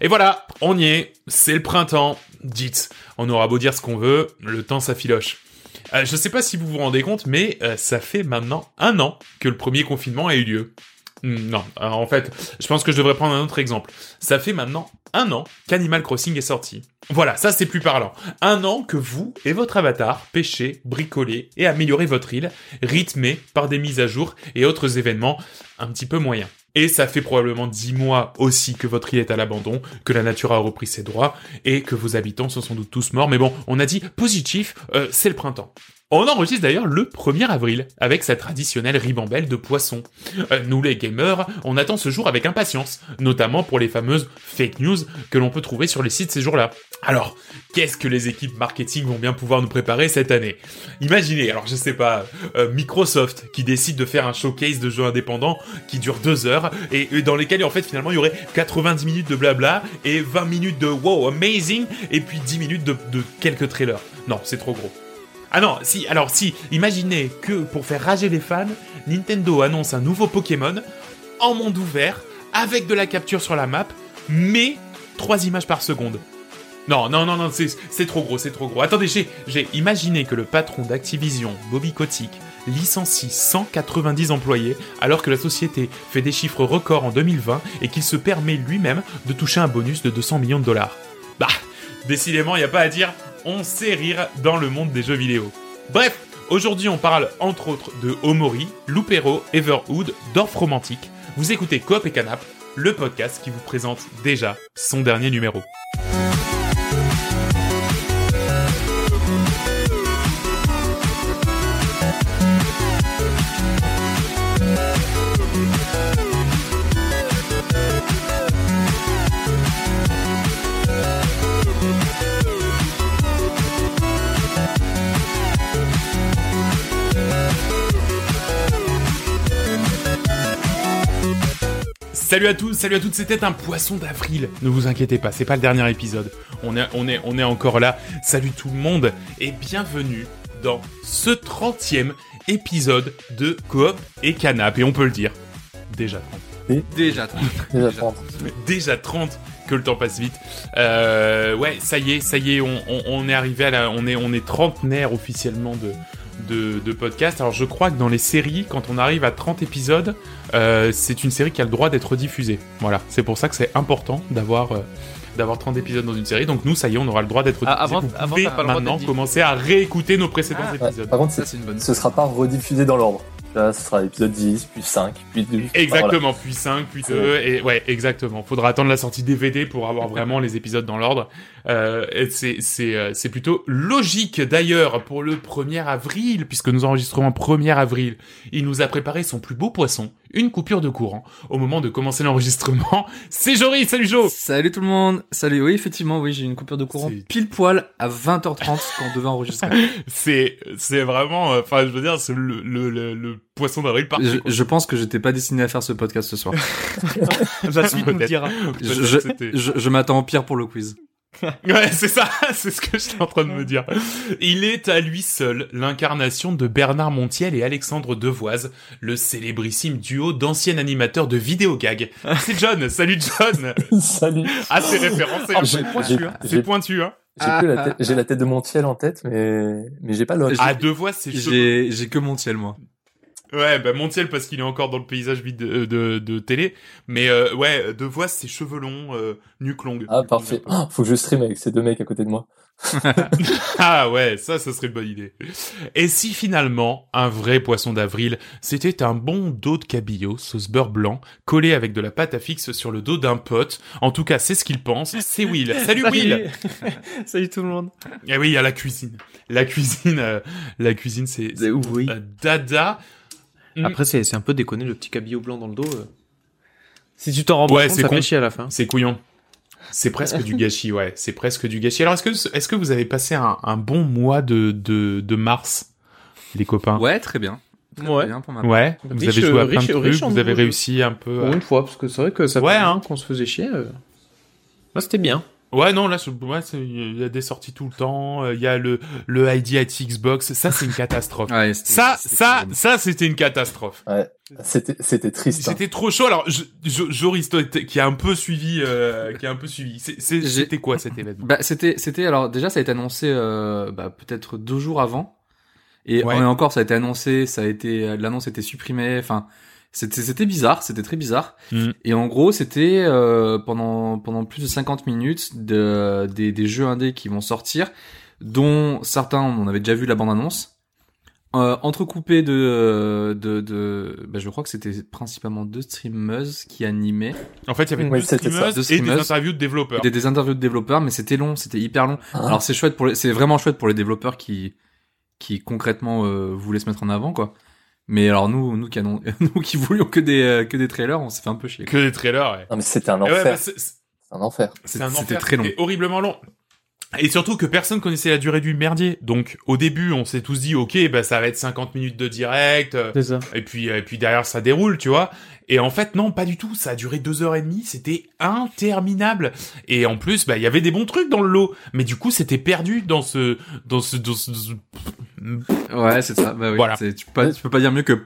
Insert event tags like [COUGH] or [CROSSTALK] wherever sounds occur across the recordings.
Et voilà, on y est, c'est le printemps. Dites, on aura beau dire ce qu'on veut, le temps s'affiloche. Euh, je sais pas si vous vous rendez compte, mais euh, ça fait maintenant un an que le premier confinement a eu lieu. Hmm, Non, euh, en fait, je pense que je devrais prendre un autre exemple. Ça fait maintenant un an qu'Animal Crossing est sorti. Voilà, ça c'est plus parlant. Un an que vous et votre avatar pêchez, bricolez et améliorez votre île, rythmé par des mises à jour et autres événements un petit peu moyens. Et ça fait probablement dix mois aussi que votre île est à l'abandon, que la nature a repris ses droits et que vos habitants sont sans doute tous morts. Mais bon, on a dit positif, euh, c'est le printemps. On enregistre d'ailleurs le 1er avril, avec sa traditionnelle ribambelle de poissons. Euh, nous les gamers, on attend ce jour avec impatience, notamment pour les fameuses fake news que l'on peut trouver sur les sites ces jours-là. Alors, qu'est-ce que les équipes marketing vont bien pouvoir nous préparer cette année? Imaginez, alors je sais pas, euh, Microsoft qui décide de faire un showcase de jeux indépendants qui dure deux heures et, dans lesquels en fait finalement il y aurait 90 minutes de blabla et 20 minutes de wow amazing et puis 10 minutes de quelques trailers. Non, c'est trop gros. Ah non, si, alors si, imaginez que pour faire rager les fans, Nintendo annonce un nouveau Pokémon en monde ouvert, avec de la capture sur la map, mais 3 images par seconde. Non, non, non, non, c'est trop gros, c'est trop gros. Attendez, j'ai j'ai imaginé que le patron d'Activision, Bobby Kotick, licencie 190 employés alors que la société fait des chiffres records en 2020 et qu'il se permet lui-même de toucher un bonus de 200 millions de dollars. Bah, décidément, il n'y a pas à dire, on sait rire dans le monde des jeux vidéo. Bref, aujourd'hui on parle entre autres de Omori, Loupero, Everwood, Dorf Romantique. Vous écoutez Coop et Canap, le podcast qui vous présente déjà son dernier numéro. Salut à tous, salut à toutes, c'était un poisson d'avril. Ne vous inquiétez pas, c'est pas le dernier épisode. On est, on est, on est encore là. Salut tout le monde et bienvenue dans ce 30e épisode de Coop et Canap. Et on peut le dire, déjà 30. Déjà 30. Déjà 30. Déjà 30 que le temps passe vite. Euh, ouais, ça y est, ça y est, on, on, on est arrivé à la, on est, on est trentenaire officiellement de, de, de podcast. Alors je crois que dans les séries, quand on arrive à 30 épisodes, euh, c'est une série qui a le droit d'être diffusée. Voilà, c'est pour ça que c'est important d'avoir euh, d'avoir 30 épisodes dans une série. Donc nous, ça y est, on aura le droit d'être Ah, diffusé. avant- Vous avant, pas le droit maintenant commencer à réécouter nos précédents Ah, épisodes. par contre, Ça, une bonne ce sera pas rediffusé dans l'ordre. Là, ce sera épisode 10, puis 5, puis 2. Exactement, puis 5, puis C'est 2, et ouais, exactement. Faudra attendre la sortie DVD pour avoir vraiment les épisodes dans l'ordre. Euh, et c'est, c'est, euh, c'est plutôt logique d'ailleurs pour le 1er avril, puisque nous enregistrons en 1er avril. Il nous a préparé son plus beau poisson, une coupure de courant. Au moment de commencer l'enregistrement, [LAUGHS] c'est Jory, salut Jo Salut tout le monde. Salut. Oui, effectivement, oui, j'ai une coupure de courant C'est- pile poil à 20h30 quand on devait enregistrer. C'est, c'est vraiment, euh, enfin, je veux dire, c'est le, le, le, le poisson d'avril je, parfait. quoi. je pense que j'étais pas destiné à faire ce podcast ce soir. [LAUGHS] [LAUGHS] La suite nous dira. je je, je, je m'attends au pire pour le quiz. [LAUGHS] Ouais, c'est ça, [LAUGHS] c'est ce que j'étais en train de me dire. Il est à lui seul l'incarnation de Bernard Montiel et Alexandre Devoise, le célébrissime duo d'anciens animateurs de vidéogag. [LAUGHS] C'est John, salut John Salut. Ah, c'est référencé, Ah, j'ai- pointu, hein. c'est J'ai pointu, hein j'ai que la tête- j'ai la tête de Montiel en tête, mais, mais j'ai pas l'autre. Ah, Devoise, c'est j'ai que Montiel moi. Ouais, bah Montiel parce qu'il est encore dans le paysage vide de, de, de télé, mais euh, ouais, Devoise, c'est cheveux longs, euh, nuque longue. Ah, parfait. Oh, faut que je stream avec ces deux mecs à côté de moi. [LAUGHS] Ah ouais, ça, ça serait une bonne idée. Et si finalement, un vrai poisson d'avril, c'était un bon dos de cabillaud, sauce beurre blanc, collé avec de la pâte à fixe sur le dos d'un pote, en tout cas c'est ce qu'il pense, c'est Will. [LAUGHS] Salut Will [LAUGHS] Salut tout le monde. Eh oui, il y a la cuisine. La cuisine, euh, la cuisine c'est c'est, Oui? euh, dada. Mm. Après, c'est c'est un peu déconné le petit cabillaud blanc dans le dos. euh. Si tu t'en rends Ouais, compte, c'est ça con. fait chier à la fin. C'est couillon. C'est presque du gâchis, ouais. C'est presque du gâchis. Alors, est-ce que, est-ce que vous avez passé un, un bon mois de, de, de mars, les copains? Ouais, très bien. Très Ouais. bien pour ma Ouais. Vous Riche, avez joué à plein riche- de trucs. riche en Vous avez réussi un peu. Pour à- une fois, parce que c'est vrai que ça Ouais, fait hein. qu'on se faisait chier. euh. Là, c'était bien. Ouais, non, là, je- ouais, c'est- il y a des sorties tout le temps. euh, Il y a le le IDIT Xbox. Ça, c'est une catastrophe. [LAUGHS] Ouais, c'était- ça, c'était ça, ça, c'était une catastrophe. C'était, c'était triste. hein. C'était trop chaud. Alors, je, je, Joris, qui a un peu suivi, euh, qui a un peu suivi. C'est- c'est- J'ai- C'était quoi cet événement? Bah, c'était, c'était, alors, déjà, ça a été annoncé, euh, bah, peut-être deux jours avant. Et, Ouais. et encore, ça a été annoncé, ça a été, l'annonce a été supprimée, enfin, c'était, c'était bizarre, c'était très bizarre. Mhm. Et en gros, c'était, euh, pendant, pendant plus de 50 minutes de, des, des jeux indés qui vont sortir, dont certains, on avait déjà vu la bande-annonce. Euh, entrecoupé de, de, de, bah, je crois que c'était principalement deux streameuses qui animaient. En fait, il y avait Oui, deux streameuses deux et des interviews de développeurs. Des, des interviews de développeurs, mais c'était long, c'était hyper long. Ah. Alors c'est chouette pour les, c'est vraiment chouette pour les développeurs qui, qui concrètement euh, voulaient se mettre en avant, quoi. Mais alors nous, nous qui, annon- [LAUGHS] nous qui voulions que des, euh, que des trailers, on s'est fait un peu chier. quoi. Que des trailers, ouais. Non, mais c'était un Et ouais, enfer. bah, c'est- c'est- C'est un enfer. c'est un C'était enfer. très long. C'était horriblement long. Et surtout que personne connaissait la durée du merdier. Donc, au début, on s'est tous dit, ok, bah, ça va être 50 minutes de direct. euh, C'est ça. Et puis, et puis derrière, ça déroule, tu vois. Et en fait, non, pas du tout. Ça a duré deux heures et demie. C'était interminable. Et en plus, bah, il y avait des bons trucs dans le lot. Mais du coup, c'était perdu dans ce, dans ce, dans ce, dans ce- Ouais, c'est ça. Bah oui. Voilà. c'est- Tu peux pas, tu peux pas dire mieux que.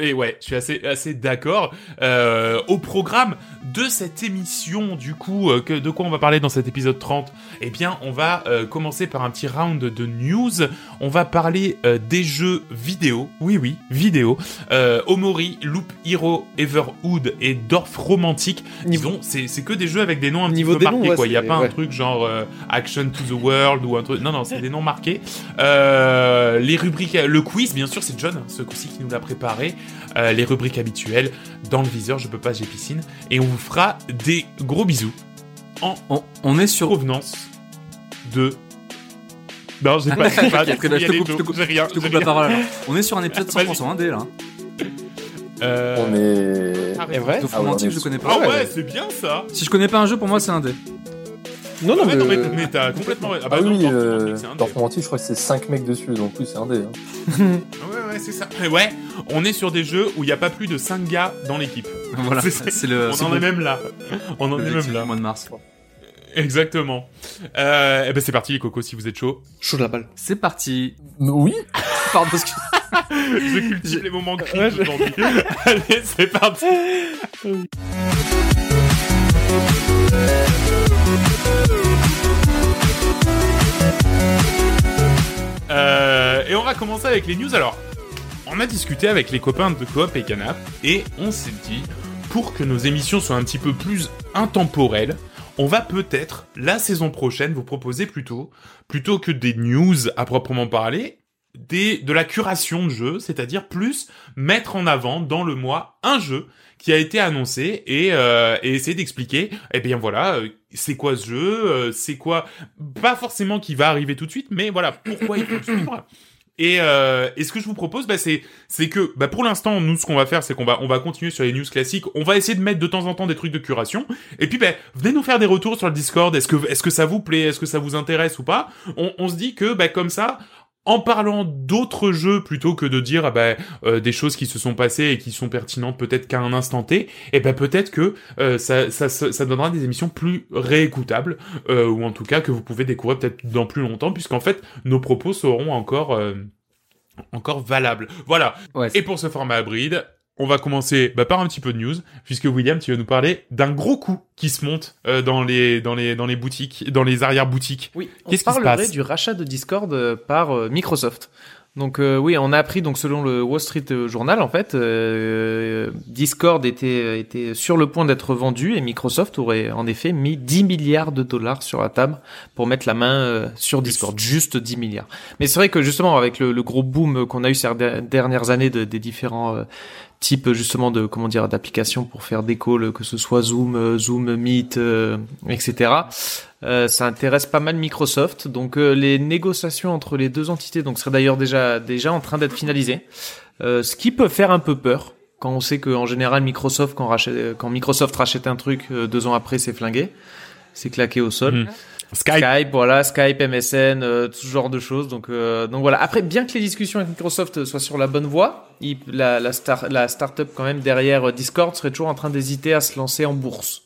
Et [LAUGHS] ouais, je suis assez, assez d'accord. Euh, au programme de cette émission, du coup, euh, que, de quoi on va parler dans cet épisode 30 Eh bien, on va euh, commencer par un petit round de news. On va parler euh, des jeux vidéo. Oui, oui, vidéo. Euh, Omori, Loop Hero, Everwood et Dorf Romantique. Niveau- Disons, c'est c'est que des jeux avec des noms un Niveau petit peu noms, marqués, ouais, quoi. Il y a pas un truc genre euh, Action to the World ou un truc. Non, non, c'est des noms marqués. Euh, les rubriques, le quiz, bien sûr, c'est John, ce coup-ci qui nous l'a préparé. Euh, les rubriques habituelles, dans le viseur, je peux pas, j'ai piscine. Et on vous fera des gros bisous en On, on est sur. provenance de. Non, j'ai pas. [LAUGHS] pas- bien, je te coupe, la rien. parole. alors. On est sur un épisode Vas-y. 100% indé là. Euh, On est. ah, Sauf Ah ouais, romantique, on est je connais Ah pas. ouais, ouais. c'est bien ça. Si je connais pas un jeu, pour moi c'est indé. Non, non, Ah non, mais, mais... mais t'as complètement. Ah Ah, bah non, oui, Dorf euh, je crois que c'est 5 mecs dessus, donc oui, c'est un dé. hein. Ouais, ouais, c'est ça. Mais ouais, on est sur des jeux où il y a pas plus de 5 gars dans l'équipe. [LAUGHS] Voilà. C'est- le. On en est même là. [LAUGHS] On en est même là. mois de mars. Exactement. Euh, et ben c'est parti les cocos si vous êtes chaud. Chaud de la balle. C'est parti. Oui, [LAUGHS] Pardon, parce que Je cultive les moments cringe aujourd'hui. Allez, c'est parti. Euh, et on va commencer avec les news. Alors, on a discuté avec les copains de Coop et Canap et on s'est dit, pour que nos émissions soient un petit peu plus intemporelles, on va peut-être, la saison prochaine, vous proposer plutôt, plutôt que des news à proprement parler, de la curation de jeux, c'est-à-dire plus mettre en avant dans le mois un jeu qui a été annoncé et, euh, et essayer d'expliquer, eh bien voilà, euh, c'est quoi ce jeu, euh, c'est quoi, pas forcément qui va arriver tout de suite, mais voilà, pourquoi il faut le suivre. Et, euh, et ce que je vous propose, bah, c'est que bah, pour l'instant, nous, ce qu'on va faire, c'est qu'on va on va continuer sur les news classiques. On va essayer de mettre de temps en temps des trucs de curation. Et puis, bah, venez nous faire des retours sur le Discord. Est-ce que est-ce que ça vous plaît? Est-ce que ça vous intéresse ou pas? On, on se dit que bah, comme ça. En parlant d'autres jeux plutôt que de dire ah bah, euh, des choses qui se sont passées et qui sont pertinentes peut-être qu'à un instant T, et ben peut-être que euh, ça, ça, ça, ça donnera des émissions plus réécoutables euh, ou en tout cas que vous pouvez découvrir peut-être dans plus longtemps puisqu'en fait nos propos seront encore euh, encore valables. Voilà. Ouais, Et pour ce format hybride, on va commencer bah, par un petit peu de news, puisque William, tu vas nous parler d'un gros coup qui se monte euh, dans les dans les dans les boutiques, dans les arrière boutiques. Oui, on Qu'est-ce qui se parlerait passe du rachat de Discord euh, par euh, Microsoft. Donc euh, oui, on a appris donc selon le Wall Street Journal en fait, euh, Discord était était sur le point d'être vendu et Microsoft aurait en effet mis 10 milliards de dollars sur la table pour mettre la main euh, sur Discord, juste 10 milliards. Mais c'est vrai que justement avec le, le gros boom qu'on a eu ces der- dernières années de- des différents types justement de comment dire d'applications pour faire des calls, que ce soit Zoom, euh, Zoom Meet, euh, etc. Euh, ça intéresse pas mal Microsoft. Donc euh, les négociations entre les deux entités donc seraient d'ailleurs déjà déjà en train d'être finalisées. Euh, ce qui peut faire un peu peur quand on sait qu'en général Microsoft quand, rachète, quand Microsoft rachète un truc euh, deux ans après c'est flingué, c'est claqué au sol. Mhm. Skype. Skype, voilà, Skype, MSN, euh, tout ce genre de choses. Donc, euh, donc voilà. Après, bien que les discussions avec Microsoft soient sur la bonne voie, il- la, la, star, la startup quand même derrière euh, Discord serait toujours en train d'hésiter à se lancer en bourse.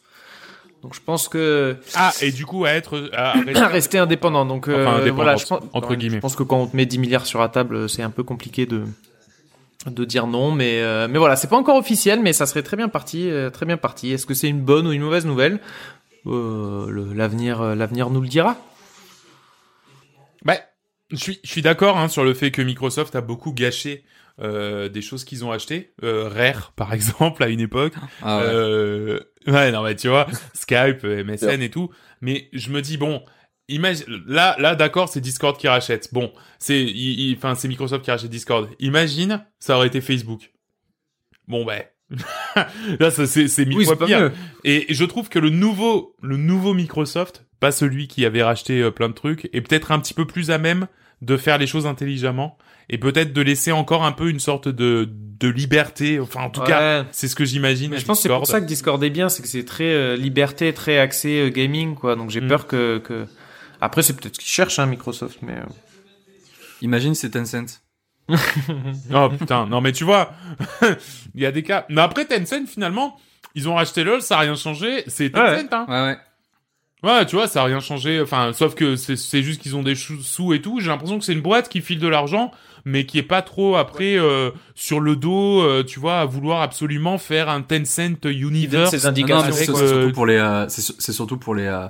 Donc je pense que Ah, et du coup, à être, à [COUGHS] rester- indépendant. Donc euh, voilà, je pense, entre guillemets. Je pense que quand on te met 10 milliards sur la table, c'est un peu compliqué de de dire non, mais euh, mais voilà, c'est pas encore officiel, mais ça serait très bien parti, euh, très bien parti. Est-ce que c'est une bonne ou une mauvaise nouvelle? Euh, le- L'avenir, euh, l'avenir nous le dira. Bah, je suis, je suis d'accord hein, sur le fait que Microsoft a beaucoup gâché euh, des choses qu'ils ont achetées. Euh, Rare, [LAUGHS] par exemple, à une époque. Ah ouais. Euh, ouais, non, mais tu vois, Skype, euh, MSN et tout. Mais je me dis, bon, imagine, là, là, d'accord, c'est Discord qui rachète. Bon, c'est, il- il- enfin, c'est Microsoft qui rachète Discord. Imagine, ça aurait été Facebook. Bon, ben. [LAUGHS] là, ça, c'est, mille Oui, fois c'est pas pire. mieux. Et je trouve que le nouveau, le nouveau Microsoft, pas celui qui avait racheté euh, plein de trucs, est peut-être un petit peu plus à même de faire les choses intelligemment et peut-être de laisser encore un peu une sorte de, de liberté. Enfin, en tout cas, c'est ce que j'imagine. Je pense que c'est pour Discord. ça que Discord est bien, c'est que c'est très euh, liberté, très axé euh, gaming, quoi. Donc j'ai Mm. peur que, que... Après, c'est peut-être ce qu'ils cherchent, hein, Microsoft, mais... euh, Imagine c'est Tencent. [LAUGHS] Oh putain, non mais tu vois, [LAUGHS] il y a des cas. Mais après Tencent finalement, ils ont racheté LoL, ça a rien changé. C'est Tencent, hein. Ouais ouais. Ouais, tu vois, ça a rien changé. Enfin, sauf que c'est c'est juste qu'ils ont des sous et tout. J'ai l'impression que c'est une boîte qui file de l'argent, mais qui est pas trop après euh, sur le dos, euh, tu vois, à vouloir absolument faire un Tencent Universe. indications. c'est avec, c'est euh, surtout pour les, euh, c'est su- c'est surtout pour les, euh,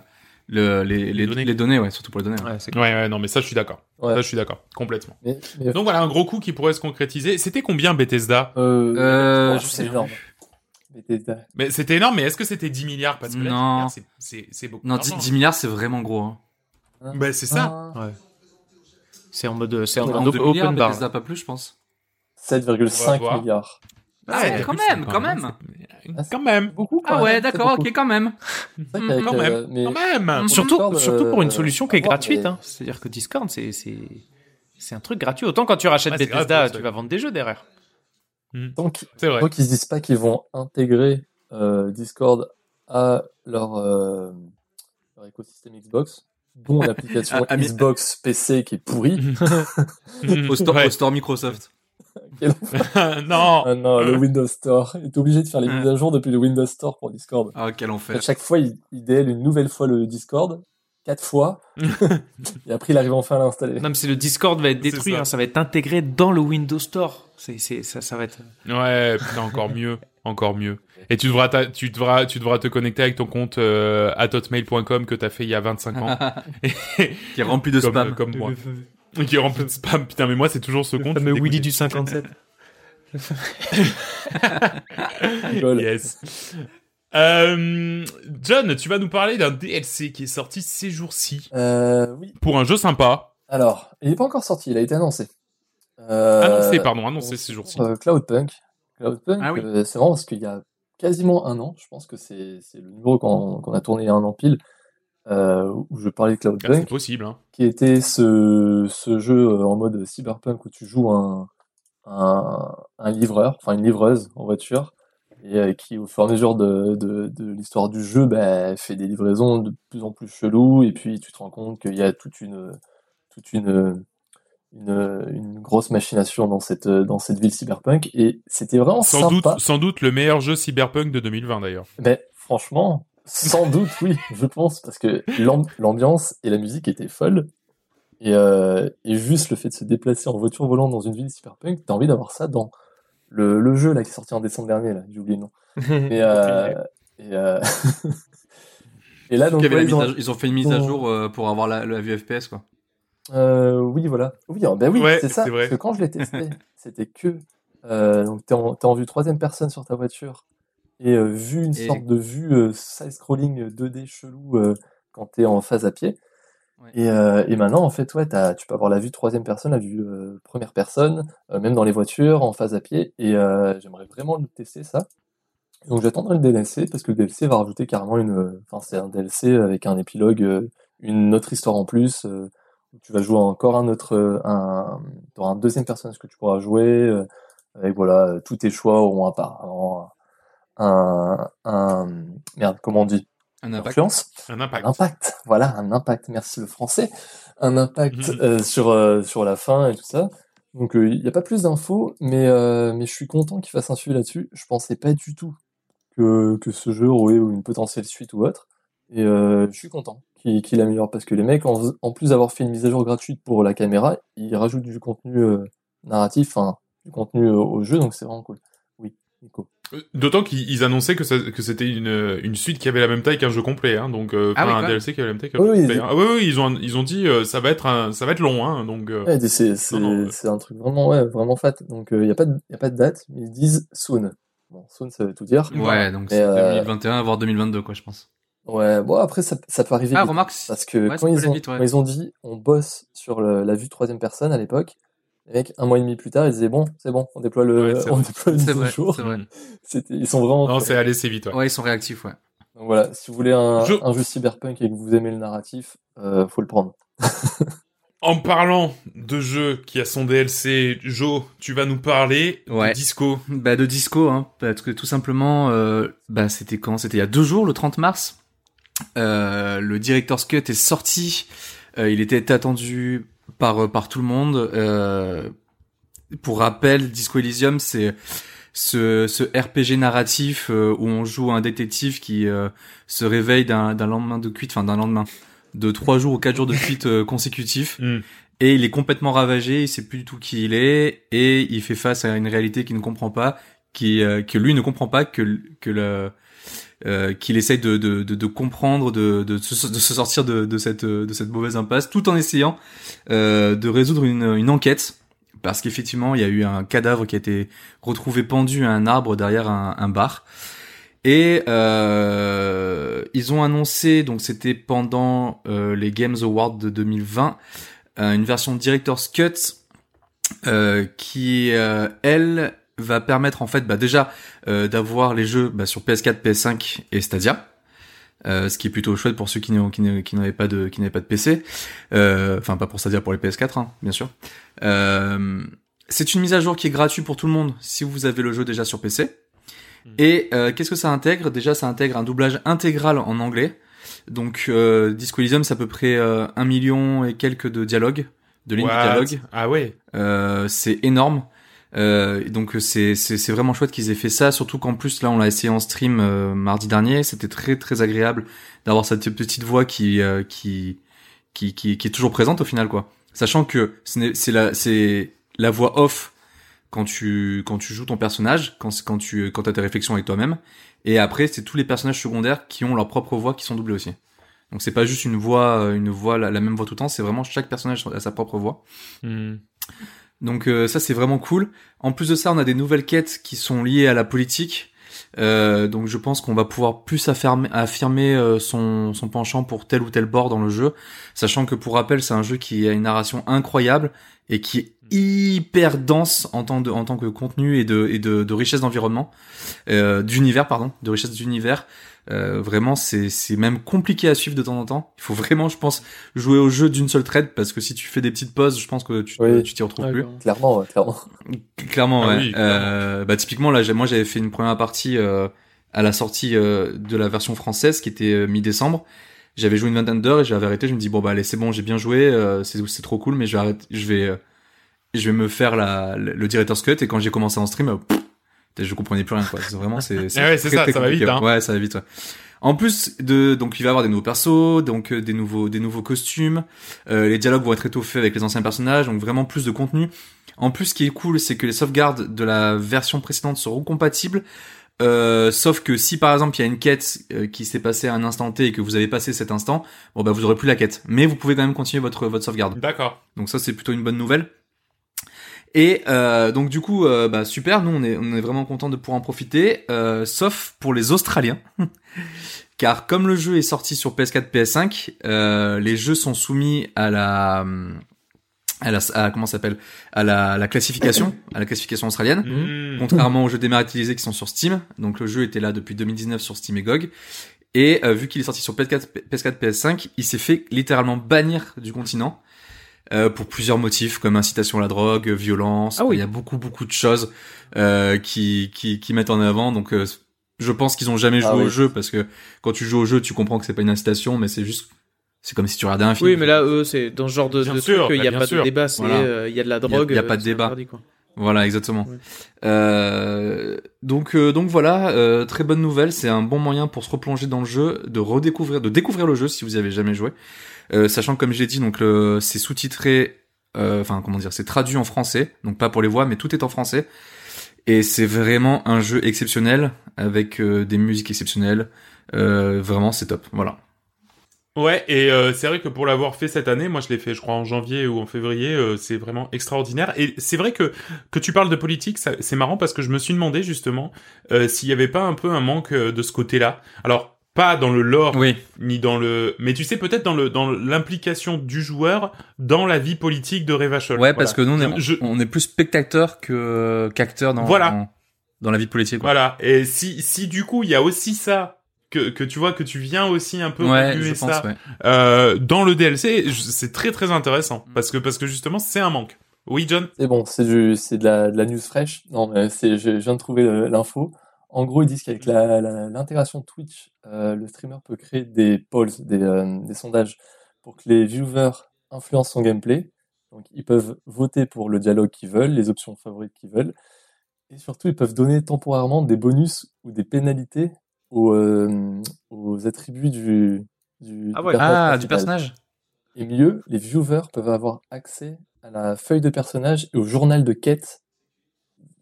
le, les, les, Les données. les données, ouais, surtout pour les données. ouais. Ouais, c'est Ouais, ouais, non, mais ça, je suis d'accord. Ouais. Ça, je suis d'accord, complètement. Mais, mais Donc voilà, un gros coup qui pourrait se concrétiser. C'était combien Bethesda euh, Euh, je sais c'est énorme. Bethesda. Mais c'était énorme. Mais est-ce que c'était 10 milliards? Parce que là, 10 Non. c'est- beaucoup. Non, 10, d'argent. 10 milliards, c'est vraiment gros. Hein. Hein Bah, c'est ça. Ah, C'est en mode, c'est en mode En op- 2 milliards, open bar. Bethesda, pas plus, je pense. 7,5 On va voir. milliards. Ah ouais, quand même, quand même. Ah, Quand même. Beaucoup quand Ah ouais, même, d'accord, ok, quand même. Même. euh, mais- Quand même. Surtout, Discord, surtout pour une euh, solution qui est gratuite. mais- Hein. C'est-à-dire que Discord, c'est, c'est, c'est un truc gratuit. Autant quand tu rachètes Ouais, Bethesda, grave, tu vas vendre des jeux derrière. Qu'ils C'est vrai. tant qu'ils se disent pas qu'ils vont intégrer euh, Discord à leur, euh, leur écosystème Xbox, dont [LAUGHS] l'application Ah, ah, Xbox PC qui est pourrie. [LAUGHS] Au store, Ouais. au store Microsoft. Quel- [LAUGHS] non. Ah non, le Windows Store. Il est obligé de faire les mises à jour depuis le Windows Store pour Discord. Ah, quel À enfer. chaque fois, il, il DL une nouvelle fois le Discord, quatre fois, [LAUGHS] et après il arrive enfin à l'installer. Non, mais c'est le Discord va être détruit. ça. hein, ça va être intégré dans le Windows Store. C'est, c'est, ça, ça va être. Ouais, putain, encore [LAUGHS] mieux, encore mieux. Et tu devras, ta- tu devras, tu devras te connecter avec ton compte euh, hotmail.com que t'as fait il y a 25 ans, Qui est rempli de comme, spam. euh, comme moi, [LAUGHS] qui est rempli de spam. Putain, mais moi c'est toujours ce compte. Le fameux Willy du 57. Rigole. [LAUGHS] Yes. Euh, John, tu vas nous parler d'un DLC qui est sorti ces jours-ci Euh, oui. pour un jeu sympa. Alors, il n'est pas encore sorti, il a été annoncé. Euh, Annoncé, pardon, annoncé on- ces jours-ci. euh, Cloudpunk. Cloudpunk, Ah oui. euh, c'est marrant parce qu'il y a quasiment un an, je pense que c'est c'est le numéro qu'on qu'on a tourné il y a un an pile, euh, où je parlais de Ah, c'est Cloudpunk, possible. Hein. qui était ce, ce jeu euh, en mode cyberpunk où tu joues un, un, un livreur, enfin une livreuse en voiture, et euh, qui au fur et à mesure de, de, de l'histoire du jeu bah, fait des livraisons de plus en plus cheloues, et puis tu te rends compte qu'il y a toute une, toute une, une, une grosse machination dans cette, dans cette ville cyberpunk, et c'était vraiment Sans doute, sans doute le meilleur jeu cyberpunk de 2020 d'ailleurs. Ben, franchement, sans doute, oui, [LAUGHS] je pense, parce que l'am- l'ambiance et la musique étaient folles. Et, euh, et juste le fait de se déplacer en voiture volante dans une ville cyberpunk, t'as envie d'avoir ça dans le, le jeu là qui est sorti en décembre dernier, là, j'ai oublié le nom. [LAUGHS] Et, euh, et, euh, [LAUGHS] et là, donc, Il y avait ouais, la ils, mise ont- à- ils ont fait une mise à jour euh, pour avoir la, la vue FPS, quoi. Euh, oui, voilà. Oui, hein, ben oui, Ouais, c'est ça. c'est vrai. Parce que quand je l'ai testé, c'était que euh, donc t'es en, t'es en vue troisième personne sur ta voiture et euh, vu une Et- sorte de vue euh, side-scrolling 2D chelou euh, quand t'es en phase à pied. Ouais. Et, euh, et maintenant, en fait, ouais, t'as, tu peux avoir la vue troisième personne, la vue euh, première personne, euh, même dans les voitures, en phase à pied. Et euh, j'aimerais vraiment le tester ça. Donc j'attendrai le DLC parce que le DLC va rajouter carrément une. Enfin, c'est un DLC avec un épilogue, une autre histoire en plus. euh, où tu vas jouer encore un autre, un, dans un deuxième personnage que tu pourras jouer. euh, avec voilà, tous tes choix auront apparemment un, un, merde, comment on dit, Un impact. influence, Un un impact. Voilà, un impact. Merci le français, un impact Mhm. euh, sur euh, sur la fin et tout ça. Donc euh, il n'y a pas plus d'infos, mais euh, mais je suis content qu'il fasse un suivi là-dessus. Je pensais pas du tout que que ce jeu aurait une potentielle suite ou autre. Et euh, je suis content qu'il qu'il améliore parce que les mecs, en, en plus d'avoir fait une mise à jour gratuite pour la caméra, ils rajoutent du contenu euh, narratif, enfin du contenu euh, au jeu, donc c'est vraiment cool. Nico. Euh, D'autant qu'ils ils annonçaient que, ça- que c'était une, une suite qui avait la même taille qu'un jeu complet, hein, donc euh, Ah oui, un DLC qui avait la même taille qu'un Oui, jeu complet. ils- hein. Ah oui, oui, ils ont ils ont dit euh, ça va être un ça va être long, hein, donc. euh, Ouais, c'est un truc vraiment ouais, vraiment fat. Donc il y a pas de y a pas de date, mais ils disent soon. Bon, soon ça veut tout dire. Ouais, donc c'est euh, 2021 voire 2022 quoi, je pense. Ouais, bon après ça, ça peut arriver Ah, vite. remarque. Parce que Ouais, quand, ils ont, vite, ouais. quand ils ont dit on bosse sur le- la vue troisième personne à l'époque, les mecs, un mois et demi plus tard, ils disaient bon, c'est bon, on déploie le, Ouais, c'est on vrai. déploie le C'est vrai, jour. c'est vrai. [LAUGHS] ils sont vraiment. Non, c'est allé assez vite. Ouais. Ouais, ils sont réactifs, ouais. Donc voilà, si vous voulez un, Je- un jeu cyberpunk et que vous aimez le narratif, euh, faut le prendre. [LAUGHS] En parlant de jeu qui a son DLC, Joe, tu vas nous parler Ouais. de Disco. Bah de disco, hein, parce que tout simplement, euh, bah c'était quand? C'était il y a deux jours, le 30 mars. Euh, le Director's Cut est sorti. Euh, il était attendu par par tout le monde. Euh, pour rappel, Disco Elysium, c'est ce, ce RPG narratif euh, où on joue un détective qui euh, se réveille d'un lendemain de cuite, enfin d'un lendemain de trois jours ou quatre jours de cuite euh, consécutifs [LAUGHS] Mm. et il est complètement ravagé, il sait plus du tout qui il est et il fait face à une réalité qu'il ne comprend pas, qui euh, que lui ne comprend pas, que que le euh, qu'il essaye de, de, de, de comprendre, de, de, se, de se sortir de, de cette de cette mauvaise impasse, tout en essayant euh, de résoudre une, une enquête. Parce qu'effectivement, il y a eu un cadavre qui a été retrouvé pendu à un arbre derrière un, un bar. Et euh, ils ont annoncé, donc c'était pendant euh, les Games Awards de 2020, euh, une version Director's Cut qui, elle, va permettre en fait bah, déjà euh, d'avoir les jeux bah, sur PS4, PS5 et Stadia. Euh, ce qui est plutôt chouette pour ceux qui n'avaient pas de qui n'avaient pas de PC, Euh, enfin pas pour Stadia pour les PS4 hein, bien sûr. Euh, c'est une mise à jour qui est gratuite pour tout le monde si vous avez le jeu déjà sur PC. Et euh, qu'est-ce que ça intègre? Déjà, ça intègre un doublage intégral en anglais. Donc, euh, Disco Elysium, c'est à peu près euh, un million et quelques de dialogues, de lignes de dialogue. Ah ouais. Euh, c'est énorme. Euh, donc c'est c'est vraiment chouette qu'ils aient fait ça, surtout qu'en plus là on l'a essayé en stream euh, mardi dernier, c'était très très agréable d'avoir cette petite voix qui euh, qui, qui qui est toujours présente au final quoi. Sachant que c'est la c'est la voix off quand tu quand tu joues ton personnage, quand quand tu quand t'as tes réflexions avec toi-même, et après c'est tous les personnages secondaires qui ont leur propre voix qui sont doublés aussi. Donc c'est pas juste une voix euh, une voix la, même voix tout le temps, c'est vraiment chaque personnage a sa propre voix. Mm. Donc euh, ça c'est vraiment cool. En plus de ça, on a des nouvelles quêtes qui sont liées à la politique. Euh, donc je pense qu'on va pouvoir plus affirmer, euh, son, penchant pour tel ou tel bord dans le jeu, sachant que pour rappel c'est un jeu qui a une narration incroyable et qui est hyper dense en tant, que contenu et de richesse d'environnement, euh, d'univers pardon, de richesse d'univers. Euh, vraiment c'est c'est même compliqué à suivre de temps en temps. Il faut vraiment je pense jouer au jeu d'une seule traite parce que si tu fais des petites pauses, je pense que tu Oui. tu t'y retrouves Ouais, plus. clairement. Clairement, ouais, clairement. Clairement, Ah ouais. oui, Euh, bah typiquement là, j'ai- moi j'avais fait une première partie euh, à la sortie euh, de la version française qui était euh, mi-décembre. J'avais joué une vingtaine d'heures et j'avais arrêté. Je me dis bon bah allez c'est bon, j'ai bien joué, euh, c'est c'est trop cool, mais je vais arrêter, je vais euh, je vais me faire la le, le director's cut et quand j'ai commencé en stream, euh, pff, je comprenais plus rien quoi. Vraiment c'est Ah ouais, c'est très, ça, très ça va vite, hein. Ouais, ça va vite. Ouais. En plus de donc il va y avoir des nouveaux persos, donc euh, des nouveaux des nouveaux costumes. Euh, les dialogues vont être étoffés avec les anciens personnages, donc vraiment plus de contenu. En plus, ce qui est cool, c'est que les sauvegardes de la version précédente seront compatibles. Euh, sauf que si par exemple il y a une quête euh, qui s'est passée à un instant T et que vous avez passé cet instant, bon bah vous aurez plus la quête, mais vous pouvez quand même continuer votre votre sauvegarde. D'accord. Donc ça c'est plutôt une bonne nouvelle. Et euh, donc du coup euh, bah super, nous on est on est vraiment content de pouvoir en profiter, euh, sauf pour les Australiens, [LAUGHS] car comme le jeu est sorti sur PS4 PS5, euh, les jeux sont soumis à la à la à, comment s'appelle? À la, la classification à la classification australienne. Mm. Contrairement aux jeux dématérialisés qui sont sur Steam, donc le jeu était là depuis 2019 sur Steam et GOG, et euh, vu qu'il est sorti sur PS4, PS4, PS5, il s'est fait littéralement bannir du continent euh, pour plusieurs motifs comme incitation à la drogue, violence. Ah oui. Il y a beaucoup beaucoup de choses euh, qui, qui qui mettent en avant. Donc euh, je pense qu'ils ont jamais joué Ah au oui. jeu parce que quand tu joues au jeu, tu comprends que c'est pas une incitation, mais c'est juste c'est comme si tu regardais un film. Oui, mais là, eux, c'est dans ce genre de, Bien de sûr, truc, il bah, y a bien pas sûr. de débat, c'est, Voilà. euh, il y a de la drogue. il y a pas euh, de c'est débat. interdit, quoi. Voilà, exactement. Ouais. Euh, donc, euh, donc voilà, euh, très bonne nouvelle. C'est un bon moyen pour se replonger dans le jeu, de redécouvrir, de découvrir le jeu si vous y avez jamais joué. Euh, sachant que comme j'ai dit, donc le- c'est sous-titré, euh, enfin comment dire, c'est traduit en français, donc pas pour les voix, mais tout est en français. Et c'est vraiment un jeu exceptionnel avec euh, des musiques exceptionnelles. Vraiment, c'est top. Voilà. Ouais, et euh, c'est vrai que pour l'avoir fait cette année, moi je l'ai fait, je crois en janvier ou en février, euh, c'est vraiment extraordinaire. Et c'est vrai que que tu parles de politique, c'est marrant parce que je me suis demandé justement euh, s'il y avait pas un peu un manque de ce côté-là. Alors pas dans le lore Oui. ni dans le, mais tu sais peut-être dans le dans l'implication du joueur dans la vie politique de Revachol. Ouais, parce que nous, on est, Je- on est plus spectateur que qu'acteur dans, Voilà. dans, dans la vie politique. quoi. Voilà. Et si si du coup il y a aussi ça. Que, que tu vois que tu viens aussi un peu Ouais, je pense, ça ouais. euh, dans le DLC, c'est très très intéressant parce que parce que justement c'est un manque. Oui, John? C'est bon, c'est du, c'est de la, de la news fraîche. Non, mais c'est, je, je viens de trouver l'info. En gros, ils disent qu'avec l'intégration Twitch, euh, le streamer peut créer des polls, des, euh, des sondages pour que les viewers influencent son gameplay. Donc, ils peuvent voter pour le dialogue qu'ils veulent, les options favorites qu'ils veulent. Et surtout, ils peuvent donner temporairement des bonus ou des pénalités aux, euh, aux attributs du, du, Ah ouais. personnage Ah, du personnage. Et mieux, les viewers peuvent avoir accès à la feuille de personnage et au journal de quête,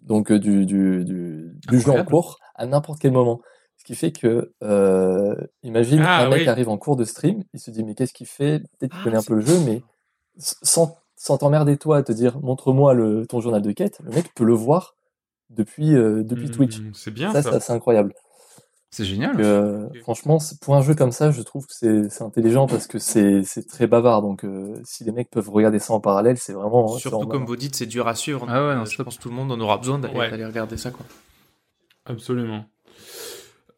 donc euh, du, du, du, du jeu en cours, à n'importe quel moment. Ce qui fait que, euh, imagine, Ah, un mec oui. arrive en cours de stream, il se dit, mais qu'est-ce qu'il fait? Peut-être qu'il Ah, connaît un peu le jeu, mais sans, sans t'emmerder toi à te dire, montre-moi le, ton journal de quête, le mec peut le voir depuis, euh, depuis Mmh, Twitch. C'est bien Ça, ça. c'est assez incroyable. C'est génial. Donc, euh, franchement, pour un jeu comme ça, je trouve que c'est c'est intelligent parce que c'est c'est très bavard. Donc, euh, si les mecs peuvent regarder ça en parallèle, c'est vraiment. Surtout comme vous dites, c'est dur à suivre. Ah ouais, non, je top. pense que tout le monde en aura besoin d'aller Ouais. d'aller regarder ça quoi. Absolument.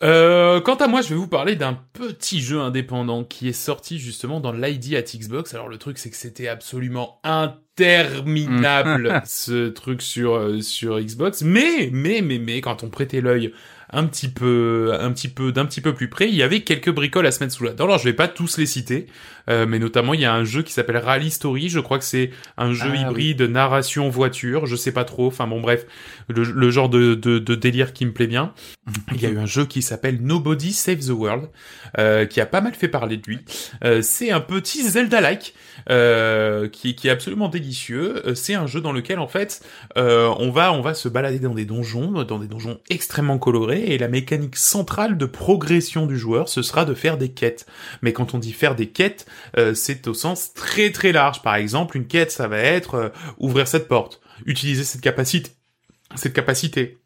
Euh, quant à moi, je vais vous parler d'un petit jeu indépendant qui est sorti justement dans l'ID at Xbox. Alors le truc, c'est que c'était absolument interminable [LAUGHS] ce truc sur euh, sur Xbox. Mais mais mais mais quand on prêtait l'œil un petit peu un petit peu d'un petit peu plus près, il y avait quelques bricoles à se mettre sous la dent. Alors je vais pas tous les citer, euh, mais notamment il y a un jeu qui s'appelle Rally Story. Je crois que c'est un jeu Ah, oui. hybride narration voiture. Je sais pas trop. Enfin bon bref, le, le genre de, de de délire qui me plaît bien. Il y a eu un jeu qui s'appelle Nobody Save the World, euh, qui a pas mal fait parler de lui. Euh, c'est un petit Zelda-like euh, qui, qui est absolument délicieux. C'est un jeu dans lequel en fait euh, on va on va se balader dans des donjons, dans des donjons extrêmement colorés, et la mécanique centrale de progression du joueur ce sera de faire des quêtes. Mais quand on dit faire des quêtes, euh, c'est au sens très très large. Par exemple, une quête ça va être euh, ouvrir cette porte, utiliser cette capacité,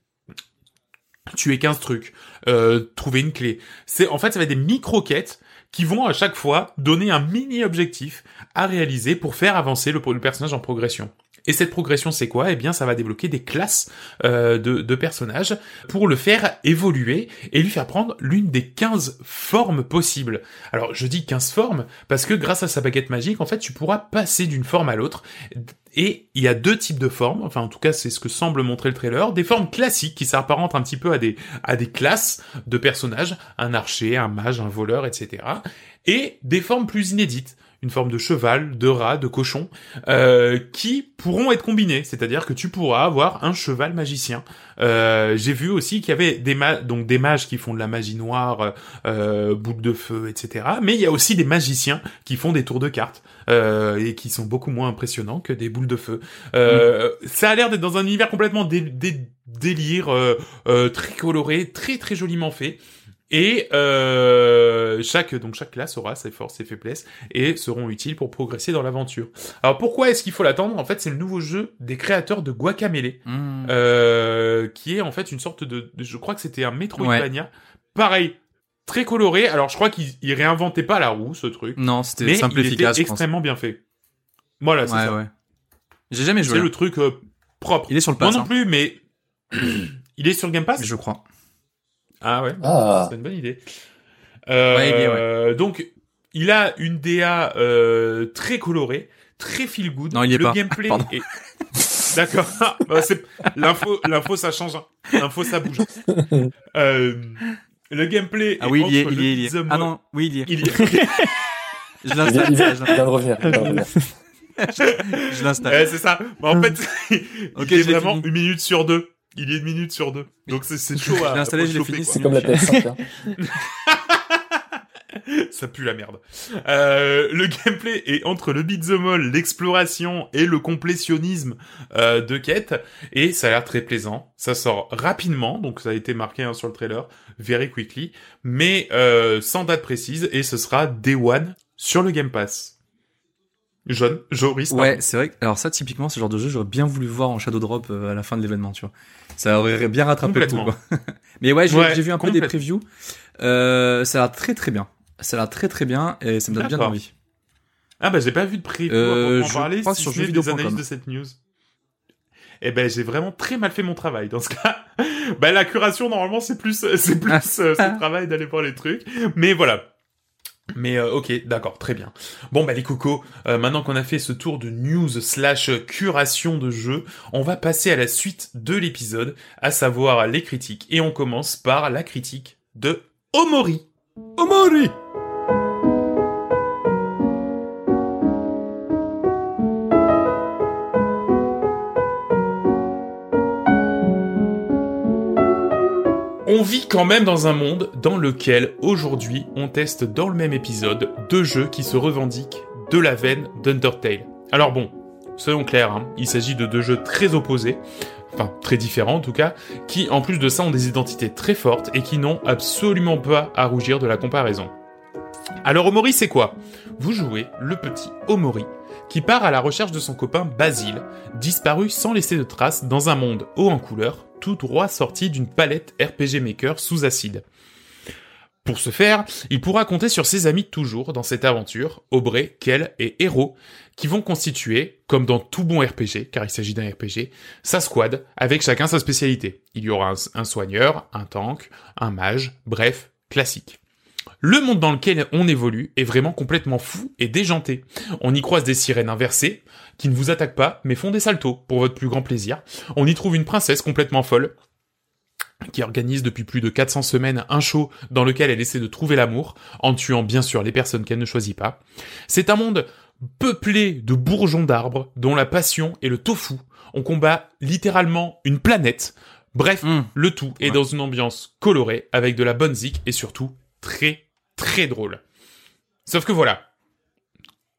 tuer 15 trucs, euh, trouver une clé. C'est en fait ça va être des micro-quêtes qui vont à chaque fois donner un mini objectif à réaliser pour faire avancer le personnage en progression. Et cette progression, c'est quoi? Eh bien, ça va débloquer des classes euh, de, de personnages pour le faire évoluer et lui faire prendre l'une des 15 formes possibles. Alors, je dis 15 formes parce que grâce à sa baguette magique, en fait, tu pourras passer d'une forme à l'autre. Et il y a deux types de formes, enfin en tout cas c'est ce que semble montrer le trailer, des formes classiques qui s'apparentent un petit peu à des, à des classes de personnages, un archer, un mage, un voleur, etc. Et des formes plus inédites, une forme de cheval, de rat, de cochon, euh, qui pourront être combinées, c'est-à-dire que tu pourras avoir un cheval magicien. Euh, J'ai vu aussi qu'il y avait des ma donc des mages qui font de la magie noire, euh, boule de feu, etc. Mais il y a aussi des magiciens qui font des tours de cartes euh, et qui sont beaucoup moins impressionnants que des boules de feu. Euh, Ça a l'air d'être dans un univers complètement dé dé- délire, très coloré, très très joliment fait. Et euh, chaque donc chaque classe aura ses forces, ses faiblesses et seront utiles pour progresser dans l'aventure. Alors pourquoi est-ce qu'il faut l'attendre? En fait, c'est le nouveau jeu des créateurs de Guacamelee, Mmh. euh, qui est en fait une sorte de, de- je crois que c'était un Metroidvania, pareil, très coloré. Alors je crois qu'ils ils réinventaient pas la roue, ce truc, Non, c'était simple il efficace, était extrêmement bien fait. Voilà, c'est Ouais, ça. ouais. J'ai jamais joué. C'est le truc euh, propre. Il est sur le Moi pass. non hein, plus, mais [CLEARS THROAT] il est sur Game Pass? je crois. Ah ouais. Ah, C'est une bonne idée. Euh, Ouais, Donc, il a une DA euh, très colorée, très feel good. Non, il est le pas. gameplay Pardon. est... [LAUGHS] D'accord. [LAUGHS] Bah, l'info, l'info, ça change. hein. L'info, ça bouge. [LAUGHS] euh, le gameplay. Ah oui, il y est, il y est, il y est. Ah non, oui, il y est. Il y est. Je l'installe. il vient- je il vient de revenir. je l'installe. Ouais, c'est ça. Mais en fait, Ok, il est vraiment fini. une minute sur deux. Il est une minute sur deux. Donc c'est chaud à Je l'ai installé, à je l'ai fini. C'est comme la PS5. hein. [LAUGHS] Ça pue la merde. Euh, le gameplay est entre le beat'em all, l'exploration et le complétionnisme euh, de quête, et ça a l'air très plaisant. Ça sort rapidement, donc ça a été marqué hein, sur le trailer, very quickly, mais euh, sans date précise, et ce sera Day One sur le Game Pass. Jaune, Joris. Ouais, c'est vrai. que- Alors ça, typiquement, ce genre de jeu, j'aurais bien voulu voir en Shadow Drop euh, à la fin de l'événement, tu vois. Ça aurait bien rattrapé le tout, quoi. [LAUGHS] Mais ouais, j'ai Ouais, vu un peu des previews. Euh, ça a l'air très très bien. Ça a l'air très très bien et ça me donne bien envie. Ah bah j'ai pas vu de preview Euh, proprement je parler, crois si sur des analyses de cette news. Eh ben j'ai vraiment très mal fait mon travail dans ce cas. [LAUGHS] bah la curation normalement c'est plus c'est plus Ah. [LAUGHS] euh, ce travail d'aller voir les trucs, mais voilà. Mais euh, ok, d'accord, très bien. Bon bah les cocos, euh, maintenant qu'on a fait ce tour de news slash curation de jeux, on va passer à la suite de l'épisode, à savoir les critiques. Et on commence par la critique de Omori. Omori On vit quand même dans un monde dans lequel aujourd'hui on teste dans le même épisode deux jeux qui se revendiquent de la veine d'Undertale. Alors bon, soyons clairs, hein, il s'agit de deux jeux très opposés, enfin très différents en tout cas, qui en plus de ça ont des identités très fortes et qui n'ont absolument pas à rougir de la comparaison. Alors Omori c'est quoi? Vous jouez le petit Omori qui part à la recherche de son copain Basile, disparu sans laisser de traces dans un monde haut en couleur, tout droit sorti d'une palette RPG Maker sous acide. Pour ce faire, il pourra compter sur ses amis toujours dans cette aventure, Aubrey, Kel et Hero, qui vont constituer, comme dans tout bon RPG, car il s'agit d'un RPG, sa squad, avec chacun sa spécialité. Il y aura un soigneur, un tank, un mage, bref, classique. Le monde dans lequel on évolue est vraiment complètement fou et déjanté. On y croise des sirènes inversées, qui ne vous attaquent pas, mais font des saltos, pour votre plus grand plaisir. On y trouve une princesse complètement folle, qui organise depuis plus de 400 semaines un show dans lequel elle essaie de trouver l'amour, en tuant bien sûr les personnes qu'elle ne choisit pas. C'est un monde peuplé de bourgeons d'arbres, dont la passion est le tofu. On combat littéralement une planète. Bref, Hum. le tout est Ouais. dans une ambiance colorée, avec de la bonne zik, et surtout très très drôle. Sauf que voilà,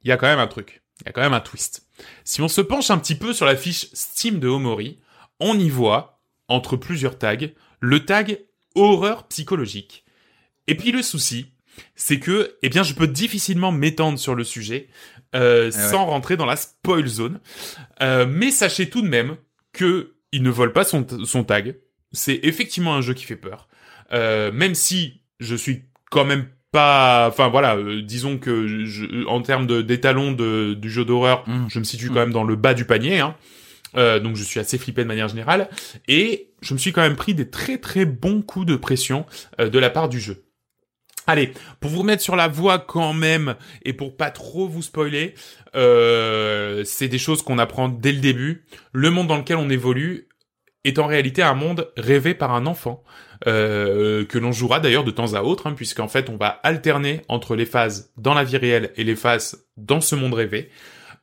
il y a quand même un truc, il y a quand même un twist. Si on se penche un petit peu sur la fiche Steam de Omori, on y voit, entre plusieurs tags, le tag horreur psychologique. Et puis le souci, c'est que, eh bien, je peux difficilement m'étendre sur le sujet euh, Eh ouais. sans rentrer dans la spoil zone. Euh, mais sachez tout de même que il ne vole pas son, son tag. C'est effectivement un jeu qui fait peur. Euh, même si je suis quand même pas, enfin voilà, euh, disons que je, en termes de d'étalon de, du jeu d'horreur, Mm. je me situe Mm. quand même dans le bas du panier. Hein. Euh, donc je suis assez flippé de manière générale et je me suis quand même pris des très très bons coups de pression euh, de la part du jeu. Allez, pour vous remettre sur la voie quand même et pour pas trop vous spoiler, euh, c'est des choses qu'on apprend dès le début. Le monde dans lequel on évolue est en réalité un monde rêvé par un enfant euh, que l'on jouera d'ailleurs de temps à autre, hein, puisqu'en fait on va alterner entre les phases dans la vie réelle et les phases dans ce monde rêvé.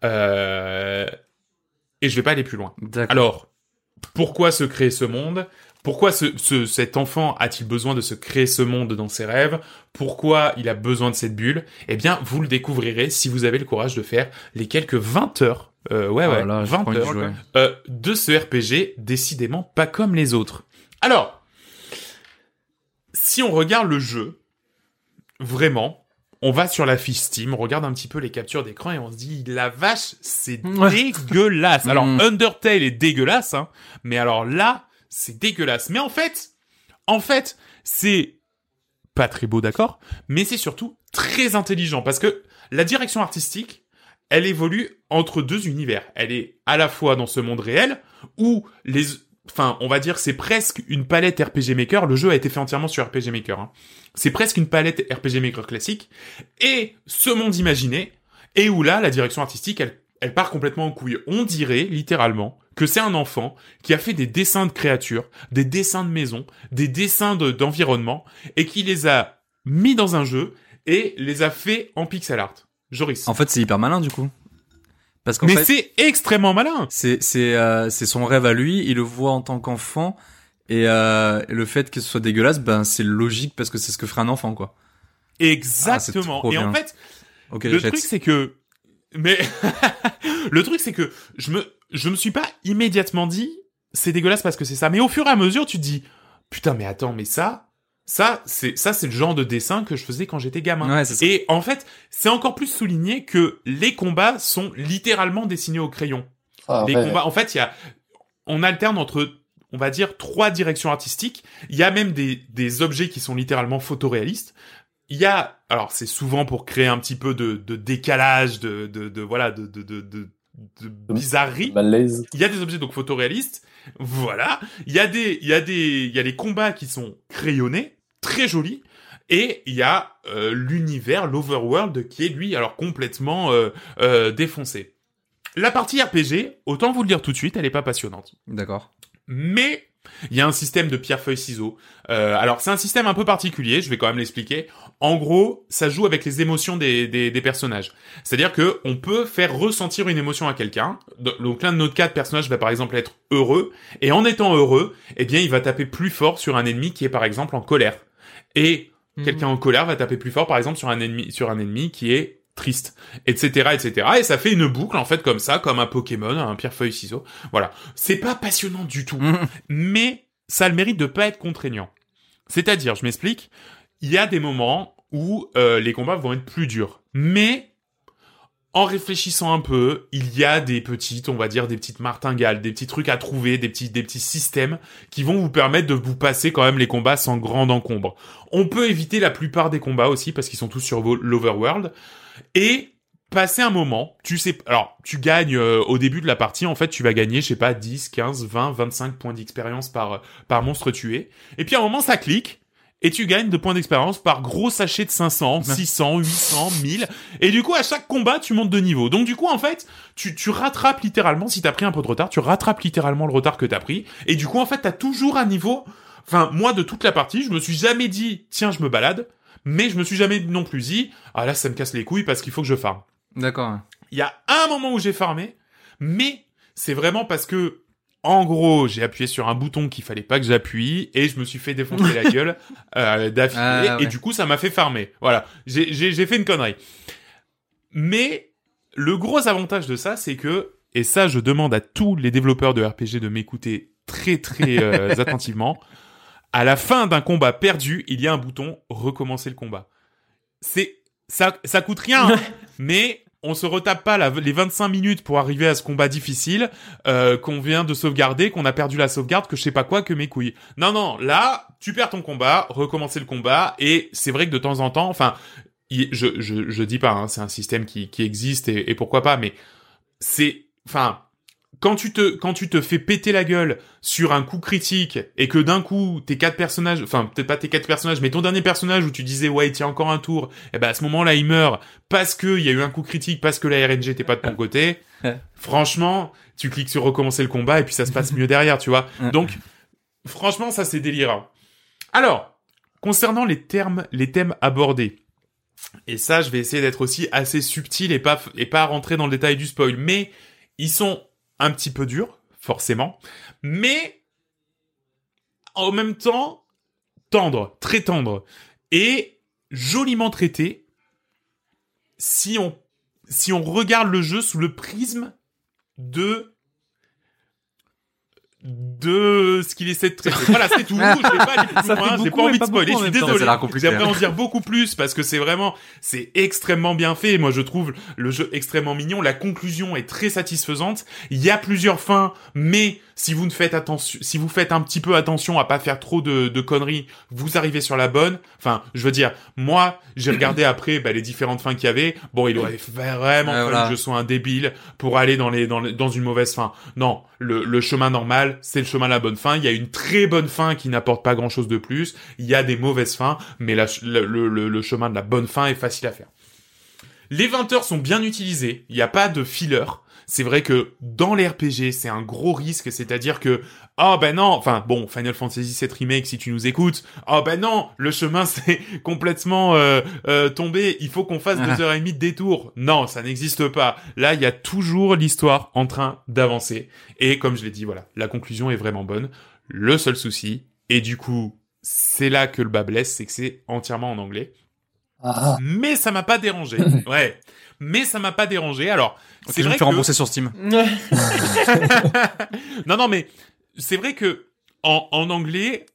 Euh, et je vais pas aller plus loin. Alors, pourquoi se créer ce monde? Pourquoi ce, ce- cet enfant a-t-il besoin de se créer ce monde dans ses rêves? Pourquoi il a besoin de cette bulle? Eh bien, vous le découvrirez si vous avez le courage de faire les quelques 20 heures, euh, ouais, Oh ouais, là là, j'ai 20 pas envie de heures euh, de ce RPG, décidément pas comme les autres. Alors, si on regarde le jeu, vraiment, on va sur la fiche Steam, on regarde un petit peu les captures d'écran et on se dit, la vache, c'est dégueulasse. Alors, Mm. Undertale est dégueulasse, hein, mais alors là, c'est dégueulasse. Mais en fait, en fait, c'est pas très beau, d'accord, mais c'est surtout très intelligent parce que la direction artistique, elle évolue entre deux univers. Elle est à la fois dans ce monde réel où les, enfin, on va dire, c'est presque une palette RPG Maker. Le jeu a été fait entièrement sur RPG Maker. hein. C'est presque une palette RPG Maker classique et ce monde imaginé et où là, la direction artistique, elle, elle part complètement en couille. On dirait littéralement que c'est un enfant qui a fait des dessins de créatures, des dessins de maisons, des dessins de- d'environnement et qui les a mis dans un jeu et les a fait en pixel art. Joris. En fait, c'est hyper malin du coup. Parce qu'en Mais c'est extrêmement malin. c'est c'est euh, c'est son rêve à lui. Il le voit en tant qu'enfant et euh, le fait que ce soit dégueulasse, ben c'est logique parce que c'est ce que ferait un enfant, quoi. Exactement. trop Et en fait, le truc c'est que mais [LAUGHS] le truc c'est que je me je me suis pas immédiatement dit c'est dégueulasse parce que c'est ça mais au fur et à mesure tu te dis putain mais attends mais ça ça c'est ça c'est le genre de dessin que je faisais quand j'étais gamin Ouais, c'est ça. et en fait c'est encore plus souligné que les combats sont littéralement dessinés au crayon Ah, les ouais. combats en fait il y a on alterne entre on va dire trois directions artistiques il y a même des des objets qui sont littéralement photoréalistes il y a alors c'est souvent pour créer un petit peu de, de décalage de, de, de voilà de de, de, de, bizarrerie Malaise. il y a des objets donc photoréalistes voilà il y a des il y a des il y a les combats qui sont crayonnés très jolis et il y a euh, l'univers l'overworld qui est lui alors complètement euh, euh, défoncé la partie RPG autant vous le dire tout de suite elle est pas passionnante D'accord. mais il y a un système de pierre feuille ciseaux. Euh, alors c'est un système un peu particulier, je vais quand même l'expliquer. En gros, ça joue avec les émotions des, des, des personnages. C'est-à-dire que on peut faire ressentir une émotion à quelqu'un. Donc l'un de nos quatre personnages va par exemple être heureux, et en étant heureux, eh bien il va taper plus fort sur un ennemi qui est par exemple en colère. Et Mhm. quelqu'un en colère va taper plus fort par exemple sur un ennemi sur un ennemi qui est triste, etc., etc. Et ça fait une boucle en fait comme ça, comme un Pokémon, un pierre feuille ciseaux. Voilà, c'est pas passionnant du tout Mhm. mais ça a le mérite de pas être contraignant. C'est-à-dire, je m'explique, il y a des moments où euh, les combats vont être plus durs, mais en réfléchissant un peu, il y a des petites, on va dire, des petites martingales, des petits trucs à trouver, des petits, des petits systèmes qui vont vous permettre de vous passer quand même les combats sans grande encombre. On peut éviter la plupart des combats aussi parce qu'ils sont tous sur l'overworld et passer un moment, tu sais, alors tu gagnes euh, au début de la partie, en fait, tu vas gagner, je sais pas, 10, 15, 20, 25 points d'expérience par par monstre tué. Et puis à un moment, ça clique. Et tu gagnes de points d'expérience par gros sachet de 500, 600, 800, 1000. Et du coup, à chaque combat, tu montes de niveau. Donc du coup, en fait, tu, tu rattrapes littéralement, si t'as pris un peu de retard, tu rattrapes littéralement le retard que t'as pris. Et du coup, en fait, t'as toujours un niveau... Enfin, moi, de toute la partie, je me suis jamais dit, tiens, je me balade. Mais je me suis jamais non plus dit, ah là, ça me casse les couilles parce qu'il faut que je farme. D'accord. Il y a un moment où j'ai farmé, mais c'est vraiment parce que, en gros, j'ai appuyé sur un bouton qu'il fallait pas que j'appuie et je me suis fait défoncer la [LAUGHS] gueule euh, d'affilée Ah, ouais. et du coup ça m'a fait farmer. Voilà, j'ai fait une connerie. Mais le gros avantage de ça, c'est que et ça je demande à tous les développeurs de RPG de m'écouter très très euh, [LAUGHS] attentivement. À la fin d'un combat perdu, il y a un bouton recommencer le combat. C'est ça ça coûte rien, hein, mais on se retape pas la- les 25 minutes pour arriver à ce combat difficile euh, qu'on vient de sauvegarder, qu'on a perdu la sauvegarde, que je sais pas quoi, que mes couilles. Non, non, là, tu perds ton combat, recommencer le combat, et c'est vrai que de temps en temps, enfin, je, je, je dis pas, hein, c'est un système qui, qui existe, et, et pourquoi pas, mais c'est, enfin, quand tu te, quand tu te fais péter la gueule sur un coup critique, et que d'un coup, tes quatre personnages, enfin, peut-être pas tes quatre personnages, mais ton dernier personnage où tu disais, ouais, il tient encore un tour, et ben, à ce moment-là, il meurt, parce que il y a eu un coup critique, parce que la RNG était pas de ton côté, franchement, tu cliques sur recommencer le combat et puis ça se passe mieux derrière, tu vois. Donc, franchement, ça c'est délirant. Alors, concernant les termes, les thèmes abordés, et ça, je vais essayer d'être aussi assez subtil et pas et pas rentrer dans le détail du spoil, mais ils sont un petit peu durs, forcément, mais en même temps tendres, très tendres et joliment traités si on si on regarde le jeu sous le prisme de de ce qu'il essaie de traiter. Voilà, c'est tout. [LAUGHS] Je vais pas aller plus Ça fait loin. J'ai pas envie de spoiler. Je suis désolé. J'aimerais en dire beaucoup plus parce que c'est vraiment, c'est extrêmement bien fait. Moi, je trouve le jeu extrêmement mignon. La conclusion est très satisfaisante. Il y a plusieurs fins, mais si vous ne faites attention, si vous faites un petit peu attention à pas faire trop de, de conneries, vous arrivez sur la bonne. Enfin, je veux dire, moi, j'ai regardé [COUGHS] après bah, les différentes fins qu'il y avait. Bon, il aurait vraiment Ouais, fallu voilà. que je sois un débile pour aller dans les dans, les- dans une mauvaise fin. Non, le, chemin normal, c'est le chemin de la bonne fin. Il y a une très bonne fin qui n'apporte pas grand chose de plus. Il y a des mauvaises fins, mais le- le chemin de la bonne fin est facile à faire. Les 20 heures sont bien utilisées. Il n'y a pas de filler. C'est vrai que dans les RPG, c'est un gros risque, c'est-à-dire que ah ben non, enfin bon, Final Fantasy VII Remake, si tu nous écoutes, ah ben non, le chemin [LAUGHS] c'est complètement euh, euh, tombé, il faut qu'on fasse deux [LAUGHS] heures et demie de détour. Non, ça n'existe pas. Là, il y a toujours l'histoire en train d'avancer. Et comme je l'ai dit, voilà, la conclusion est vraiment bonne. Le seul souci, et du coup, c'est là que le bas blesse, c'est que c'est entièrement en anglais. Ah, Mais ça m'a pas dérangé. [LAUGHS] ouais. Mais ça m'a pas dérangé. Alors, C'est c'est je me vrai fais que... rembourser sur Steam. [LAUGHS] non, non, mais c'est vrai que en, en anglais,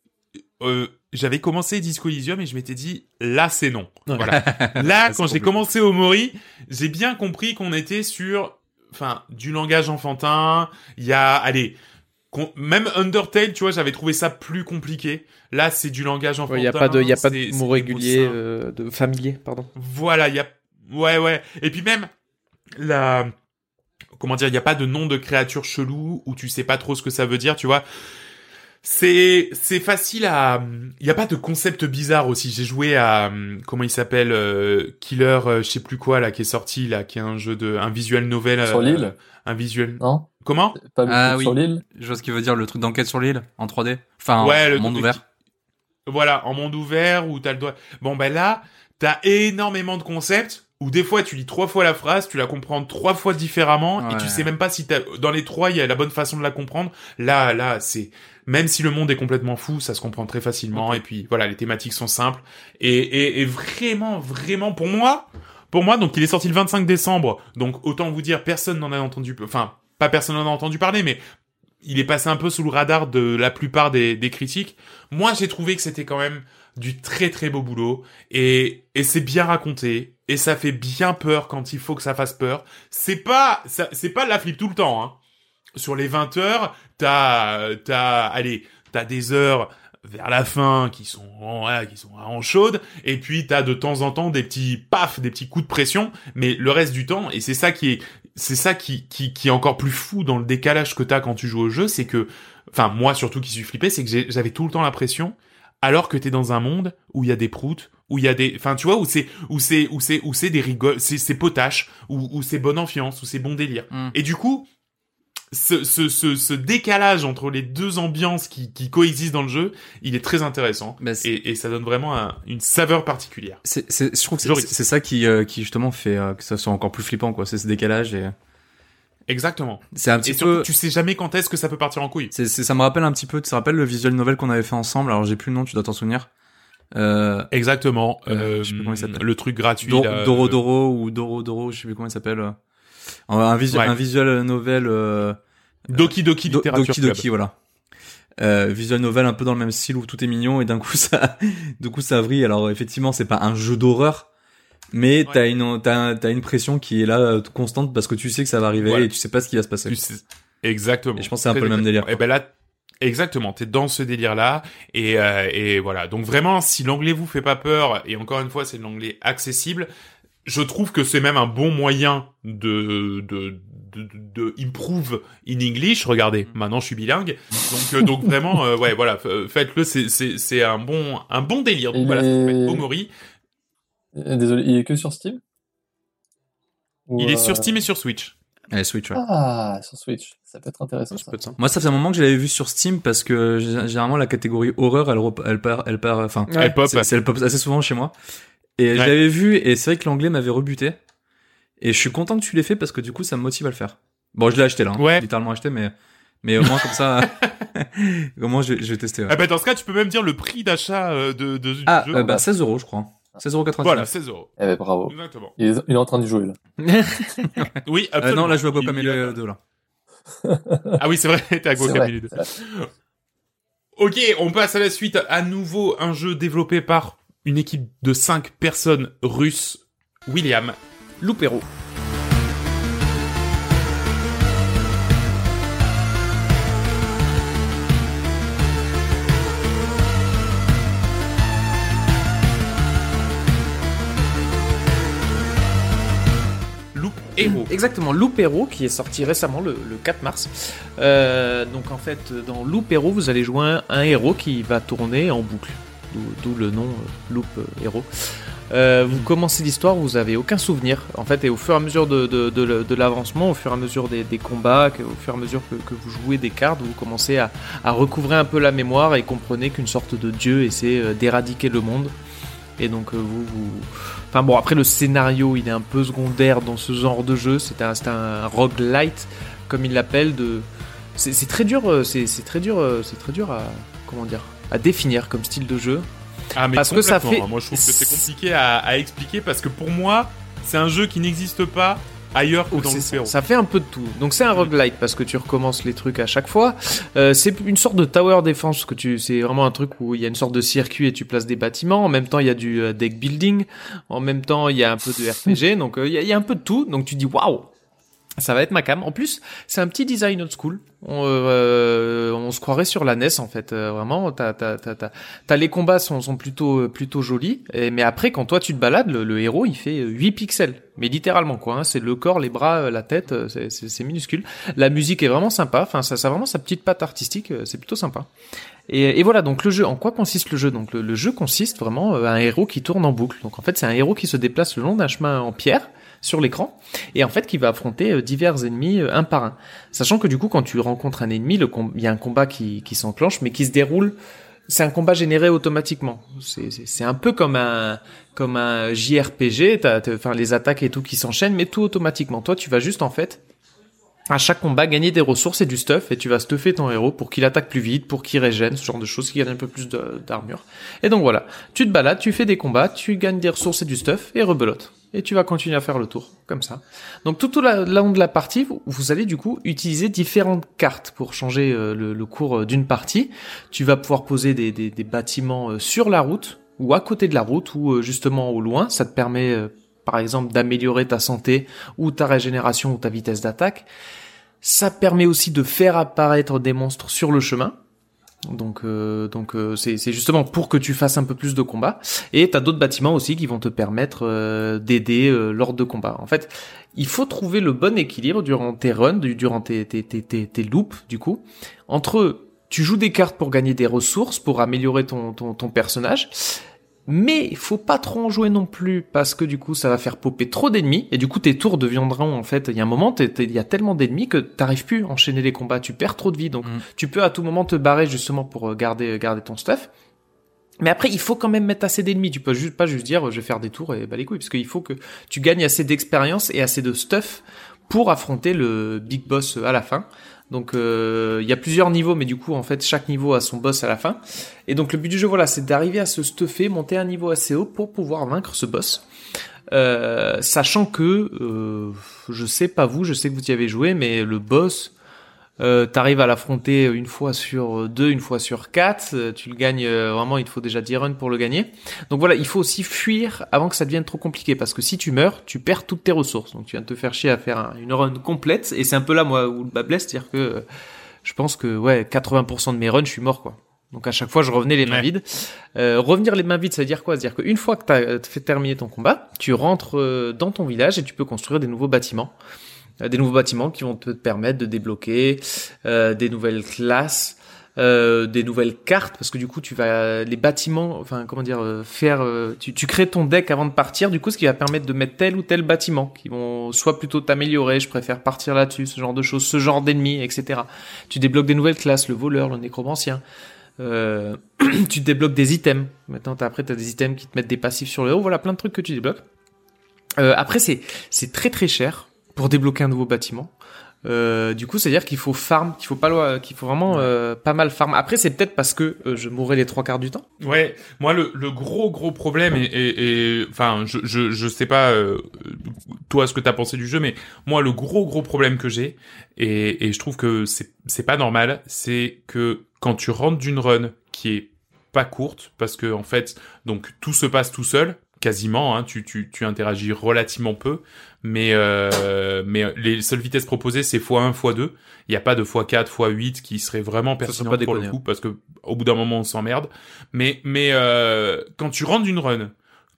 euh, j'avais commencé Disco Elysium et je m'étais dit, là, c'est non. Ouais. Voilà. [LAUGHS] Là, quand j'ai commencé au Mori, j'ai bien compris qu'on était sur, enfin, du langage enfantin. Il y a, allez, même Undertale, tu vois, j'avais trouvé ça plus compliqué. Là, c'est du langage enfantin. Il y a pas de, y a pas de mots réguliers, euh, de familier, pardon. Voilà, il y a ouais ouais et puis même la comment dire, il y a pas de nom de créature chelou où tu sais pas trop ce que ça veut dire, tu vois. C'est c'est facile à il y a pas de concept bizarre aussi. J'ai joué à comment il s'appelle euh, Killer euh, je sais plus quoi là qui est sorti là qui est un jeu de un visual novel Sur euh, l'île un visuel non Comment Pas Ah oui. sur l'île Je vois ce qu'il veut dire, le truc d'enquête sur l'île, en 3D. Enfin, Ouais, en le monde ouvert. Voilà, en monde ouvert où t'as le doigt. Bon ben là, t'as énormément de concepts où des fois tu lis trois fois la phrase, tu la comprends trois fois différemment et tu sais même pas si t'as dans les trois il y a la bonne façon de la comprendre. Là, là, c'est même si le monde est complètement fou, ça se comprend très facilement et puis voilà, les thématiques sont simples et, et, et vraiment, vraiment pour moi, pour moi donc il est sorti le 25 décembre, donc autant vous dire personne n'en a entendu, enfin pas personne n'en a entendu parler, mais il est passé un peu sous le radar de la plupart des, des critiques. Moi, j'ai trouvé que c'était quand même du très très beau boulot et, et c'est bien raconté et ça fait bien peur quand il faut que ça fasse peur. C'est pas c'est pas la flip tout le temps. Hein. Sur les 20 heures, t'as t'as allez t'as des heures vers la fin qui sont voilà, qui sont en chaudes et puis t'as de temps en temps des petits paf des petits coups de pression mais le reste du temps et c'est ça qui est c'est ça qui, qui qui est encore plus fou dans le décalage que t'as quand tu joues au jeu c'est que enfin moi surtout qui suis flippé c'est que j'avais tout le temps l'impression alors que t'es dans un monde où il y a des proutes où il y a des enfin tu vois où c'est où c'est où c'est où c'est des rigoles c'est c'est potache où où c'est bonne ambiance où c'est bon délire Mm. et du coup ce, ce, ce, ce décalage entre les deux ambiances qui, qui coexistent dans le jeu, il est très intéressant. Bah, Et, et ça donne vraiment un- une saveur particulière. C'est, c'est, je trouve que c'est ça qui, euh, qui justement fait euh, que ça soit encore plus flippant, quoi. C'est ce décalage et Exactement. c'est un Et petit surtout, peu. tu sais jamais quand est-ce que ça peut partir en couille. C'est, c'est- ça me rappelle un petit peu. Tu te rappelles le visual novel qu'on avait fait ensemble? Alors j'ai plus le nom, tu dois t'en souvenir. Euh, Exactement. Euh, je sais plus comment il s'appelle. le truc gratuit. Là, Doro euh, Doro ou Doro Doro, je sais plus comment il s'appelle. euh. Un, visu- Ouais. un visual novel. Euh, Doki Doki Do- Literature Doki Club. Doki, voilà. Euh, visual novel un peu dans le même style où tout est mignon et d'un coup [LAUGHS] ça, du coup ça vrille. Alors effectivement c'est pas un jeu d'horreur, mais Ouais. t'as une t'as t'as une pression qui est là euh, constante parce que tu sais que ça va arriver Voilà. et tu sais pas ce qui va se passer. Tu sais- Exactement. Et je pense que c'est un Très peu le même délire, Et ben là, exactement, t'es dans ce délire-là, et, euh, et voilà. Donc vraiment, si l'anglais vous fait pas peur, et encore une fois, c'est de l'anglais accessible, je trouve que c'est même un bon moyen de de de, de, de improve in English. Regardez, maintenant je suis bilingue, donc euh, donc vraiment, euh, ouais, voilà, faites-le. C'est c'est c'est un bon un bon délire. Donc Il voilà, ça s'appelle Omori. Euh, Désolé, il est que sur Steam Ou, Il est euh, sur Steam et sur Switch. Allez, Switch. Ouais. Ah, sur Switch. Ça peut être intéressant. Ça ça. peut être ça. Moi ça fait un moment que je l'avais vu sur Steam parce que généralement la catégorie horreur elle rep- elle part elle part enfin Ouais. Elle pop. c'est elle pop assez souvent chez moi et je Ouais. l'avais vu et c'est vrai que l'anglais m'avait rebuté et je suis content que tu l'aies fait parce que du coup ça me motive à le faire. Bon je l'ai acheté là, hein. Ouais. littéralement acheté mais mais au moins comme ça [LAUGHS] au moins je, je vais tester. ouais. Ah ben dans ce cas, tu peux même dire le prix d'achat euh, de de du Ah, jeu. euh, bah 16 euros je crois. 16,99 euros. Voilà, 16 euros. Eh ben, bravo. Exactement. Il est, il est en train d'y jouer, là. [LAUGHS] Oui, Euh, absolument. non là je vois a- 2 là. Ah oui, c'est vrai, [LAUGHS] t'es à vrai, 2. c'est vrai. Ok, on passe à la suite. À nouveau, un jeu développé par une équipe de 5 personnes russes. William. Loupéro. Hero. Exactement, Loupéro qui est sorti récemment le, le 4 mars. Euh, donc en fait, dans Loupéro, vous allez jouer un, héros qui va tourner en boucle. D'où le nom euh, Loop Hero. Euh, vous commencez l'histoire, vous avez aucun souvenir en fait, et au fur et à mesure de, l'avancement, au fur et à mesure des, combats, au fur et à mesure que, vous jouez des cartes, vous commencez à, à recouvrer un peu la mémoire et comprenez qu'une sorte de dieu essaie d'éradiquer le monde. Et donc euh, vous, vous... Enfin bon, après le scénario, il est un peu secondaire dans ce genre de jeu. C'est un, un roguelite, comme il l'appelle. De... C'est très dur, euh, c'est très dur, euh, c'est très dur à comment dire, à définir comme style de jeu. Ah, mais Parce que ça fait-. Moi, je trouve que c'est compliqué à, à expliquer parce que pour moi, c'est un jeu qui n'existe pas ailleurs que Oh, dans c'est le ça. Fait un peu de tout. Donc c'est un roguelite parce que tu recommences les trucs à chaque fois. Euh, c'est une sorte de tower defense que tu c'est vraiment un truc où il y a une sorte de circuit et tu places des bâtiments. En même temps, il y a du euh, deck building. En même temps, il y a un peu de [LAUGHS] RPG. donc euh, il y, a, il y a un peu de tout. Donc tu dis waouh. Ça va être ma cam. En plus, c'est un petit design old school. On, euh, on se croirait sur la NES en fait. Euh, vraiment, t'as, les combats sont, sont plutôt, plutôt jolis. Mais après, quand toi tu te balades, le, le héros il fait 8 pixels. Mais littéralement quoi. hein. c'est le corps, les bras, euh, la tête. euh, C'est, c'est, minuscule. La musique est vraiment sympa. Enfin, ça, ça a vraiment sa petite patte artistique. euh, C'est plutôt sympa. Et, et voilà, donc le jeu, en quoi consiste le jeu? Donc le, le jeu consiste vraiment euh, à un héros qui tourne en boucle. Donc en fait, c'est un héros qui se déplace le long d'un chemin en pierre sur l'écran et en fait qui va affronter euh, divers ennemis euh, un par un. Sachant que du coup, quand tu rencontres un ennemi, il y a un combat qui, s'enclenche, mais qui se déroule. C'est un combat généré automatiquement. C'est- un peu comme un comme un JRPG. Enfin les attaques et tout qui s'enchaînent, mais tout automatiquement. Toi, tu vas juste en fait à chaque combat gagner des ressources et du stuff et tu vas stuffer ton héros pour qu'il attaque plus vite, pour qu'il régène, ce genre de choses, qu'il gagne un peu plus d'armure. Et donc voilà, tu te balades, tu fais des combats, tu gagnes des ressources et du stuff et rebelote. Et tu vas continuer à faire le tour, comme ça. Donc tout au long de la partie, vous, allez du coup utiliser différentes cartes pour changer euh, le, cours euh, d'une partie. Tu vas pouvoir poser des, bâtiments euh, sur la route ou à côté de la route ou justement au loin. Ça te permet par exemple d'améliorer ta santé ou ta régénération ou ta vitesse d'attaque. Ça permet aussi de faire apparaître des monstres sur le chemin. Donc, euh, donc euh, c'est justement pour que tu fasses un peu plus de combats. Et t'as d'autres bâtiments aussi qui vont te permettre euh, d'aider euh, lors de combats. En fait, il faut trouver le bon équilibre durant tes runs, du- durant tes, tes, tes, tes, tes loops, du coup, entre tu joues des cartes pour gagner des ressources, pour améliorer ton, ton, ton personnage, mais il faut pas trop en jouer non plus parce que du coup ça va faire popper trop d'ennemis et du coup tes tours deviendront en fait il y a un moment il y a tellement d'ennemis que t'arrives plus à enchaîner les combats tu perds trop de vie donc Mm. tu peux à tout moment te barrer justement pour euh, garder garder ton stuff mais après, il faut quand même mettre assez d'ennemis. Tu peux juste pas juste dire, euh, je vais faire des tours et bah les couilles, parce qu'il faut que tu gagnes assez d'expérience et assez de stuff pour affronter le big boss euh, à la fin. Donc, euh, il y a plusieurs niveaux, mais du coup, en fait, chaque niveau a son boss à la fin. Et donc, le but du jeu, voilà, c'est d'arriver à se stuffer, monter un niveau assez haut pour pouvoir vaincre ce boss. Euh, sachant que, euh, je sais pas vous, je sais que vous y avez joué, mais le boss, euh, t'arrives à l'affronter une fois sur deux, une fois sur quatre, euh, tu le gagnes euh, vraiment, il te faut déjà 10 runs pour le gagner. Donc voilà, il faut aussi fuir avant que ça devienne trop compliqué, parce que si tu meurs, tu perds toutes tes ressources. Donc tu viens de te faire chier à faire un- une run complète, et c'est un peu là, moi, où le bas blesse, c'est-à-dire que euh, je pense que, ouais, 80% de mes runs, je suis mort, quoi. Donc à chaque fois, je revenais les mains Ouais. vides. Euh, revenir les mains vides, ça veut dire quoi? C'est-à-dire qu'une fois que tu as fait terminer ton combat, tu rentres dans ton village et tu peux construire des nouveaux bâtiments. Euh, des nouveaux bâtiments qui vont te permettre de débloquer euh, des nouvelles classes, euh, des nouvelles cartes, parce que du coup tu vas les bâtiments, enfin comment dire, faire, tu, crées ton deck avant de partir, du coup ce qui va permettre de mettre tel ou tel bâtiment qui vont soit plutôt t'améliorer, je préfère partir là-dessus, ce genre de choses, ce genre d'ennemis, etc. Tu débloques des nouvelles classes, le voleur, le nécromancien. [CLEARS THROAT] Tu débloques des items. Maintenant, après, tu des items qui te mettent des passifs sur le haut. Voilà, plein de trucs que tu débloques. Euh, après, c'est c'est très très cher pour débloquer un nouveau bâtiment. Euh, du coup, c'est-à-dire qu'il faut farm, qu'il faut pas qu'il faut vraiment euh, pas mal farm. Après, c'est peut-être parce que euh, je mourrais les trois quarts du temps. Ouais, moi le, le gros gros problème et, et, et- enfin je, je je sais pas toi ce que t'as pensé du jeu mais moi le gros gros problème que j'ai et, et je trouve que c'est c'est pas normal c'est que quand tu rentres d'une run qui est pas courte parce que en fait donc tout se passe tout seul quasiment hein, tu tu tu interagis relativement peu mais euh, mais les seules vitesses proposées c'est x1 x2 il y a pas de x4 x8 qui serait vraiment pertinent pour le coup parce que au bout d'un moment on s'emmerde mais mais euh, quand tu rentres d'une run,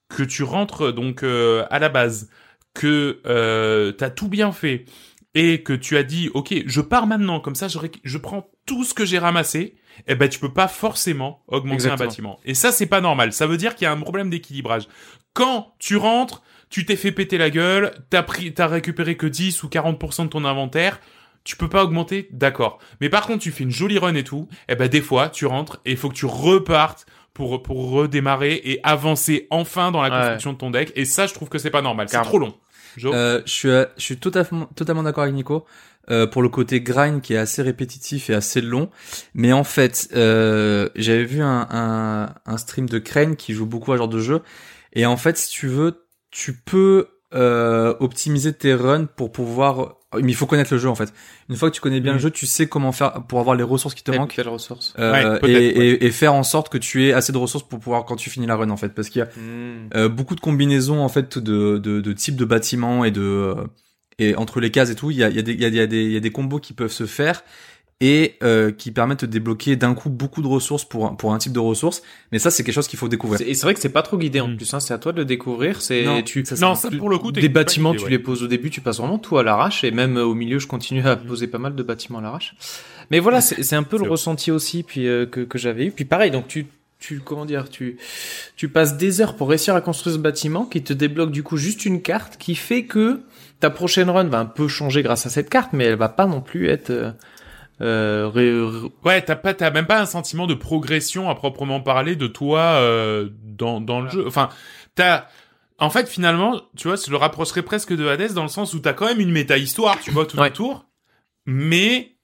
que tu rentres donc euh, à la base, que t'as tout bien fait et que tu as dit ok je pars maintenant comme ça je, je prends tout ce que j'ai ramassé, eh ben tu peux pas forcément augmenter Exactement. un bâtiment. Et ça c'est pas normal. Ça veut dire qu'il y a un problème d'équilibrage. Quand tu rentres, tu t'es fait péter la gueule, t'as pris, t'as récupéré que 10 ou 40% de ton inventaire. Tu peux pas augmenter, d'accord. Mais par contre, tu fais une jolie run et tout. Eh ben des fois, tu rentres et il faut que tu repartes pour pour redémarrer et avancer enfin dans la Ouais. construction de ton deck. Et ça, je trouve que c'est pas normal. C'est trop long. Jo Euh, je suis, euh, je suis totalement, totalement d'accord avec Nico euh, pour le côté grind qui est assez répétitif et assez long. Mais en fait, euh, j'avais vu un, un, un stream de Crane qui joue beaucoup à ce genre de jeu. Et en fait, si tu veux, tu peux euh, optimiser tes runs pour pouvoir. Mais il faut connaître le jeu en fait. Une fois que tu connais bien Mm. le jeu, tu sais comment faire pour avoir les ressources qui te manquent. euh, Ouais, et, et, ouais. et faire en sorte que tu aies assez de ressources pour pouvoir quand tu finis la run en fait parce qu'il y a Hmm. euh, beaucoup de combinaisons en fait de, de, de types de bâtiments et de euh, et entre les cases et tout il y a, il y, a des, il y, a, il y, a des, il y a des combos qui peuvent se faire et euh, qui permettent de débloquer d'un coup beaucoup de ressources pour un, pour un type de ressources mais ça c'est quelque chose qu'il faut découvrir C'est- Et c'est vrai que c'est pas trop guidé en Mm. plus. Hein. C'est à toi de le découvrir. C'est Non, tu. ça, non, ça pour le coup, des bâtiments, guidé, tu ouais. les poses au début, tu passes vraiment tout à l'arrache, et même euh, au milieu, je continue à poser pas mal de bâtiments à l'arrache. Mais voilà, c'est c'est un peu C'est le vrai. ressenti aussi, puis euh, que, que j'avais eu. Puis pareil, donc tu, tu, comment dire, tu, tu passes des heures pour réussir à construire ce bâtiment, qui te débloque du coup juste une carte, qui fait que ta prochaine run va un peu changer grâce à cette carte, mais elle va pas non plus être euh, ré- Ouais, t'as pas, t'as même pas un sentiment de progression à proprement parler de toi euh, dans dans le jeu. Enfin, t'as, en fait, finalement, tu vois, je le rapprocherais presque de Hades dans le sens où t'as quand même une méta histoire, tu vois, tout Ouais. autour, mais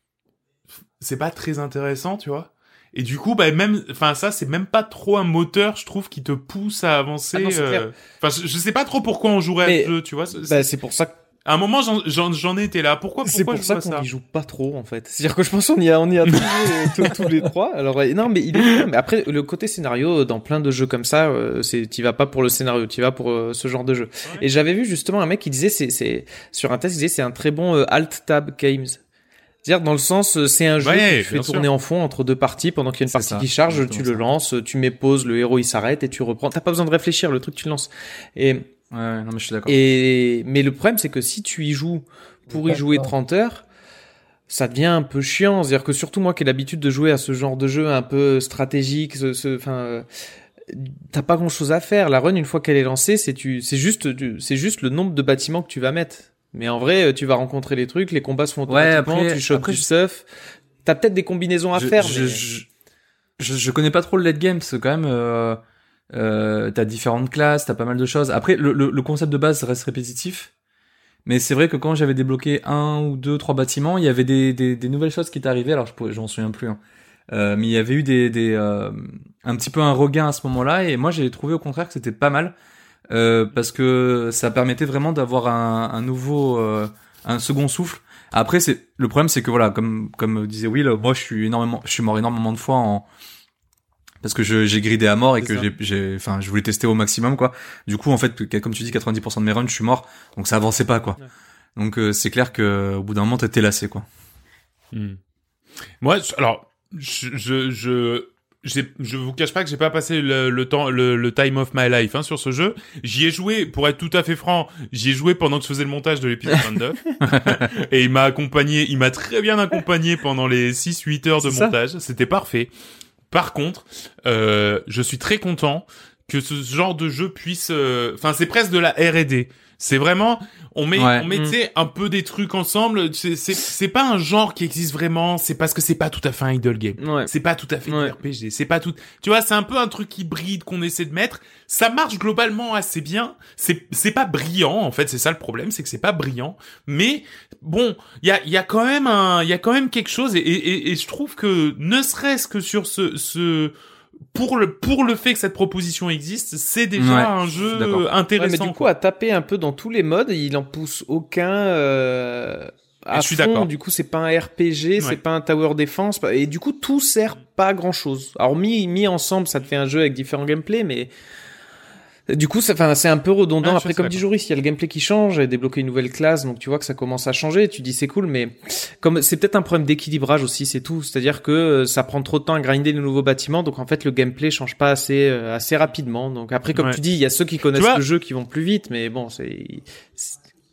c'est pas très intéressant, tu vois. Et du coup, bah même, enfin ça, c'est même pas trop un moteur, je trouve, qui te pousse à avancer. Ah non, euh. Enfin, je, je sais pas trop pourquoi on jouerait Mais- à ce jeu, tu vois. c'est- bah, c'est pour ça que À un moment, j'en- j'en j'en étais là. Pourquoi, C'est pourquoi pour je ça qu'on joue pas trop en fait. C'est-à-dire que je pense qu'on y a on y a tous, tous, tous les trois. Alors ouais, non mais il est bien. mais après le côté scénario dans plein de jeux comme ça, euh, c'est t'y vas pas pour le scénario, t'y vas pour euh, ce genre de jeu. Ouais. Et j'avais vu justement un mec qui disait c'est c'est sur un test il disait c'est un très bon euh, alt tab games. C'est-à-dire dans le sens euh, c'est un jeu Ouais, que tu fais bien tourner sûr. en fond entre deux parties pendant qu'il y a une C'est partie ça, qui charge, tu le ça. lances, tu mets pause, le héros il s'arrête et tu reprends. T'as pas besoin de réfléchir, le truc tu le lances. Et ouais, non mais je suis d'accord et mais le problème c'est que si tu y joues pour y jouer D'accord. 30 heures, ça devient un peu chiant. C'est-à-dire que surtout moi qui ai l'habitude de jouer à ce genre de jeu un peu stratégique, ce, ce- enfin, euh, t'as pas grand-chose à faire. La run une fois qu'elle est lancée, c'est tu, c'est juste, du- c'est juste le nombre de bâtiments que tu vas mettre. Mais en vrai, tu vas rencontrer les trucs, les combats se font Ouais, automatiquement, après- tu chopes après, du stuff. T'as peut-être des combinaisons à je, faire. je, mais- je, je, je connais pas trop le late game que quand même euh, euh, t'as différentes classes t'as pas mal de choses. Après le, le, le concept de base reste répétitif. Mais c'est vrai que quand j'avais débloqué un ou deux trois bâtiments il y avait des, des, des nouvelles choses qui arrivées alors je j'en souviens plus hein. Euh, mais il y avait eu des, des euh, un petit peu un regain à ce moment-là. Et moi j'ai trouvé au contraire que c'était pas mal. Euh, parce que ça permettait vraiment d'avoir un, un nouveau euh, un second souffle. Après c'est le problème c'est que voilà comme comme disait Will moi je suis énormément je suis mort énormément de fois en parce que je- j'ai gridé à mort et que j'ai j'ai enfin je voulais tester au maximum quoi du coup en fait comme tu dis 90% de mes runs je suis mort donc ça avançait pas quoi Ouais. donc euh, c'est clair que au bout d'un moment t'étais lassé quoi Hmm. Moi, je- alors, je, je, je, je vous cache pas que j'ai pas passé le, le temps, le, le time of my life hein, sur ce jeu. J'y ai joué, pour être tout à fait franc, j'y ai joué pendant que je faisais le montage de l'épisode [LAUGHS] 29. et il m'a accompagné, il m'a très bien accompagné pendant les 6-8 heures de montage. C'était parfait. Par contre, euh, je suis très content que ce genre de jeu puisse, euh, enfin, c'est presque de la R&D. C'est vraiment, on met, Ouais. on met, Mm. tu sais, un peu des trucs ensemble. C'est, c'est, c'est pas un genre qui existe vraiment. C'est parce que c'est pas tout à fait un idle game. Ouais. C'est pas tout à fait Ouais. du RPG. C'est pas tout. Tu vois, c'est un peu un truc hybride qu'on essaie de mettre. Ça marche globalement assez bien. C'est, c'est pas brillant en fait. C'est ça le problème, c'est que c'est pas brillant. Mais bon, il y a, il y a quand même un, il y a quand même quelque chose. Et, et, et- et je trouve que ne serait-ce que sur ce, ce pour le pour le fait que cette proposition existe, c'est déjà Ouais, un jeu d'accord. Ouais, intéressant. mais du coup, quoi. à taper un peu dans tous les modes, il en pousse aucun. Euh, à Je suis fond. d'accord. Du coup, c'est pas un RPG, Ouais. c'est pas un tower defense, et du coup, tout sert pas à grand chose. Alors mis mis ensemble, ça te fait un jeu avec différents gameplays, mais du coup, enfin, c'est un peu redondant. Ah, Après, comme dit Joris, il y a le gameplay qui change, et débloquer une nouvelle classe, donc tu vois que ça commence à changer. Tu dis c'est cool, mais comme c'est peut-être un problème d'équilibrage aussi, c'est tout. C'est-à-dire que euh, ça prend trop de temps à grinder les nouveaux bâtiments, donc en fait le gameplay change pas assez euh, assez rapidement. Donc après, comme Ouais. tu dis, il y a ceux qui connaissent vois- le jeu qui vont plus vite, mais bon, c'est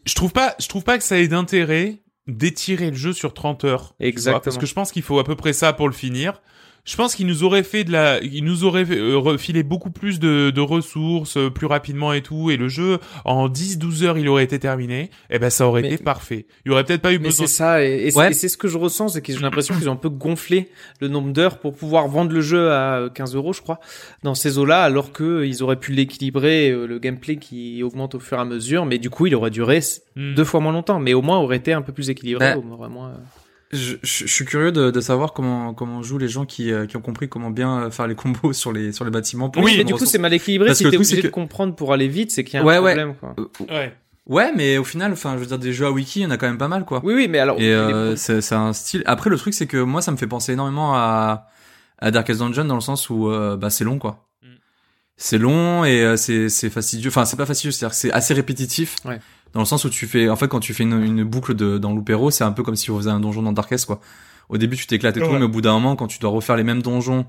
je trouve pas, je trouve pas que ça ait d'intérêt d'étirer le jeu sur 30 heures. vois, Exactement. Parce que je pense qu'il faut à peu près ça pour le finir. Je pense qu'il nous aurait fait de la, il nous aurait euh, refilé beaucoup plus de, de ressources euh, plus rapidement et tout, et le jeu en 10-12 heures il aurait été terminé. Et ben ça aurait Mais- été parfait. Il y aurait peut-être pas eu Mais besoin. c'est ça, et, et c'est- Ouais. et c'est ce que je ressens, c'est que j'ai l'impression qu'ils ont un peu gonflé le nombre d'heures pour pouvoir vendre le jeu à 15 euros, je crois, dans ces eaux-là, alors que euh, ils auraient pu l'équilibrer, euh, le gameplay qui augmente au fur et à mesure, mais du coup, il aurait duré Hmm. deux fois moins longtemps, mais au moins aurait été un peu plus équilibré, Bah, au moins. Je, je- je suis curieux de, de savoir comment comment jouent les gens qui, euh, qui ont compris comment bien faire les combos sur les sur les bâtiments. pour Oui, mais du coup, c'est mal équilibré. Parce si que t'es obligé de comprendre pour aller vite, c'est qu'il y a Ouais, un ouais. problème. Quoi. Euh, Ouais. ouais, mais au final, enfin, je veux dire, des jeux à wiki, il y en a quand même pas mal, quoi. Oui, oui, mais alors. Et euh, c'est c'est un style. Après, le truc, c'est que moi, ça me fait penser énormément à, à Darkest Dungeon dans le sens où euh, bah, c'est long, quoi. Mm. C'est long et euh, c'est c'est fastidieux. Enfin, c'est pas fastidieux, c'est-à-dire que c'est assez répétitif. Ouais. Dans le sens où tu fais, en fait, quand tu fais une, une boucle de, dans Loopero, c'est un peu comme si on faisait un donjon dans Darkest, quoi. Au début, tu t'éclates et tout, mais au bout d'un moment, quand tu dois refaire les mêmes donjons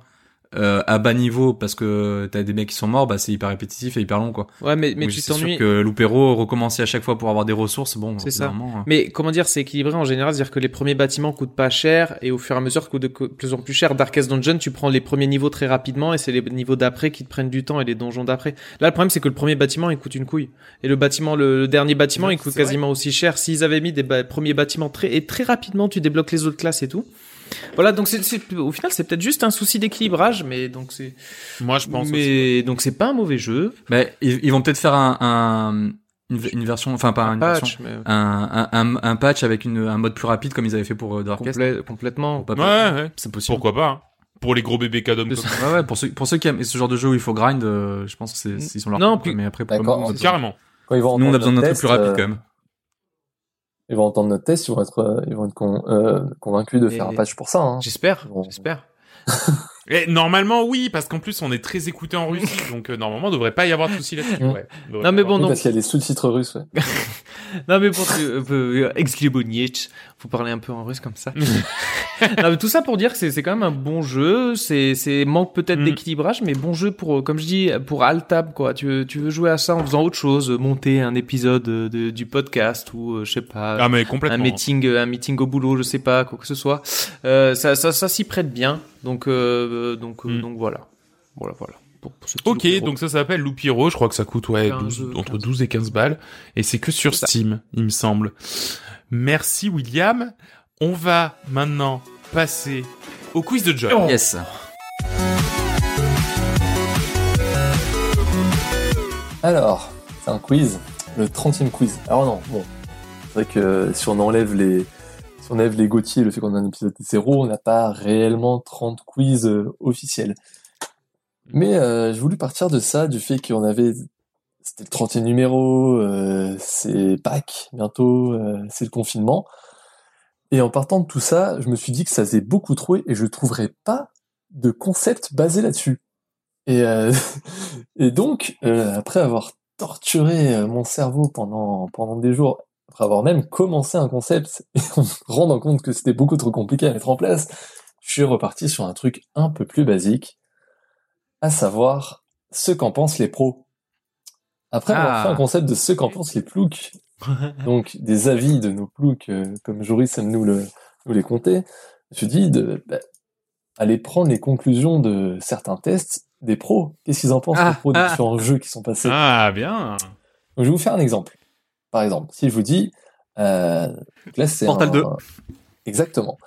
euh, à bas niveau parce que t'as des mecs qui sont morts, bah c'est hyper répétitif et hyper long, quoi. Ouais, mais, mais Donc, tu t'ennuies. que Loopero recommencer à chaque fois pour avoir des ressources, bon, C'est ça. moment, euh, Mais comment dire, c'est équilibré en général, c'est-à-dire que les premiers bâtiments coûtent pas cher et au fur et à mesure coûtent de plus en plus cher. Darkest Dungeon, tu prends les premiers niveaux très rapidement et c'est les niveaux d'après qui te prennent du temps et les donjons d'après. Là, le problème c'est que le premier bâtiment il coûte une couille et le bâtiment, le, le dernier bâtiment, Ouais, il coûte vrai. quasiment aussi cher. S'ils avaient mis des premiers bâtiments très et très rapidement, tu débloques les autres classes et tout. Voilà, donc c'est, c'est- au final c'est peut-être juste un souci d'équilibrage, mais donc c'est, Moi je pense. aussi. mais donc c'est pas un mauvais jeu. Mais ils, ils vont peut-être faire un, un une, une version, enfin pas un une patch, version, mais un, un, un, un patch avec une, un mode plus rapide comme ils avaient fait pour euh, Darkest. complè- complètement. Pas- Ouais, ouais. C'est possible. Pourquoi pas hein. Pour les gros bébés cadom De- comme ouais, ouais, pour ceux, pour ceux qui aiment ce genre de jeu où il faut grind, euh, je pense que c'est, ils sont là. Non, puis- mais après, pour D'accord. nous, on Carrément. Quand ils vont nous, on a besoin d'un truc plus rapide euh, quand même. Ils vont entendre notre test, ils vont être, euh, ils vont être con- euh, convaincus de faire un patch pour ça. Hein. J'espère, Bon. j'espère. [LAUGHS] Et normalement oui, parce qu'en plus on est très écouté en Russie, [LAUGHS] donc euh, normalement devrait pas y avoir de souci là-dessus. Mm. Ouais. Non, mais bon, Oui, donc- parce qu'il y a des sous-titres russes. Ouais. [LAUGHS] Non mais pour euh, euh, faut parler un peu en russe comme ça. [LAUGHS] non mais tout ça pour dire que c'est quand même un bon jeu, c'est manque peut-être Mm. d'équilibrage mais bon jeu pour comme je dis pour Altab quoi. Tu veux tu veux jouer à ça en faisant autre chose, monter un épisode de, du podcast ou euh, je sais pas Ah mais un complètement. meeting euh, un meeting au boulot, je sais pas quoi que ce soit. Euh, ça ça ça s'y prête bien. Donc euh, donc euh, Mm. donc voilà. Voilà voilà. Pour, pour ce Ok, Loupiro. donc ça s'appelle Loupiro, je crois que ça coûte ouais, 15, 12 entre 15. 12 et 15 balles, et c'est que sur. Steam, il me semble. Merci William. On va maintenant passer au quiz de John. Yes. Alors, c'est un quiz, le 30e quiz. Alors non, bon, c'est vrai que si on enlève les, si on enlève les Gauthier, le fait qu'on a un épisode zéro, on n'a pas réellement 30 quiz euh, officiels. Mais euh, j'ai voulu partir de ça, du fait qu'on avait, c'était le 30e numéro, euh, c'est Pâques bientôt, euh, c'est le confinement. Et en partant de tout ça, je me suis dit que ça faisait beaucoup trop et je trouverais pas de concept basé là-dessus. Et, euh, [LAUGHS] et donc, euh, après avoir torturé euh, mon cerveau pendant, pendant des jours, après avoir même commencé un concept [LAUGHS] et en me rendant compte que c'était beaucoup trop compliqué à mettre en place, je suis reparti sur un truc un peu plus basique, à savoir ce qu'en pensent les pros. Après avoir Ah. fait un concept de ce qu'en pensent les ploucs, [LAUGHS] donc des avis de nos ploucs, euh, comme Joris aime nous, le, nous les compter, je dis de bah, aller prendre les conclusions de certains tests des pros. Qu'est-ce qu'ils en pensent Ah, les pros des ah. différents jeux qui sont passés? Ah bien. Donc, je vais vous faire un exemple. Par exemple, si je vous dis, euh, là c'est Portal un- 2. Exactement.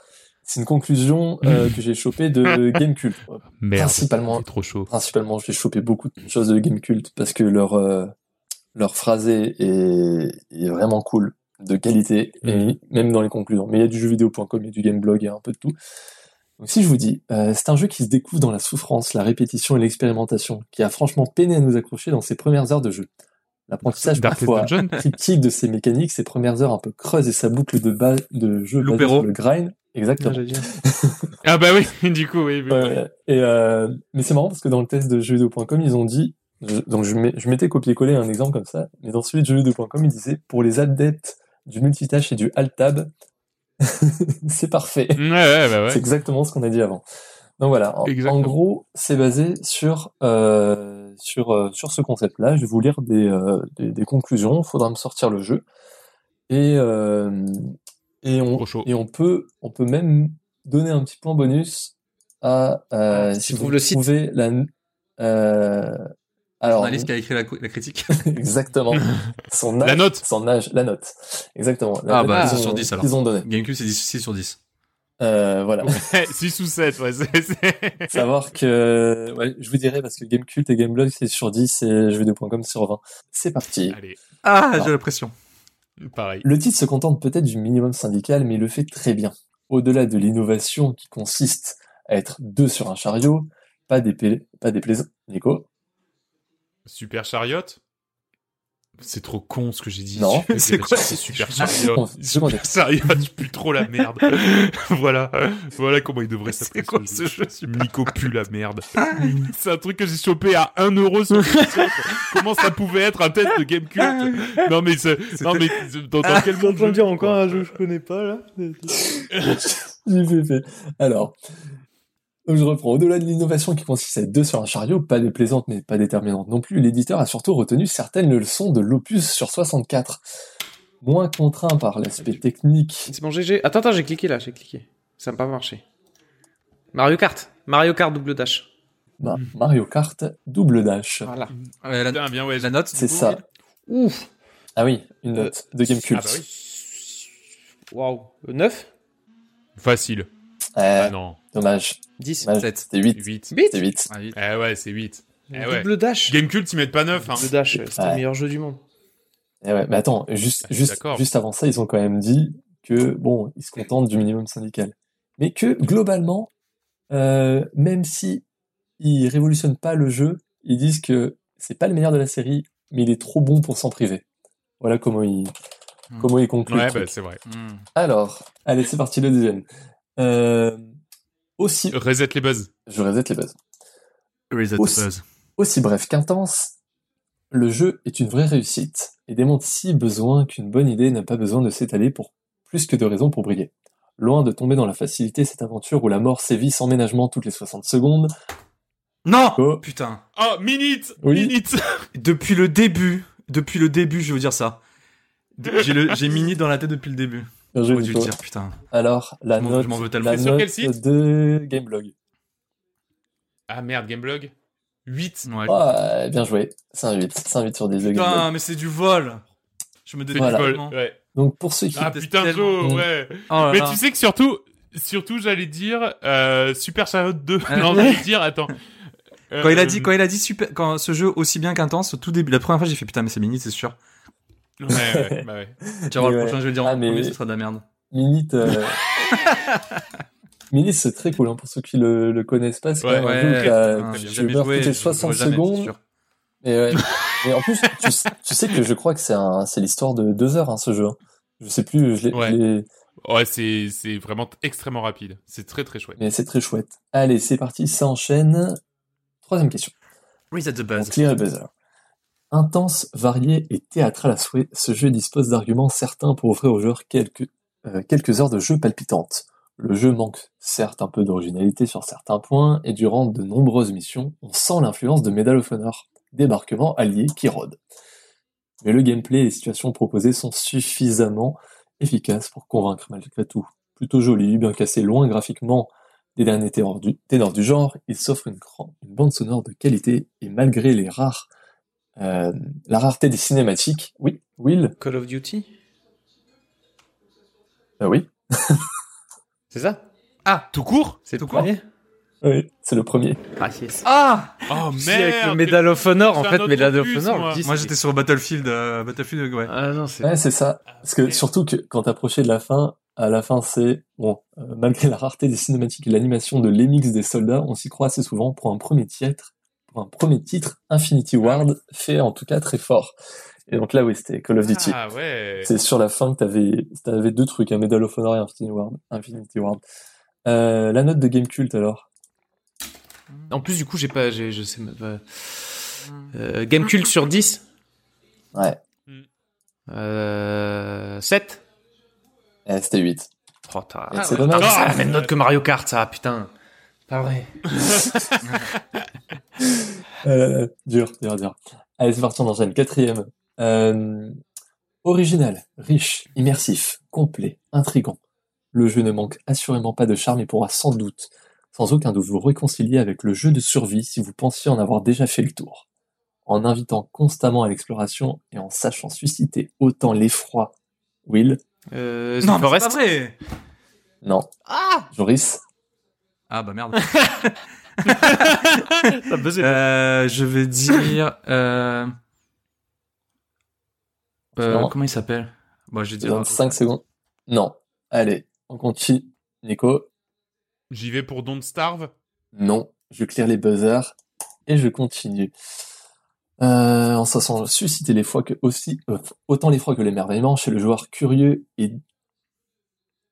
C'est une conclusion euh, [LAUGHS] que j'ai chopée de Gamecult. Merde. Principalement, C'est trop chaud. principalement, j'ai chopé beaucoup de choses de Gamecult parce que leur euh, leur phrasé est, est vraiment cool, de qualité, et même dans les conclusions. Mais il y a du jeuxvideo.com, il y a du gameblog, il y a un peu de tout. Donc si je vous dis, euh, c'est un jeu qui se découvre dans la souffrance, la répétition et l'expérimentation, qui a franchement peiné à nous accrocher dans ses premières heures de jeu. L'apprentissage parfois [LAUGHS] critique de ses mécaniques, ses premières heures un peu creuses et sa boucle de, base de jeu basée sur le grind. Exactement. Ah bah oui, [LAUGHS] du coup oui. oui. Ouais, et euh, mais c'est marrant parce que dans le test de jeuxvideo.com, ils ont dit, je- donc je, mets- je m'étais copié-collé un exemple comme ça, mais dans celui de jeuxvideo.com, ils disaient pour les adeptes du multitâche et du alt-tab, [LAUGHS] c'est parfait. Ouais, ouais, bah ouais. [LAUGHS] C'est exactement ce qu'on a dit avant. Donc voilà, en, Exactement. en gros, c'est basé sur euh, sur euh, sur ce concept-là. Je vais vous lire des, euh, des, des conclusions. Faudra me sortir le jeu. Et euh, Et on, et on peut, on peut même donner un petit point bonus à, euh, Ah, si tu vous le site. trouvez la, euh, alors, journaliste qui a écrit la, la critique. [LAUGHS] exactement. [LAUGHS] Son âge, La note. Son âge, la note. Exactement. La Ah, note bah, c'est ont- sur 10 alors. qu'ils ont donné. Gamecube, c'est 10, 6 sur 10. Euh, voilà. 6 [LAUGHS] ou 7, ouais. c'est- c'est- Savoir que, ouais, je vous dirai parce que Gamecult et Gameblog c'est sur 10 et jeux2.com sur 20. C'est parti. Allez, Ah, Alors. j'ai la pression. pareil. Le titre se contente peut-être du minimum syndical, mais il le fait très bien. Au-delà de l'innovation qui consiste à être deux sur un chariot, pas des, pas des plaisants. Nico Super Chariot C'est trop con ce que j'ai dit. Non. [LAUGHS] Super- C'est quoi, c'est c'est Super Super Chariot Super Chariot, je pue trop la merde. [LAUGHS] voilà. Voilà comment il devrait C'est s'appeler quoi ce jeu? Nico pue la merde. C'est un truc que j'ai chopé à 1 euro sur. Comment ça pouvait être un test de Game Cult Non mais c'est, non mais dans, dans quel monde je- un jeu que je connais pas là? J'ai fait, fait. Alors, donc je reprends. Au-delà de l'innovation qui consiste à être deux sur un chariot, pas déplaisante mais pas déterminante non plus, l'éditeur a surtout retenu certaines leçons de l'opus sur 64. Moins contraint par l'aspect technique. C'est bon, GG. Attends, attends, j'ai cliqué là, j'ai cliqué. Ça n'a pas marché. Mario Kart. Mario Kart double dash. Ma- Mario Kart double dash. Voilà. Ouais, la, bien ouais. la note, C'est ça. Ouf. Ah oui, une note de Gamecult. Ah bah oui. Waouh. 9 Facile. Eh, Ah non. Dommage. 10 Dommage. Sept. C'était 8. 8. 8 C'était 8. Ah, oui. Eh ouais, c'est 8. Eh ouais. Double dash. Gamecult, ils mettent pas 9 hein. Double dash, c'était Ouais. le meilleur jeu du monde. Eh ouais, mais attends, juste, Ah, juste, juste avant ça, ils ont quand même dit que, bon, ils se contentent du minimum syndical. Mais que, globalement, euh, même si ils révolutionnent pas le jeu, ils disent que c'est pas le meilleur de la série, mais il est trop bon pour s'en priver. Voilà comment ils, Hmm. comment ils concluent. Ouais, bah c'est vrai. Hmm. Alors, allez, c'est parti, le deuxième. Euh, aussi, Reset les buzz. je reset les bases. Reset the Aussi. buzz. Aussi bref qu'intense, le jeu est une vraie réussite et démontre si besoin qu'une bonne idée n'a pas besoin de s'étaler pour plus que de raisons pour briller. Loin de tomber dans la facilité cette aventure où la mort sévit sans ménagement toutes les 60 secondes. Non Oh. Putain. Oh, minute Oui. Minute [LAUGHS] Depuis le début, depuis le début, je veux dire ça. J'ai le- j'ai Mini dans la tête depuis le début. Bien joué, J'aurais dû le Nico. dire, putain. Alors, la Je m'en- note, je m'en veux tellement. la sur quel note site de Gameblog. Ah merde, Gameblog 8. Ouais. Ah, bien joué. C'est un 8. C'est un 8 sur 10 de Gameblog. Putain, mais c'est du vol. Je me déteste Voilà. vol. Ouais. Donc, pour ceux qui... Ah putain. Joe, ouais. Oh là Mais là. tu sais que surtout, surtout j'allais dire euh, Super Chariot 2. Ah, non, j'allais dire, attends. Quand il a Euh, dit, quand il a dit super, quand ce jeu aussi bien qu'intense, au tout début, la première fois, j'ai fait putain, mais c'est Mini, c'est sûr. Ouais, ouais, [LAUGHS] bah ouais. Tu vas le ouais. prochain, je vais le dire Ah, en mais- premier, ce sera de la merde. Minute, euh... [LAUGHS] Minute, c'est très cool, hein, pour ceux qui le, le connaissent pas. C'est quand Ouais, même un jeu qui a- toutes les je 60 jouerai jamais, c'est secondes. Et, ouais. Et en plus, tu, sais- tu sais que je crois que c'est un, c'est l'histoire de deux heures, hein, ce jeu. hein. Je sais plus, je l'ai, Ouais. c'est, c'est vraiment extrêmement rapide. C'est très très chouette. mais c'est très chouette. Allez, c'est parti, ça enchaîne. Troisième question. Reset the buzz. clear et buzzer. Intense, varié et théâtral à souhait, ce jeu dispose d'arguments certains pour offrir aux joueurs quelques, euh, quelques heures de jeu palpitantes. Le jeu manque certes un peu d'originalité sur certains points, et durant de nombreuses missions, on sent l'influence de Medal of Honor, débarquement allié qui rôde. Mais le gameplay et les situations proposées sont suffisamment efficaces pour convaincre malgré tout. Plutôt joli, bien cassé, loin graphiquement des derniers ténors du, genre, il s'offre une bande sonore de qualité, et malgré les rares, euh, la rareté des cinématiques, oui, Will, Call of Duty euh, oui, [LAUGHS] C'est ça? Ah, Tout court? C'est le Tout court premier? Oui, c'est le premier. Ah, yes. ah Oh Si, avec le merde Medal of Honor, en fait, Medal of Honor, moi. j'étais sur Battlefield, euh, Battlefield, ouais. Ah non, c'est. Ouais, c'est ça. Parce que merde. surtout que quand t'approchais de la fin, à la fin, c'est bon, euh, malgré la rareté des cinématiques et l'animation de l'émix des soldats, on s'y croit assez souvent pour un premier titre, pour un premier titre, Infinity Ward fait en tout cas très fort. Et donc là, oui, c'était Call of Duty. Ah ouais. C'est sur la fin que t'avais, t'avais deux trucs, un Medal of Honor et Infinity Ward. Infinity Ward. Euh, la note de Game Cult alors? En plus, du coup, j'ai pas. j'ai- Je sais pas. Euh, Game Cult sur 10 Ouais, euh, 7 eh, c'était 8. Oh, Ah, c'est ouais, dommage. la même note que Mario Kart, ça, putain. Pas vrai. [LAUGHS] Euh, dur, dur, dur. Allez, c'est parti, on enchaîne. Quatrième. Euh, Original, riche, immersif, complet, intrigant. Le jeu ne manque assurément pas de charme et pourra sans doute, sans aucun doute, vous réconcilier avec le jeu de survie si vous pensiez en avoir déjà fait le tour. En invitant constamment à l'exploration et en sachant susciter autant l'effroi, Will, Euh, Non, mais c'est pas vrai. non, Ah Joris, Ah bah merde. [LAUGHS] Euh, je vais dire. Euh... euh, Non. comment il s'appelle? Bon, je vais dire. donne 5 secondes. Non. Allez, on continue. Nico, J'y vais pour Don't Starve? non. Je clear les buzzers et je continue. Euh, en sachant susciter les fois que aussi, euh, autant l'effroi que l'émerveillement chez le joueur curieux et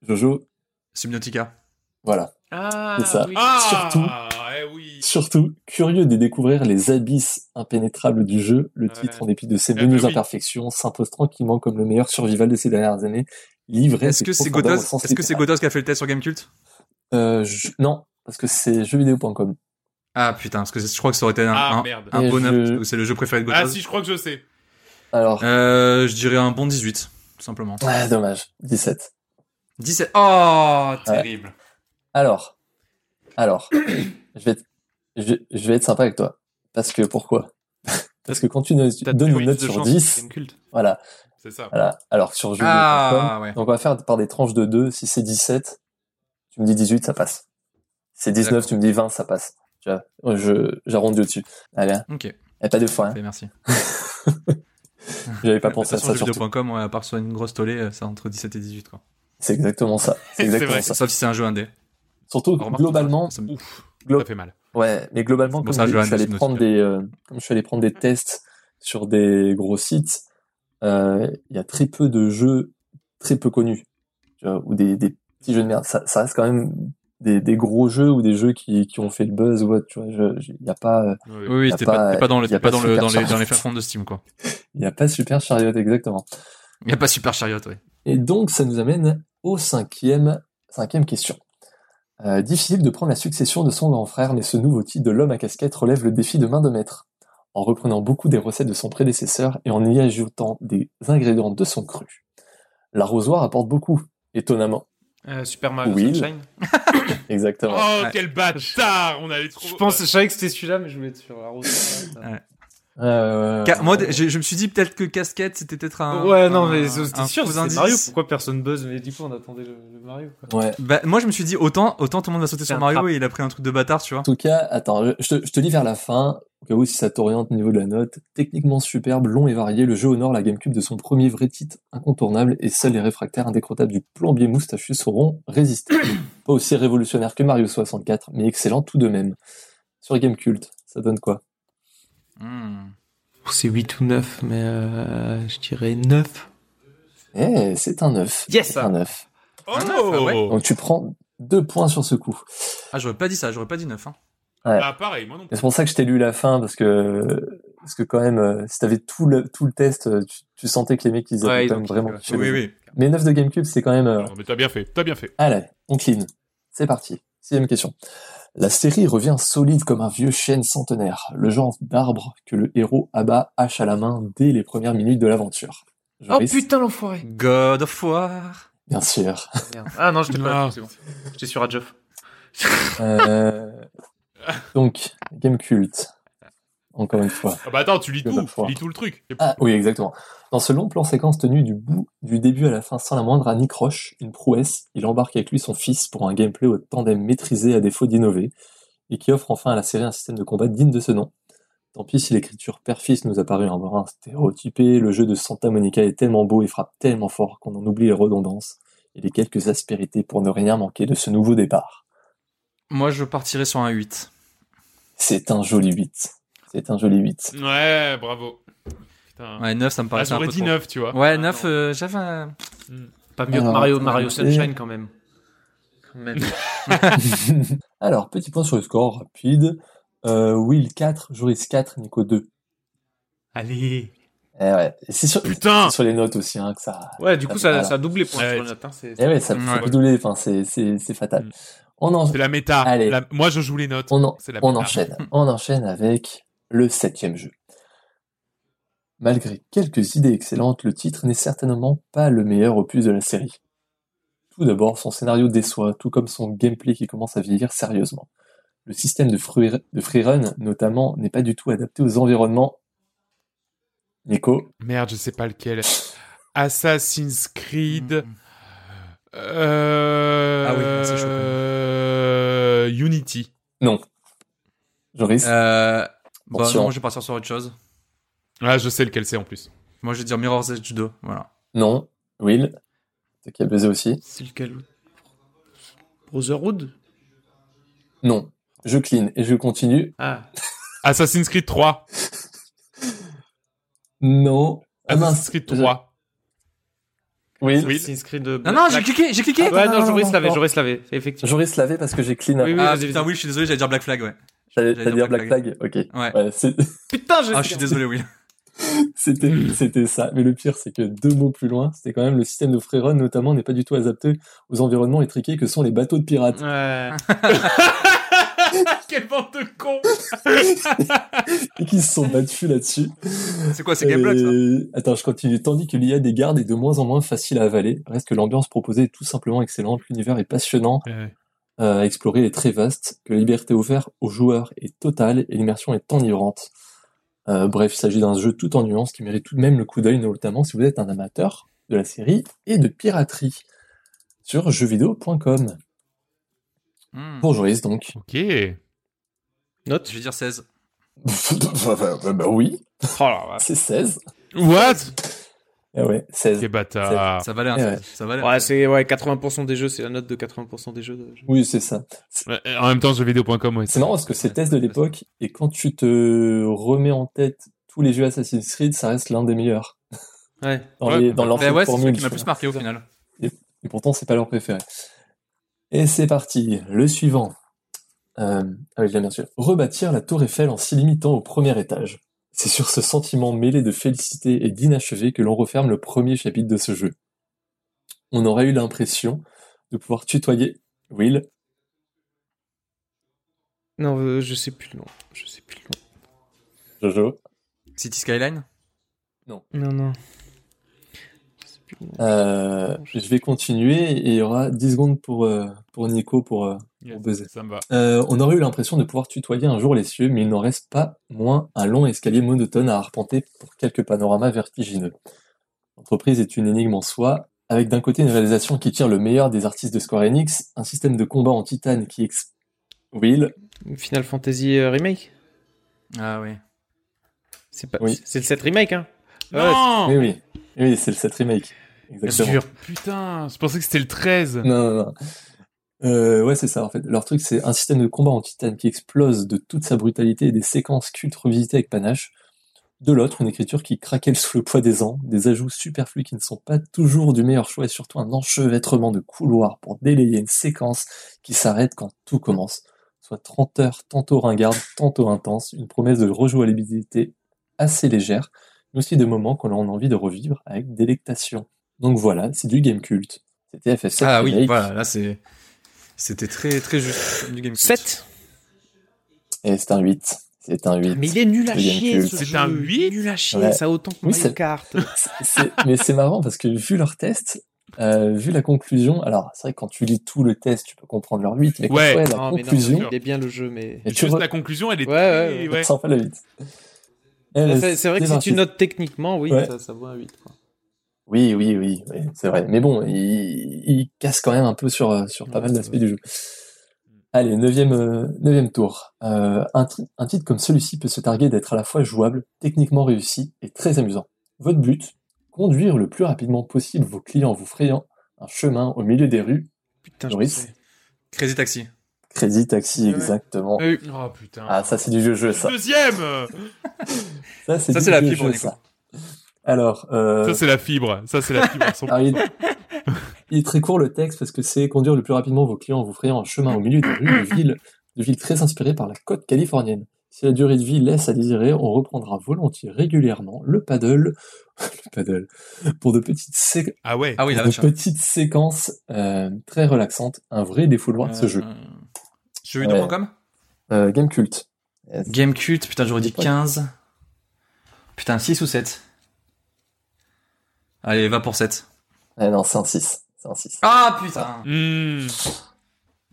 Jojo, Subnautica. voilà. Ah, c'est ça. oui. Ah, Surtout- eh oui. Surtout, curieux de découvrir les abysses impénétrables du jeu, le Ouais. titre, en dépit de ses Eh menus ben oui. imperfections, s'impose tranquillement comme le meilleur survival de ces dernières années, livré Est-ce que c'est sens Est-ce que c'est. Gotos qui a fait le test sur Gamecult? Euh, je- Non, parce que c'est jeuxvideo.com. Ah putain, parce que je crois que ça aurait été un, Ah, un, merde. un je- c'est le jeu préféré de Gotos. Ah si, je crois que je sais. Alors, Euh, je dirais un bon 18, tout simplement. ah, dommage, 17. 17. Oh, terrible. Alors, alors, je vais, être, je, je vais être sympa avec toi. Parce que pourquoi? Parce que quand tu donnes une note sur chance, 10, Game Cult. voilà, C'est ça. voilà. Alors sur jeuxvideo.com, Ah, ouais. donc on va faire par des tranches de 2. Si c'est 17, tu me dis 18, ça passe. Si c'est 19, D'accord. tu me dis 20, ça passe. Tu vois, je, j'arrondis au-dessus. Allez, hein. Ok, y a pas de fois, hein. merci. [LAUGHS] J'avais pas pensé à ça jeuxvideo.com, ouais, à part sur une grosse tollée, euh, c'est entre 17 et 18, quoi. C'est exactement ça. [LAUGHS] C'est exactement vrai. ça. Sauf si c'est un jeu indé. Surtout, Remarque, globalement, ça me- Ouf, Glo- ça fait mal. Ouais, mais globalement, Bon, comme ça, je, suis allé prendre des, euh, comme je suis allé prendre des tests sur des gros sites, euh, il y a très peu de jeux très peu connus, tu vois, ou des, des petits jeux de merde. Ça, ça reste quand même des, des gros jeux ou des jeux qui, qui ont fait le buzz ou tu vois. Il y a pas, euh, Oui. Oui, oui, t'es pas- dans le, y a t'es pas pas dans le, Super dans les, dans Chariot. les de Steam, quoi. [LAUGHS] il y a pas Super Chariot exactement. Y a pas Super Chariot, ouais. Et donc, ça nous amène au cinquième, cinquième question. Euh, difficile de prendre la succession de son grand frère, mais ce nouveau titre de l'homme à casquette relève le défi de main de maître. En reprenant beaucoup des recettes de son prédécesseur et en y ajoutant des ingrédients de son cru. L'arrosoir apporte beaucoup, étonnamment. Euh, Super Mario Will. Sunshine. [LAUGHS] Exactement. Oh, Ouais. quel bâtard On allait trop... Je pense, je savais que c'était celui-là, mais je voulais [LAUGHS] être sur la rose. Ouais. Euh, Ca- Moi, je, je me suis dit peut-être que casquette, c'était peut-être un. ouais, non, un- mais c'était sûr, indice. Mario. Pourquoi personne buzz? Mais du coup, on attendait le, le Mario. Quoi. ouais. Bah, moi, je me suis dit autant, autant tout le monde va sauter C'est sur Mario et il a pris un truc de bâtard, tu vois. En tout cas, attends, je, je te, je te lis vers la fin, au cas où si ça t'oriente au niveau de la note. Techniquement superbe, long et varié, le jeu honore la GameCube de son premier vrai titre incontournable et seuls les réfractaires indécrottables du plombier moustachu sauront résister. [COUGHS] Pas aussi révolutionnaire que Mario 64, mais excellent tout de même. Sur GameCult, ça donne quoi? Hmm. C'est 8 ou 9, mais euh, je dirais 9. Eh, c'est un 9. Yes C'est un 9. Oh Ah ouais. Donc tu prends deux points sur ce coup. Ah, j'aurais pas dit ça, j'aurais pas dit 9. Hein. Ah, pareil, moi non plus. c'est pour ça que je t'ai lu la fin, parce que, parce que quand même, euh, si t'avais tout le, tout le test, euh, tu, tu sentais que les mecs, ils avaient Ouais, quand même vraiment Oui, jeu. oui. Mais 9 de GameCube, c'est quand même... euh, Non, mais t'as bien fait, t'as bien fait. Allez, on clean. C'est parti. Sixième question. La série revient solide comme un vieux chêne centenaire, le genre d'arbre que le héros abat hache à la main dès les premières minutes de l'aventure. Oh putain, l'enfoiré God of War. Bien sûr. Merde. Ah non, j'étais pas c'est bon. J'étais sur Adjoff. Euh, donc, Game Cult. Encore une fois. Ah bah attends, tu lis tout, tu lis tout le truc. Ah oui, exactement. Dans ce long plan séquence tenu du bout, du début à la fin sans la moindre anicroche, une prouesse, il embarque avec lui son fils pour un gameplay au tandem maîtrisé à défaut d'innover, et qui offre enfin à la série un système de combat digne de ce nom. Tant pis si l'écriture père-fils nous a paru un brin stéréotypé, le jeu de Santa Monica est tellement beau et frappe tellement fort qu'on en oublie les redondances et les quelques aspérités pour ne rien manquer de ce nouveau départ. Moi, je partirais sur un 8. C'est un joli 8. C'est un joli 8. Ouais, bravo. Putain. Ouais, 9, ça me Ah, paraissait un j'aurais peu dit trop. 9, tu vois. Ouais, Ah, 9, non. euh, j'avais un... Pas mieux que Alors, Mario, Mario et- Sunshine quand même. Quand même. [LAUGHS] Alors, petit point sur le score rapide. Euh, Will 4, Joris 4, Nico 2. Allez. Eh ouais. C'est sur, Putain c'est sur les notes aussi, hein, que ça. Ouais, du coup, ça, ça double les points Ouais. sur le note. Hein, c'est- Eh ouais, ça, Ouais. ça peut doubler, enfin, c'est, c'est, c'est fatal. Mm. On, en, C'est la méta. Allez. La- Moi, je joue les notes. on, en- la on enchaîne. On enchaîne avec le septième jeu. Malgré quelques idées excellentes, le titre n'est certainement pas le meilleur opus de la série. Tout d'abord, son scénario déçoit, tout comme son gameplay qui commence à vieillir sérieusement. Le système de, free, de freerun, notamment, n'est pas du tout adapté aux environnements. Nico Merde, je sais pas lequel. Assassin's Creed. Mm. Euh... Ah oui, c'est chaud, euh, Unity. Non. Joris? Euh, bah non, je vais partir sur autre chose. Ah, je sais lequel c'est en plus. Moi, je vais dire Mirror's Edge 2. Voilà. Non. Will C'est qui a buzzé aussi? C'est lequel? Brotherhood? Non. Je clean et je continue. Ah. [LAUGHS] Assassin's Creed 3. Non. Ah. Assassin's Creed 3. Will? Oui. Assassin's Creed de Non, non, j'ai cliqué, j'ai cliqué. Ah ouais, non, non, l'avait, non. Joris l'avait, effectivement. Joris l'avait parce que j'ai clean. Oui, oui, Ah putain, oui, je suis désolé, j'allais dire Black Flag, ouais. J'allais dire dire Black Flag Ok. Ouais. [LAUGHS] Putain, je Ah, je suis désolé, oui. [LAUGHS] C'était, c'était ça. Mais le pire, c'est que deux mots plus loin, c'était quand même le système de freerun, notamment, n'est pas du tout adapté aux environnements étriqués que sont les bateaux de pirates. Ouais. [LAUGHS] Quelle bande de cons Et qui se sont battus là-dessus. C'est quoi, c'est Gameblock, ça Et- Attends, je continue. Tandis que l'IA des gardes est de moins en moins facile à avaler, reste que l'ambiance proposée est tout simplement excellente, l'univers est passionnant, Ouais. Euh, à explorer est très vaste, que la liberté offerte aux joueurs est totale et l'immersion est enivrante. Euh, bref, il s'agit d'un jeu tout en nuances qui mérite tout de même le coup d'œil, notamment si vous êtes un amateur de la série et de piraterie. Sur jeuxvideo.com. Hmm. Pour Joris, donc. Ok. Note. Je vais dire 16. [LAUGHS] bah, bah oui, Oh la vache. c'est 16. What? Eh ouais, 16. Quel bâtard. Ça valait un Eh ouais. 16. Ça valait Ouais, 16. c'est ouais, 80% des jeux, c'est la note de 80% des jeux. de- Oui, c'est ça. Ouais, En même temps, jeuxvideo.com, ouais. C'est marrant parce que c'est test de l'époque et quand tu te remets en tête tous les jeux Assassin's Creed, ça reste l'un des meilleurs. Ouais. [LAUGHS] Dans, Ouais. les, dans leur ouais, c'est qui m'a plus marqué au final. Et pourtant, c'est pas leur préféré. Et c'est parti. Le suivant. Euh, ah l'ai bien sûr. Rebâtir la tour Eiffel en s'y limitant au premier étage. C'est sur ce sentiment mêlé de félicité et d'inachevé que l'on referme le premier chapitre de ce jeu. On aurait eu l'impression de pouvoir tutoyer Will. Non, euh, je sais plus le nom. Je sais plus le Jojo. City Skyline? Nom. Non, non. Je sais plus le nom. Euh, je vais continuer et il y aura 10 secondes pour, euh, pour Nico pour, euh, Yes, pour buzzer. Ça me va. Euh, on aurait eu l'impression de pouvoir tutoyer un jour les cieux, mais il n'en reste pas moins un long escalier monotone à arpenter pour quelques panoramas vertigineux. L'entreprise est une énigme en soi, avec d'un côté une réalisation qui tire le meilleur des artistes de Square Enix, un système de combat en titane qui ex... Will, Final Fantasy Remake Ah oui. C'est pas. Oui. C'est le 7 Remake, hein Ouais, Non oui oui, oui c'est le 7 remake, exactement. sûr. Putain, je pensais que c'était le 13. Non, non, non. Euh, ouais, c'est ça, en fait. Leur truc, c'est un système de combat en titane qui explose de toute sa brutalité et des séquences cultes revisitées avec panache. De l'autre, une écriture qui craquelle sous le poids des ans, des ajouts superflus qui ne sont pas toujours du meilleur choix et surtout un enchevêtrement de couloirs pour délayer une séquence qui s'arrête quand tout commence. Soit 30 heures tantôt ringardes, tantôt intenses, une promesse de rejouabilité assez légère, mais aussi de moments qu'on a envie de revivre avec délectation. Donc voilà, c'est du game culte. C'était FF7 Ah oui, voilà, là c'est. C'était très très juste du game. 7 Et c'est un 8. C'est un 8. Mais il est nul à chier ce C'est un Il est 8? Nul à chier, Ouais. ça a autant que Oui, Mario c'est- Kart. [LAUGHS] Mais c'est marrant parce que vu leur test, euh, vu la conclusion, alors c'est vrai que quand tu lis tout le test, tu peux comprendre leur 8, mais quand Ouais. tu vois la Non, mais non, conclusion, il est bien le jeu, mais. et tu Juste re- la conclusion, elle est Ouais, très... ouais, ouais. pas le 8. Eh, mais C'est c'est vrai que si tu notes techniquement, oui, Ouais. ça, ça vaut un 8. Quoi. Oui, oui, oui, oui, c'est vrai. Mais bon, il, il casse quand même un peu sur, sur pas mal d'aspects du jeu. Allez, neuvième, euh, neuvième tour. Euh, un, titre comme celui-ci peut se targuer d'être à la fois jouable, techniquement réussi et très amusant. Votre but? Conduire le plus rapidement possible vos clients en vous frayant un chemin au milieu des rues. Putain, je Joris. sais. Crazy Taxi. Crédit Taxi, exactement. Euh, Oh putain. Ah, ça c'est du jeu-jeu, ça. Deuxième [LAUGHS] Ça c'est la jeu-jeu, fibre, ça. Alors, euh, Ça, c'est la fibre. Ça, c'est la fibre. Son- [LAUGHS] alors, il, [LAUGHS] il est très court le texte parce que c'est conduire le plus rapidement vos clients en vous frayant un chemin au milieu des rues de villes, de villes très inspirées par la côte californienne. Si la durée de vie laisse à désirer, on reprendra volontiers régulièrement le paddle, [LAUGHS] le paddle, pour de petites, sé- Ah ouais. Ah oui, de petites séquences euh, très relaxantes. Un vrai défouloir ce jeu. Jeuxvideo.com Euh, Game Cult. Yes. Game Cult, putain, j'aurais dit Ouais. 15. Putain, 6 ou 7 Allez, va pour 7. Ah non, c'est un 6. C'est un 6. Ah putain Hmm.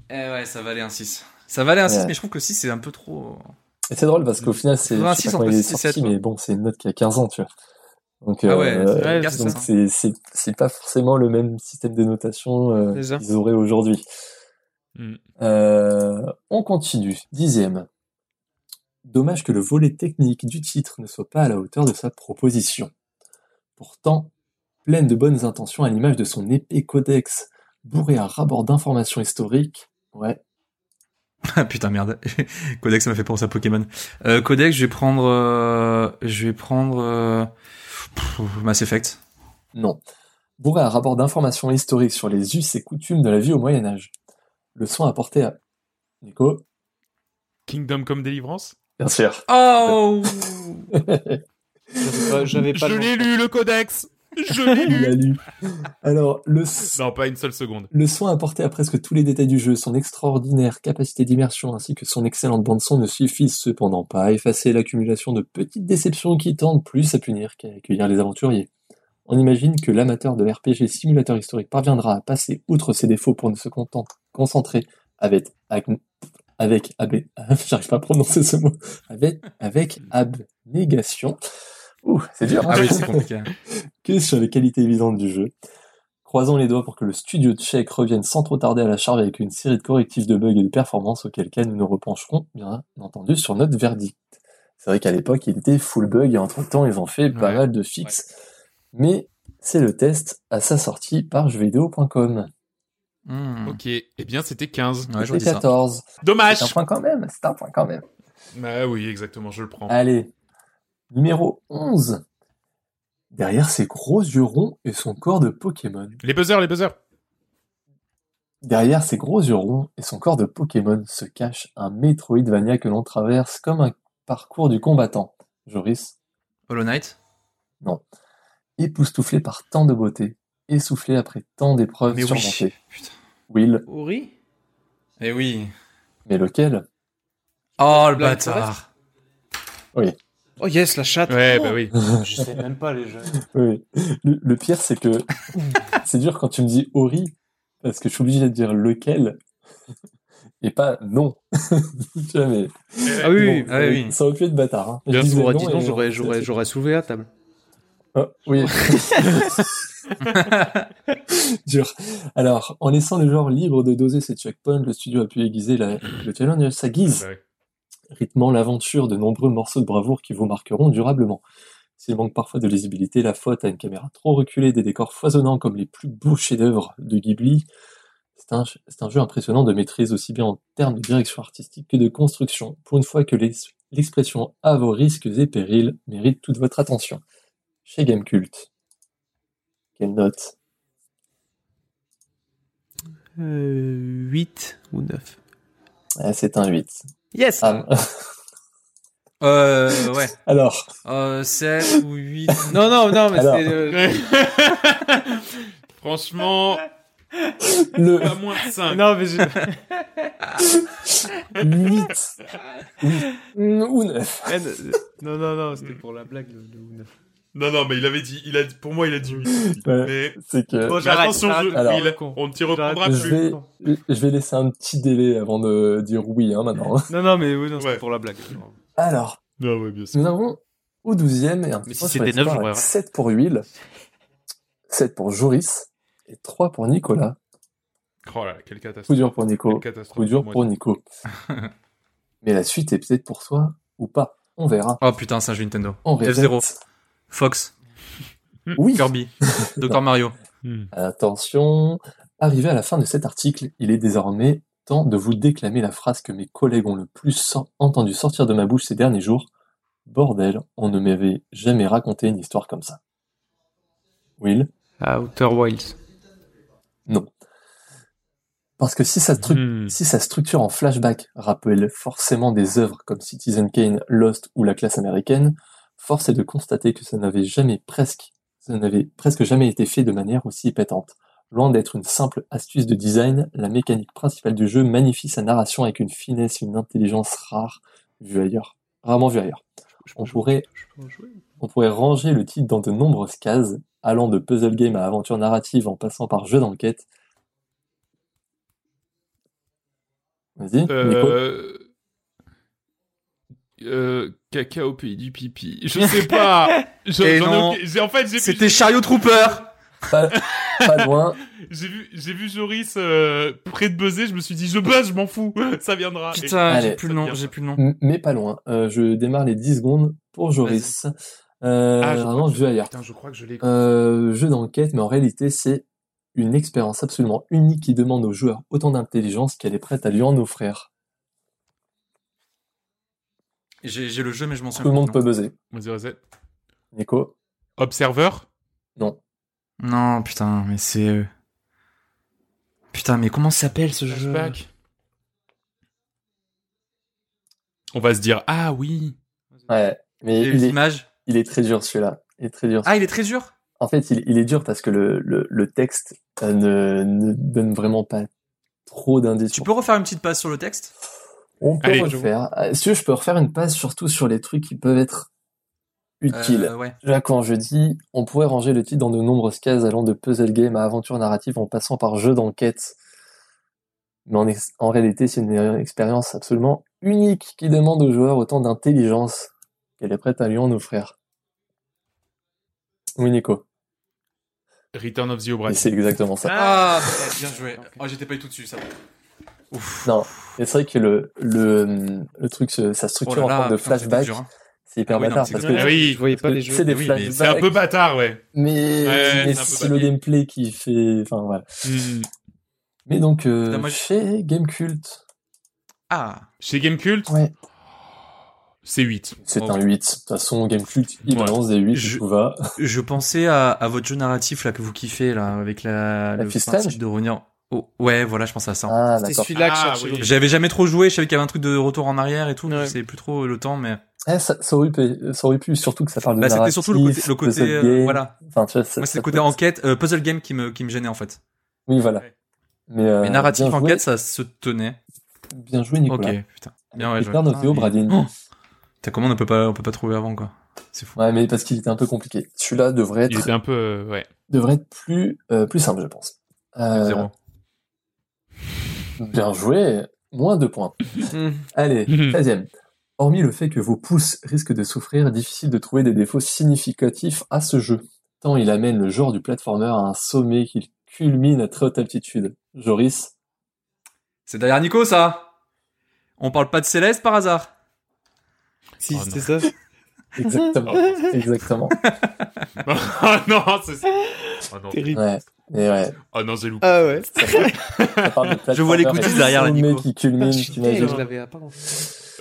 Eh ouais, ça valait un 6. Ça valait un 6, Ouais. mais je trouve que 6 c'est un peu trop... Et c'est drôle parce qu'au final, c'est, citer sorti, sept, mais bon, c'est une note qui a 15 ans, tu vois. Donc, Ah ouais, euh, ouais, donc c'est pas forcément le même système de notation euh, qu'ils auraient aujourd'hui. Hmm. Euh, on continue. Dixième. Dommage que le volet technique du titre ne soit pas à la hauteur de sa proposition. Pourtant, pleine de bonnes intentions à l'image de son épais codex, bourré à rabord d'informations historiques, ouais, Ah [LAUGHS] putain, merde. [LAUGHS] Codex ça m'a fait penser à Pokémon. Euh, Codex, je vais prendre... euh, je vais prendre... euh, pff, Mass Effect. Non. Bourré à rapport d'informations historiques sur les us et coutumes de la vie au Moyen Âge. Le soin apporté à... Nico Kingdom Come Deliverance? Bien sûr. Oh [LAUGHS] J'avais pas, j'avais pas Je l'ai lu, le codex Je l'ai Il lu lu. Alors, le, Non, pas une seule seconde. le soin apporté à presque tous les détails du jeu, son extraordinaire capacité d'immersion ainsi que son excellente bande-son ne suffisent cependant pas à effacer l'accumulation de petites déceptions qui tendent plus à punir qu'à accueillir les aventuriers. On imagine que l'amateur de l'RPG simulateur historique parviendra à passer outre ses défauts pour ne se content- concentrer avec, avec, avec ab- [LAUGHS] j'arrive pas à prononcer ce mot, avec, avec abnégation. Ouh, c'est dur. hein Ah oui, c'est [LAUGHS] compliqué. que sur les qualités évidentes du jeu. Croisons les doigts pour que le studio tchèque revienne sans trop tarder à la charge avec une série de correctifs de bugs et de performances auquel cas nous nous repencherons, bien entendu, sur notre verdict. C'est vrai qu'à l'époque, il était full bug et entre-temps, ils ont fait pas Ouais. mal de fixes. Mais c'est le test à sa sortie par jeuxvideo.com. Hmm. Ok, eh bien c'était 15. Ouais, C'est dit ça. 14. Dommage C'est un point quand même, c'est un point quand même. Bah oui, exactement, je le prends. Allez, numéro 11. Derrière ses gros yeux ronds et son corps de Pokémon. Les buzzers, les buzzers Derrière ses gros yeux ronds et son corps de Pokémon se cache un Metroidvania que l'on traverse comme un parcours du combattant. Joris, Hollow Knight? Époustouflé par tant de beauté, essoufflé après tant d'épreuves Mais oui. surmontées. Will, Ori? Eh oui. mais lequel? Oh, le bâtard. Oh yes, la chatte. Ouais, Oh, bah oui. [LAUGHS] Je sais même pas les jeux. Oui. Le, le pire, c'est que [LAUGHS] c'est dur quand tu me dis Ori, parce que je suis obligé de dire lequel, et pas non. [LAUGHS] Tu vois, mais Ah oui, bon, ah oui, ça aurait pu être bâtard. Hein. Bien non dit et non, on- j'aurais, j'aurais, j'aurais soulevé la table. Ah, oui. Dur. Alors, en laissant le genre libre de doser ses checkpoints, le studio a pu aiguiser la- le challenge à sa guise, Bah ouais. Rythmant l'aventure de nombreux morceaux de bravoure qui vous marqueront durablement. S'il manque parfois de lisibilité, la faute à une caméra trop reculée, des décors foisonnants comme les plus beaux chefs-d'œuvre de Ghibli, c'est un, jeu impressionnant de maîtrise aussi bien en termes de direction artistique que de construction, pour une fois que l'ex- l'expression à vos risques et périls mérite toute votre attention. Chez Gamecult. Quelle note? Euh, 8 ou 9. Ah, C'est un 8. Yes Ah, Euh, ouais. [LAUGHS] alors, Euh, 7 ou 8. Non, non, non, mais Alors. c'est... euh, [LAUGHS] Franchement, le pas moins de 5. Non, mais je... 8 [LAUGHS] ou 9. Eh, Non, non, non, c'était pour la blague, le, le 9. Non, non, mais il avait dit, il a, pour moi, il a dit 8. [LAUGHS] Ouais, Mais, c'est que Bon, mais attention, je- Alors. On ne t'y reprendra je plus. vais, je vais laisser un petit délai avant de dire oui hein, maintenant. Non, non, mais oui, non, Ouais. pour la blague. Alors, Non, ouais, bien sûr. nous avons au 12e et un Mais petit si c'était l'espoir neuf, avec j'aurais- 7 pour Will, 7 pour Joris et 3 pour Nicolas. Oh là, quelle Coup catastrophe. dur pour Nico, Quelle catastrophe. coup dur pour Nico. [LAUGHS] Mais la suite est peut-être pour toi ou pas. On verra. Oh putain, c'est un jeu Nintendo. On répète. F0. Fox. Oui. Kirby. [LAUGHS] Dr Mario. Hmm. Attention, arrivé à la fin de cet article, il est désormais temps de vous déclamer la phrase que mes collègues ont le plus entendu sortir de ma bouche ces derniers jours. Bordel, on ne m'avait jamais raconté une histoire comme ça. Will? Outer Wilds. Non. Parce que si sa, stru- Hmm. si sa structure en flashback rappelle forcément des œuvres comme Citizen Kane, Lost ou La classe américaine, force est de constater que ça n'avait jamais presque, ça n'avait presque jamais été fait de manière aussi épatante. Loin d'être une simple astuce de design, la mécanique principale du jeu magnifie sa narration avec une finesse et une intelligence rare vue ailleurs, rarement vue ailleurs. On pourrait, on pourrait ranger le titre dans de nombreuses cases, allant de puzzle game à aventure narrative en passant par jeu d'enquête. Vas-y. Euh... Euh, caca au pays du pipi. Je sais pas. [LAUGHS] Je- Et j'en ai non. en fait, C'était Chariot Trooper. Pas, pas loin. [LAUGHS] j'ai vu, j'ai vu Joris euh, près de buzzer. Je me suis dit, je buzz, je m'en fous. [LAUGHS] Ça viendra. Putain, j'ai plus le nom, j'ai plus le nom. M- mais pas loin. Euh, je démarre les 10 secondes pour Joris. Euh, Ah, je que jeu ailleurs. Putain, je crois que je l'ai. Euh, jeu d'enquête, mais en réalité, c'est une expérience absolument unique qui demande aux joueurs autant d'intelligence qu'elle est prête à lui en offrir. J'ai le jeu, mais je m'en Tout souviens. le monde peut buzzer. Vas-y, vas-y. Nico Observer. Non. Non, putain, mais c'est. euh, Putain, mais comment s'appelle ce jeu? On va se dire, ah oui. Ouais, mais il les est, images il est très dur celui-là. Il est très dur. Ah, il est très dur? En fait, il, il est dur parce que le, le, le texte euh, ne, ne donne vraiment pas trop d'indices. Tu peux refaire une petite passe sur le texte? On peut Allez, refaire. Euh, Si je peux refaire une passe surtout sur les trucs qui peuvent être utiles. Euh, Ouais. Là, quand je dis, on pourrait ranger le titre dans de nombreuses cases allant de puzzle game à aventure narrative en passant par jeu d'enquête. Mais en, en réalité, c'est une expérience absolument unique qui demande aux joueurs autant d'intelligence qu'elle est prête à lui en offrir. Oui, Nico. Return of the Obra. c'est exactement ça. Ah, bien joué. Oh, j'étais pas du tout dessus, ça. Ouf. Non, c'est vrai que le, le, le truc, sa Oh structure là en forme de flashback, hein. c'est hyper Ah oui, bâtard parce Ah que oui. Je voyais pas les jeux. c'est des Oui, flashbacks, C'est un peu bâtard, ouais. mais, Ouais, mais c'est le gameplay qui fait, enfin voilà. Hmm. Mais donc, euh, Putain, moi, je- chez Gamecult, Ah, Chez Gamecult, ouais, c'est 8. c'est Oh. un 8. De toute façon, Gamecult, il Ouais. balance des 8, Je- tout va. je pensais à, à votre jeu narratif là que vous kiffez là avec la, La le principe de revenir. Oh, ouais, voilà, je pensais à ça. Ah, C'était d'accord. celui-là que je Ah, cherchais. oui. J'avais jamais trop joué, je savais qu'il y avait un truc de retour en arrière et tout, Ouais. je savais plus trop le temps, mais Eh, ça, ça aurait pu, ça aurait pu, surtout que ça parle de bah, c'était surtout le côté, le côté puzzle euh, game. voilà. Enfin, tu vois, ça- Moi, c'est le côté peut- enquête, euh, puzzle game qui me qui me gênait en fait. Oui, voilà. Ouais. Mais, euh, Mais narratif enquête, ça se tenait. Bien joué, Nicolas. Ok, putain. Bien ouais. The putain. Oh Putain, comment on peut pas on peut pas trouver avant quoi. C'est fou. Ouais, mais parce qu'il était un peu compliqué. Celui-là devrait Il être, était un peu, euh, ouais. devrait être plus, euh, plus simple, je pense. Euh, Zéro. Bien joué. Moins deux points. Hmm. Allez, Mhm. 13 Hormis le fait que vos pouces risquent de souffrir, difficile de trouver des défauts significatifs à ce jeu. Tant il amène le genre du platformer à un sommet qu'il culmine à très haute altitude. Joris C'est derrière Nico ça? On parle pas de Céleste par hasard? Si, Oh, c'était ça. [LAUGHS] Exactement. Exactement. [LAUGHS] Ah non, c'est ça. Oh non, Terrible. Ouais. Et ouais. oh non j'ai loupé. Ah ouais. Ça de [LAUGHS] Je vois les avec derrière, Nico. qui culmine, Ah, je l'avais à part.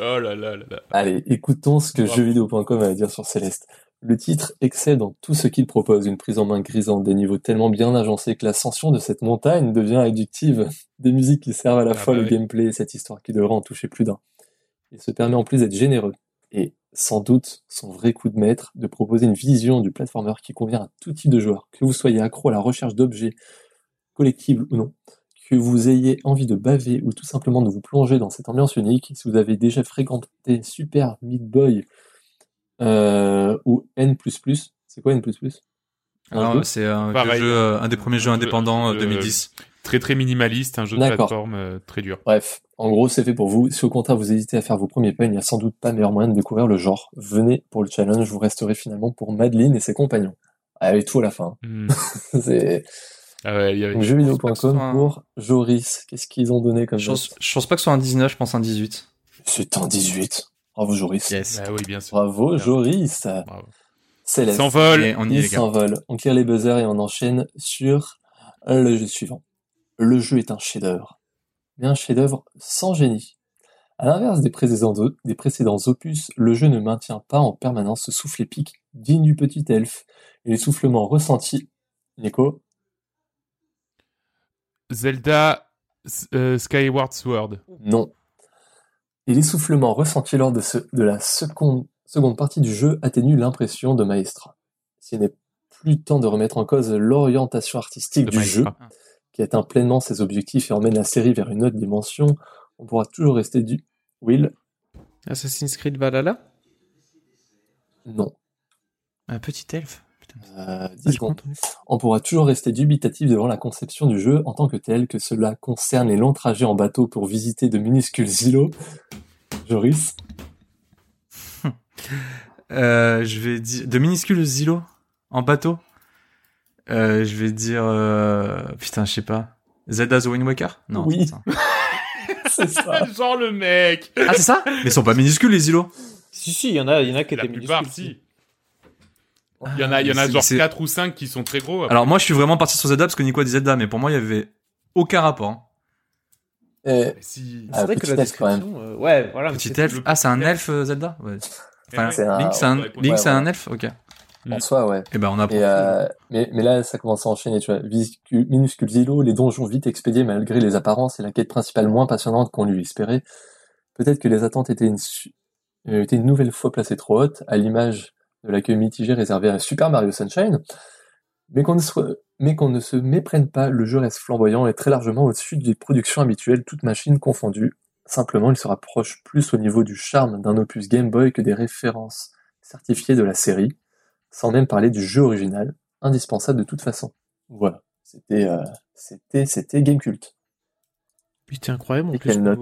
Oh là là là là. Allez, écoutons ce que jeuxvideo.com a à dire sur Céleste. Le titre excelle dans tout ce qu'il propose, une prise en main grisante, des niveaux tellement bien agencés que l'ascension de cette montagne devient addictive, des musiques qui servent à la Ah fois bah le oui. gameplay et cette histoire qui devrait en toucher plus d'un. Il se permet en plus d'être généreux, et sans doute son vrai coup de maître, de proposer une vision du platformer qui convient à tout type de joueur, que vous soyez accro à la recherche d'objets, collectibles ou non, que vous ayez envie de baver ou tout simplement de vous plonger dans cette ambiance unique, si vous avez déjà fréquenté Super Meat Boy euh, ou N++, c'est quoi N++ c'est un, jeu, euh, un des premiers jeux indépendants euh, euh, 2010. Très très minimaliste, un jeu de plateforme euh, très dur. Bref, en gros, c'est fait pour vous. Si au contraire vous hésitez à faire vos premiers pas, il n'y a sans doute pas meilleur moyen de découvrir le genre. Venez pour le challenge, vous resterez finalement pour Madeleine et ses compagnons. Avec tout à la fin. Hmm. [LAUGHS] c'est Ah ouais, il y avait... jeuxvideo.com un- pour Joris. Qu'est-ce qu'ils ont donné comme Je pense, je pense pas que ce soit un 19, je pense un 18. C'est un 18. Bravo Joris. Yes. Ah oui, bien sûr. Bravo Bien. Joris. Bravo. Céleste. S'envole. Et on y est, Il les gars. s'envole. On tire les buzzers et on enchaîne sur le jeu suivant. Le jeu est un chef-d'œuvre, mais un chef-d'œuvre sans génie. À l'inverse des précédents, des précédents opus, le jeu ne maintient pas en permanence ce souffle épique digne du petit elfe et les soufflements ressentis. Nico, Zelda euh, Skyward Sword. non. Et l'essoufflement ressenti lors de, ce, de la seconde, seconde partie du jeu atténue l'impression de Maestra. S'il n'est plus temps de remettre en cause l'orientation artistique De du Maestra. jeu, qui atteint pleinement ses objectifs et emmène la série vers une autre dimension, on pourra toujours rester du Will, Assassin's Creed Valhalla? Non. Un petit elfe. Euh, 10 Vas-y, secondes. continue. On pourra toujours rester dubitatif devant la conception du jeu en tant que tel, que cela concerne les longs trajets en bateau pour visiter de minuscules [LAUGHS] îlots. Joris, Euh, je vais dire de minuscules îlots en bateau? Euh, je vais dire euh... putain, je sais pas. Zelda The Wind Waker Non. Oui. c'est ça. [LAUGHS] c'est ça. [LAUGHS] Genre le mec Ah, c'est ça? Mais ils sont pas minuscules les îlots. Si, si, il y en a, il y en a qui La étaient plupart, minuscules. si. Il y en a, il y en a C'est- genre c'est- 4 ou 5 qui sont très gros. Alors moi, je suis vraiment parti sur Zelda parce que Nico a dit Zelda, mais pour moi, il y avait aucun rapport. si. Ah, C'est vrai que petit la description, euh, ouais, voilà. Petit elfe. Ah, c'est un elfe euh, Zelda Ouais. Enfin, ouais. c'est un- Link, c'est un. Link, Ouais, c'est un elfe Ok. En soi, ouais. Et ben, on. Et, euh, mais, mais là, ça commence à enchaîner, tu vois. Minuscules îlots, les donjons vite expédiés malgré les apparences et la quête principale moins passionnante qu'on lui espérait. Peut-être que les attentes étaient une, euh, étaient une nouvelle fois placées trop hautes, à l'image de l'accueil mitigé réservé à Super Mario Sunshine. Mais qu'on ne, soit- mais qu'on ne se méprenne pas, le jeu reste flamboyant et très largement au-dessus des productions habituelles, toutes machines confondues. Simplement, il se rapproche plus au niveau du charme d'un opus Game Boy que des références certifiées de la série, sans même parler du jeu original, indispensable de toute façon. Voilà. C'était, euh, c'était, c'était Game Cult Putain, incroyable, en Et plus, quelle note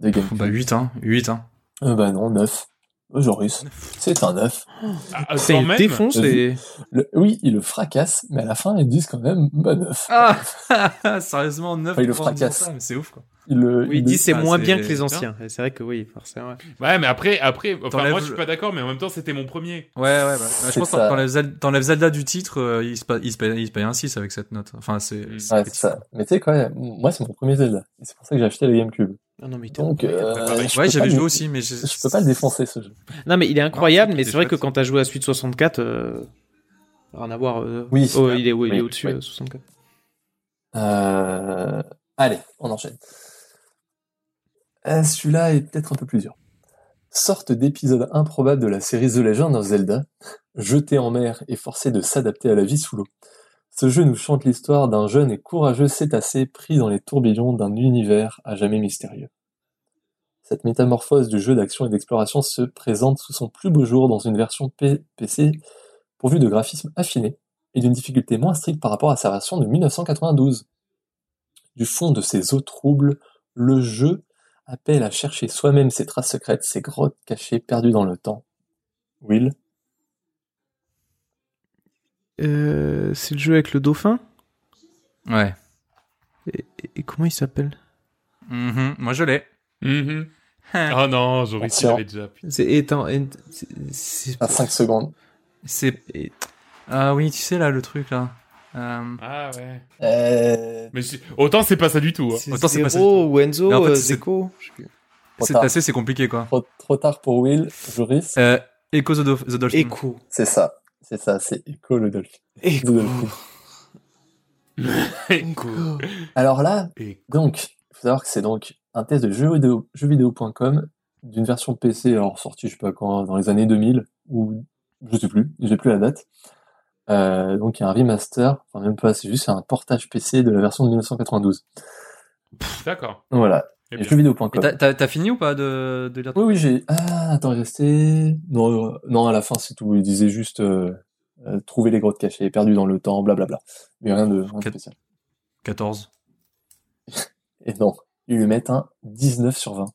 de Game Bah, 8, hein. 8, hein. Euh, bah non, 9. Joris, c'est un 9. Ah, ah, C'est quand il même, défonce et... Le, oui, il le fracasse, mais à la fin, ils disent quand même, bah 9. Ah [LAUGHS] Sérieusement, 9 Enfin, il le fracasse. ça, mais c'est ouf, quoi. Il le, Oui, il il dit c'est ah, moins bien que les anciens. C'est vrai que oui, forcément. ouais. Ouais, mais après, après, enfin, moi je suis pas d'accord, mais en même temps c'était mon premier. Ouais, ouais, bah. C'est Je pense que t'enlèves Zelda, du titre, euh, il, se pa- il, se paye, il se paye un 6 avec cette note. Enfin, c'est... Mm. Ouais, ça. Mais tu sais quoi, moi, c'est mon premier Zelda. C'est pour ça que j'ai acheté le GameCube. Non, non, mais, il était Donc, euh, Bah, je Ouais, j'avais joué aussi, mais j'ai- Je peux pas le défoncer, ce jeu. non, mais il est incroyable, Non, mais c'est vrai que quand t'as joué à Suite 64, euh... rien à voir. euh, Oui. oh, il est, oui, il est au-dessus, oui. euh, 64. Euh... Allez, on enchaîne. Euh, Celui-là est peut-être un peu plus dur. Sorte d'épisode improbable de la série The Legend of Zelda, jeté en mer et forcé de s'adapter à la vie sous l'eau. Ce jeu nous chante l'histoire d'un jeune et courageux cétacé pris dans les tourbillons d'un univers à jamais mystérieux. Cette métamorphose du jeu d'action et d'exploration se présente sous son plus beau jour dans une version PC pourvue de graphismes affinés et d'une difficulté moins stricte par rapport à sa version de 1992. Du fond de ces eaux troubles, le jeu appelle à chercher soi-même ses traces secrètes, ses grottes cachées perdues dans le temps. Will? Euh, c'est le jeu avec le dauphin? Ouais. et, et comment il s'appelle? Mhm, Moi, je l'ai. Mhm. [LAUGHS] Oh non, il Attention. l'avait déjà. C'est étant. c'est- c'est- à 5 secondes. C'est... Ah oui, tu sais, là, le truc, là. Euh... Ah ouais. Euh, Mais autant c'est pas ça du tout. Hein. C'est Autant c'est pas ça. Zero ou Enzo, Mais en fait, euh, c'est- Zeko assez, c'est compliqué, quoi. trop, trop tard pour Will. Joris Euh, Echo the, Dolph- the Dolphin. Echo. C'est ça. C'est ça, c'est Echo le Dolphin. Echo. The Dolphin. [LAUGHS] Echo. Alors là, Echo. donc, il faut savoir que c'est donc un test de jeux vidéo, jeuxvideo.com d'une version PC, alors sortie, je sais pas quand, dans les années 2000, ou je sais plus, j'ai plus la date. Euh, donc il y a un remaster, enfin même pas, c'est juste un portage PC de la version de 1992. D'accord. Voilà, Eh et. Et jeuxvideo.com. t'as, t'as, t'as fini ou pas de, de lire Oui, oui, j'ai. Ah, attends, il restait. Non, euh, non, à la fin, c'est tout. Il disait juste euh, euh, trouver les grottes cachées, perdues dans le temps, blablabla. Mais rien de, rien de spécial. 14. [LAUGHS] Et non, ils lui mettent un 19 sur 20.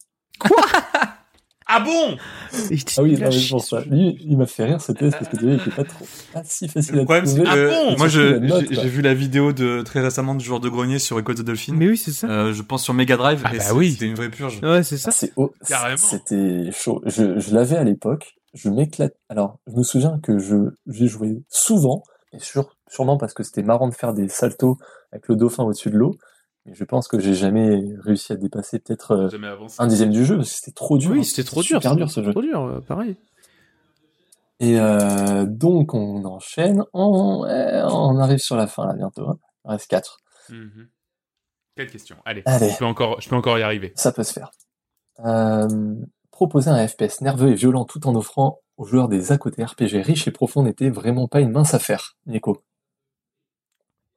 Ah bon? Ah oui, non, mais c'est pour ça. Lui, il m'a fait rire ce test parce que tu vois, il était pas trop, pas si facile Le à problème, c'est trouver. Ah bon? moi, j'ai, vu la vidéo de très récemment du joueur de grenier sur Echo the Dolphin. Mais oui, c'est ça. Euh, je pense sur Mega Drive. Ah et bah oui. C'était une vraie purge. Ouais, c'est ça. Ah, c'est haut. Carrément. C'était chaud. Je, je l'avais à l'époque. Je m'éclate. Alors, je me souviens que je, j'ai joué souvent, et sur, sûrement parce que c'était marrant de faire des saltos avec le dauphin au-dessus de l'eau. Mais je pense que j'ai jamais réussi à dépasser peut-être euh, un dixième du jeu. parce que C'était trop dur. Oui, hein. c'était trop dur. Super dur ce jeu. Trop dur, euh, pareil. Et euh, donc on enchaîne. On, on arrive sur la fin là bientôt. Hein. Il reste quatre. Mhm. Quelle question Allez, Allez. Je, peux encore, je peux encore y arriver. Ça peut se faire. Euh, proposer un FPS nerveux et violent tout en offrant aux joueurs des à côté RPG riches et profonds n'était vraiment pas une mince affaire, Nico.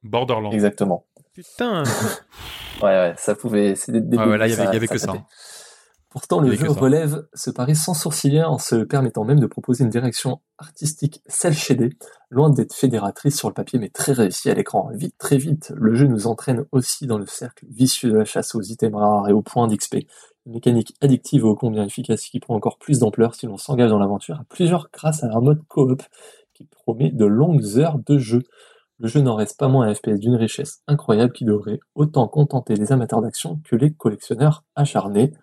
Borderlands. Exactement. Putain. [LAUGHS] Ouais, ouais, ça pouvait. C'est des, des Ouais, ouais, là, il y ça- avait, il y avait que ça. hein. Pourtant, le jeu relève ce pari sans sourciller en se permettant même de proposer une direction artistique cel-shadée, loin d'être fédératrice sur le papier, mais très réussie à l'écran. Vite, très vite, le jeu nous entraîne aussi dans le cercle vicieux de la chasse aux items rares et aux points d'XP. Une mécanique addictive et ô combien efficace qui prend encore plus d'ampleur si l'on s'engage dans l'aventure à plusieurs grâce à un mode coop qui promet de longues heures de jeu. Le jeu n'en reste pas moins un FPS d'une richesse incroyable qui devrait autant contenter les amateurs d'action que les collectionneurs acharnés.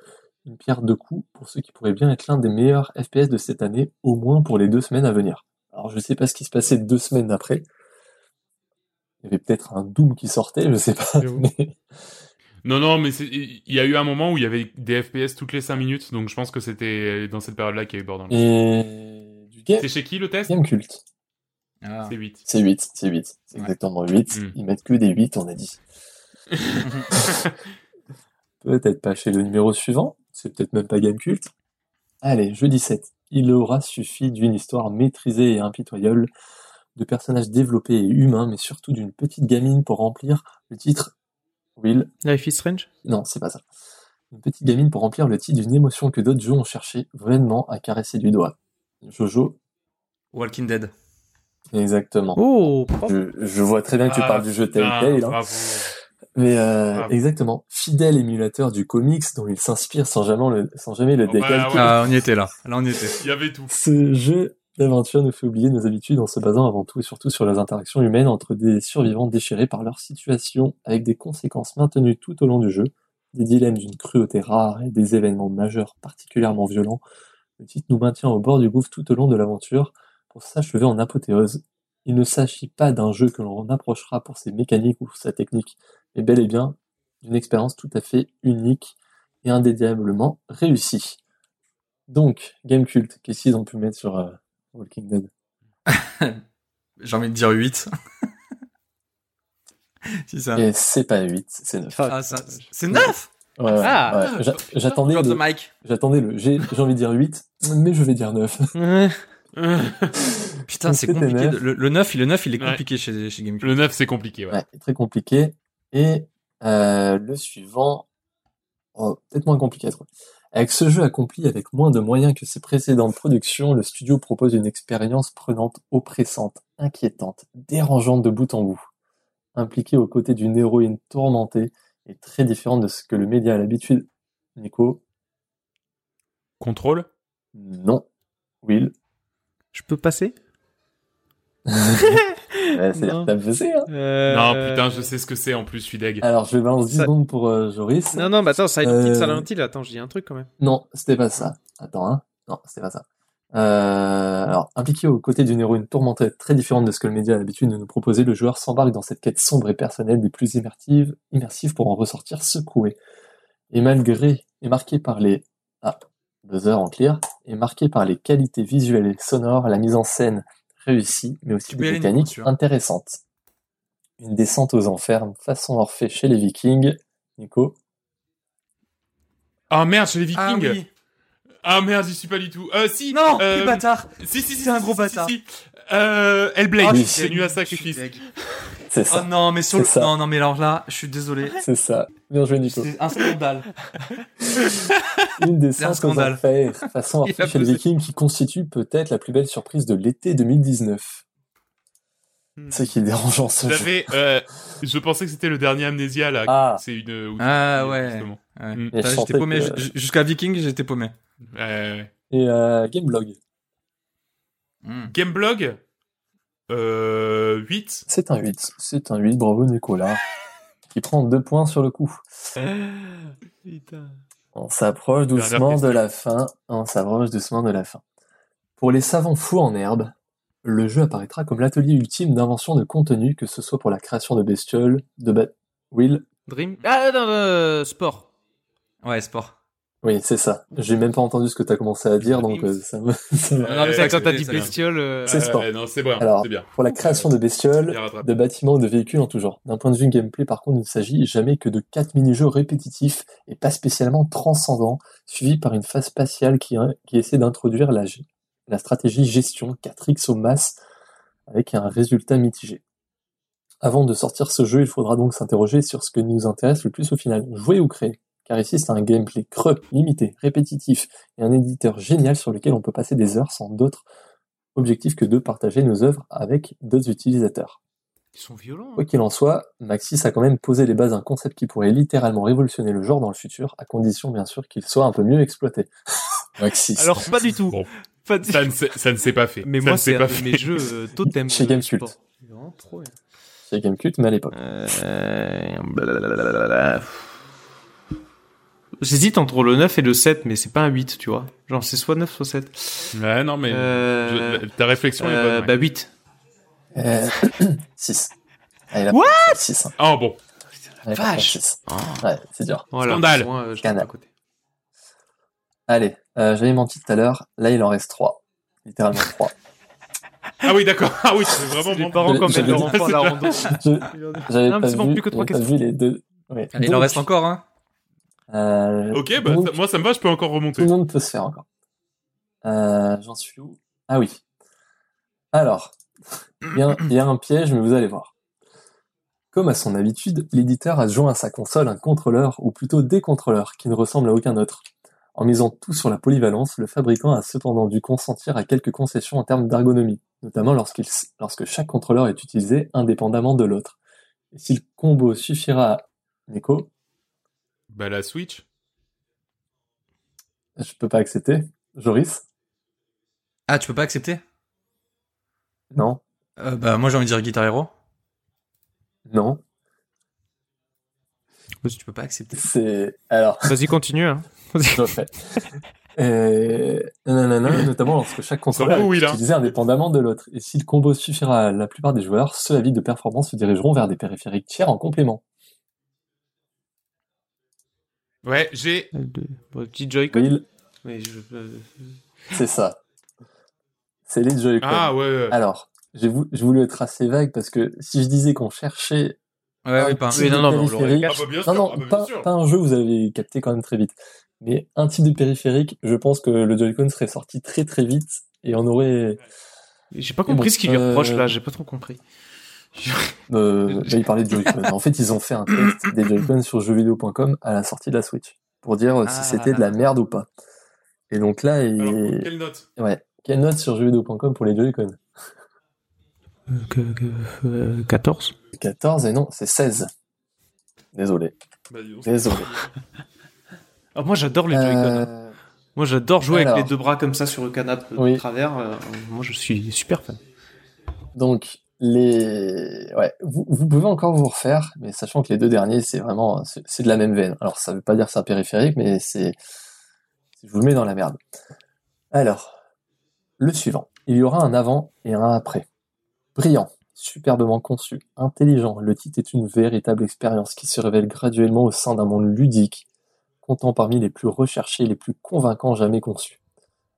Une pierre deux coups pour ceux qui pourraient bien être l'un des meilleurs FPS de cette année, au moins pour les deux semaines à venir. Alors je sais pas ce qui se passait deux semaines après. Il y avait peut-être un Doom qui sortait, je sais pas. Mais- Non, non, mais il y a eu un moment où il y avait des FPS toutes les 5 minutes, donc je pense que c'était dans cette période-là qu'il y a eu Borderlands. Et du game, C'est chez qui le test? Game culte. Ah. C'est 8. C'est 8, c'est 8. C'est Ouais. exactement 8. Mm. Ils mettent que des 8, on a dit. [LAUGHS] [LAUGHS] Peut-être pas chez le numéro suivant, c'est peut-être même pas Game Cult. Allez, jeu 17. Il aura suffi d'une histoire maîtrisée et impitoyable, de personnages développés et humains, mais surtout d'une petite gamine pour remplir le titre. Will, Life is Strange? Non, c'est pas ça. Une petite gamine pour remplir le titre d'une émotion que d'autres jeux ont cherché vraiment à caresser du doigt. Jojo, Walking Dead. Exactement. Oh. Je, je vois très bien que tu Ah, parles du jeu Telltale, hein. Mais euh, exactement, fidèle émulateur du comics dont il s'inspire sans jamais le, sans jamais le Oh, bah, ouais. Ah, on y était là. Là, on y était. Il y avait tout. Ce jeu d'aventure nous fait oublier nos habitudes en se basant avant tout et surtout sur les interactions humaines entre des survivants déchirés par leur situation, avec des conséquences maintenues tout au long du jeu, des dilemmes d'une cruauté rare et des événements majeurs particulièrement violents. Le titre nous maintient au bord du gouffre tout au long de l'aventure pour s'achever en apothéose. Il ne s'agit pas d'un jeu que l'on approchera pour ses mécaniques ou sa technique, mais bel et bien d'une expérience tout à fait unique et indéniablement réussie. Donc, Game Cult, qu'est-ce qu'ils ont pu mettre sur euh, Walking Dead? [LAUGHS] J'ai envie de dire 8. [LAUGHS] si ça. Et c'est pas 8, c'est 9. Ah, ça- c'est 9 Ouais, ouais, Ah. ouais. J'attendais le, j'ai envie de dire 8, mais je vais dire 9. [LAUGHS] Putain, c'est compliqué. Le, le 9, il- le 9, il est Ouais. compliqué chez, chez GameCube. Le 9, c'est compliqué, ouais. Ouais, très compliqué. Et euh, le suivant, oh, peut-être moins compliqué à trouver. Avec ce jeu accompli avec moins de moyens que ses précédentes productions, le studio propose une expérience prenante, oppressante, inquiétante, dérangeante de bout en bout. Impliquée aux côtés d'une héroïne tourmentée et très différente de ce que le média a l'habitude. Nico, Contrôle? Non. Will, Je peux passer? [LAUGHS] Ouais, c'est Non. t'as buzzé, hein Euh, Non, putain, je sais ce que c'est en plus, je suis deg. Alors, je vais balance 10 Ça- secondes pour euh, Joris. Non, non, bah attends, Silent Euh, Hill, Silent Hill, attends, je dis un truc quand même. Non, c'était pas ça. Attends, hein. Non, c'était pas ça. Euh, alors, impliqué aux côtés d'une héroïne tourmentée très différente de ce que le média a l'habitude de nous proposer, le joueur s'embarque dans cette quête sombre et personnelle des plus immersives, immersives pour en ressortir secoué. Et malgré, et marqué par les, ah, buzzer en clear, et marqué par les qualités visuelles et sonores, la mise en scène réussie, mais aussi des mécaniques intéressantes. Une descente aux enfers, façon Orphée chez les Vikings. Nico. Ah merde, chez les Ah Vikings oui. Ah merde, j'y suis pas du tout. Euh, si Non, euh, quel bâtard. Si, si, si. C'est un gros si, bâtard. si, si. Euh, Hellblade, Ah, c'est nu à Je suis sacrifice. C'est Oh ça. non, mais sur le... Ça. Non, non, mais alors là, je suis désolé. [LAUGHS] C'est ça. Bien joué, Nico. C'est un scandale. [LAUGHS] Une des C'est un cinq façon Orphée a chez les posé. Vikings qui constitue peut-être la plus belle surprise de l'été 2019. Hmm. C'est qui est dérangeant ce jeu. Euh, je pensais que c'était le dernier Amnésia là. Ah. C'est une. où- Ah ouais. J'étais paumé. que- Jusqu'à Viking, j'étais paumé. Ouais, ouais. Et euh, Gameblog, Mm. Gameblog, euh, 8. c'est un 8. C'est un 8, bravo Nicolas. [LAUGHS] qui prend deux points sur le coup. Putain. On s'approche doucement de la fin. On s'approche doucement de la fin. Pour les savants fous en herbe, le jeu apparaîtra comme l'atelier ultime d'invention de contenu, que ce soit pour la création de bestioles, de ba... Will, Dream. Ah non, euh, sport. Ouais, sport. Oui, c'est ça. J'ai même pas entendu ce que tu as commencé à dire, donc euh, ça me... [LAUGHS] ça me- non, mais c'est quand t'as dit bestiole. euh, C'est sport. Non, c'est bien. Alors, c'est bien. pour la création de bestioles, de bâtiments ou de véhicules en tout genre. D'un point de vue gameplay, par contre, il ne s'agit jamais que de quatre mini-jeux répétitifs et pas spécialement transcendants, suivis par une phase spatiale qui, qui essaie d'introduire la, la stratégie gestion 4X au masse avec un résultat mitigé. Avant de sortir ce jeu, il faudra donc s'interroger sur ce que nous intéresse le plus au final, jouer ou créer? Car ici c'est un gameplay creux, limité, répétitif, et un éditeur génial sur lequel on peut passer des heures sans d'autres objectifs que de partager nos œuvres avec d'autres utilisateurs. Ils sont violents. Quoi qu'il en soit, Maxis a quand même posé les bases d'un concept qui pourrait littéralement révolutionner le genre dans le futur, à condition bien sûr qu'il soit un peu mieux exploité. [LAUGHS] Maxis. Alors pas du tout. Bon, Pas du- ça ne s'est- ça ne s'est pas fait. Mais Ça moi ne s'est c'est un pas fait. mes jeux euh, [LAUGHS] totem. Chez de Gamecult. trop bien. C'est Gamecult, mais à l'époque. Euh, blablabla. J'hésite entre le 9 et le 7, mais c'est pas un 8, tu vois. Genre, c'est soit 9, soit 7. Ouais, non, mais Euh, je- ta réflexion est Euh, bonne. bah ouais. 8. Euh, [COUGHS] 6. Allez, What? 6. Oh bon. Vache. 6. Ouais, c'est dur. Voilà. Scandale. Moi, euh, je Scandale. à côté. Allez, euh, j'avais menti tout à l'heure, là il en reste 3. Littéralement 3. [LAUGHS] Ah oui, d'accord. Ah oui, c'est vraiment à la rando. J'avais pas, vu, plus que vu les deux. Ouais. Allez, il en reste encore, hein. Euh, Ok, bah, ça- moi ça me va, je peux encore Tout remonter. le monde peut se faire encore. Euh, J'en suis où? Ah oui. Alors, il y, a un- il y a un piège, mais vous allez voir. Comme à son habitude, l'éditeur a joint à sa console un contrôleur, ou plutôt des contrôleurs, qui ne ressemblent à aucun autre. En misant tout sur la polyvalence, le fabricant a cependant dû consentir à quelques concessions en termes d'ergonomie, notamment lorsqu'il, lorsque chaque contrôleur est utilisé indépendamment de l'autre. Et si le combo suffira à... Nico, Bah la Switch. je peux pas accepter. Joris? Ah, tu peux pas accepter? Non euh, Bah, moi j'ai envie de dire Guitar Hero. Non Tu peux pas accepter. C'est... Alors... Vas-y, continue. Hein. [LAUGHS] Je refais. Euh, nanana, notamment lorsque chaque contrôleur fout, est Will, hein. utilisé indépendamment de l'autre. Et si le combo suffira à la plupart des joueurs, ceux à vide de performance se dirigeront vers des périphériques tiers en complément. Ouais, j'ai. Bon, petit Joy-Con. Will, Mais je- euh, c'est ça. C'est les Joy-Con. Ah ouais. ouais. Alors, j'ai vou- j'ai voulu être assez vague parce que si je disais qu'on cherchait Ouais, un oui, pas un- type Oui, non, Ah bah bien sûr. Non, non, ah bah, pas, pas un jeu, vous avez capté quand même très vite. Mais un type de périphérique, je pense que le Joy-Con serait sorti très très vite et on aurait... J'ai pas compris bon, ce qu'il lui euh, reproche là, j'ai pas trop compris. Euh, bah, il parlait de Joy-Con. [LAUGHS] En fait, ils ont fait un test des Joy-Con sur jeuxvideo.com à la sortie de la Switch pour dire euh, si Ah. c'était de la merde ou pas. Et donc là, il... Alors, quelle note? Ouais. Quelle note sur jeuxvideo.com pour les Joy-Con? Euh, 14 14 et non, c'est 16. Désolé. Bah. Désolé. [LAUGHS] Ah, moi j'adore les Joy-Con. Euh, Moi j'adore jouer alors. avec les deux bras comme ça sur le canapé Oui. de travers. euh, moi je suis super fan. donc les, ouais, vous, pouvez encore vous refaire, mais sachant que les deux derniers, c'est vraiment, c'est c'est de la même veine. Alors, ça veut pas dire que c'est un périphérique, mais c'est, je vous le mets dans la merde. Alors, le suivant. Il y aura un avant et un après. Brillant, superbement conçu, intelligent, le titre est une véritable expérience qui se révèle graduellement au sein d'un monde ludique, comptant parmi les plus recherchés et les plus convaincants jamais conçus.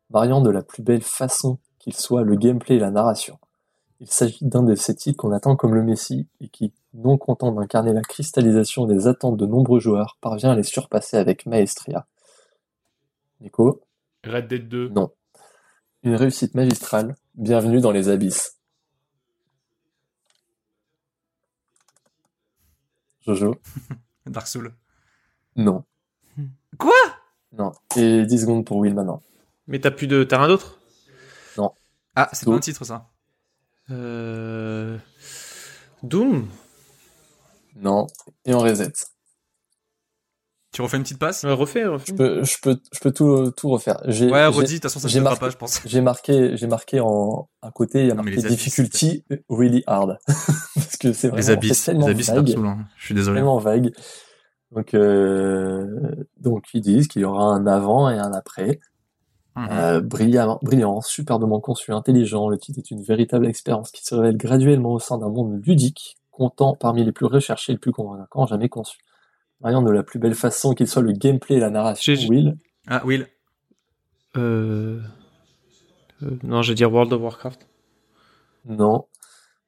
Variant de la plus belle façon qu'il soit le gameplay et la narration. Il s'agit d'un de ces titres qu'on attend comme le Messie et qui, non content d'incarner la cristallisation des attentes de nombreux joueurs, parvient à les surpasser avec maestria. Nico, Red Dead 2. non. Une réussite magistrale. Bienvenue dans les abysses. Jojo, [LAUGHS] Dark Souls. non. Quoi? Non. Et 10 secondes pour Will maintenant. Mais t'as plus de terrain d'autre? Ah, c'est pas un titre ça. Euh... Doom Non. Et on reset. Tu refais une petite passe Refais, refais. Je peux, je peux, je peux tout, tout refaire. J'ai, Ouais, redis, de toute façon ça ne marqué- pas, je pense. J'ai marqué, j'ai marqué en à côté, il y a Non, marqué difficulty really hard [LAUGHS] parce que c'est vraiment Les abysses, c'est tellement les abysses vague, hein. je suis désolé. tellement vague. Donc, euh, donc ils disent qu'il y aura un avant et un après. Mhm. Euh, brillant, brillant, superbement conçu, intelligent. Le titre est une véritable expérience qui se révèle graduellement au sein d'un monde ludique, comptant parmi les plus recherchés et les plus convaincants jamais conçus. Variant de la plus belle façon qu'il soit le gameplay et la narration. J'ai- Will, Ah, Will. Euh... euh, Non, je vais dire World of Warcraft. non.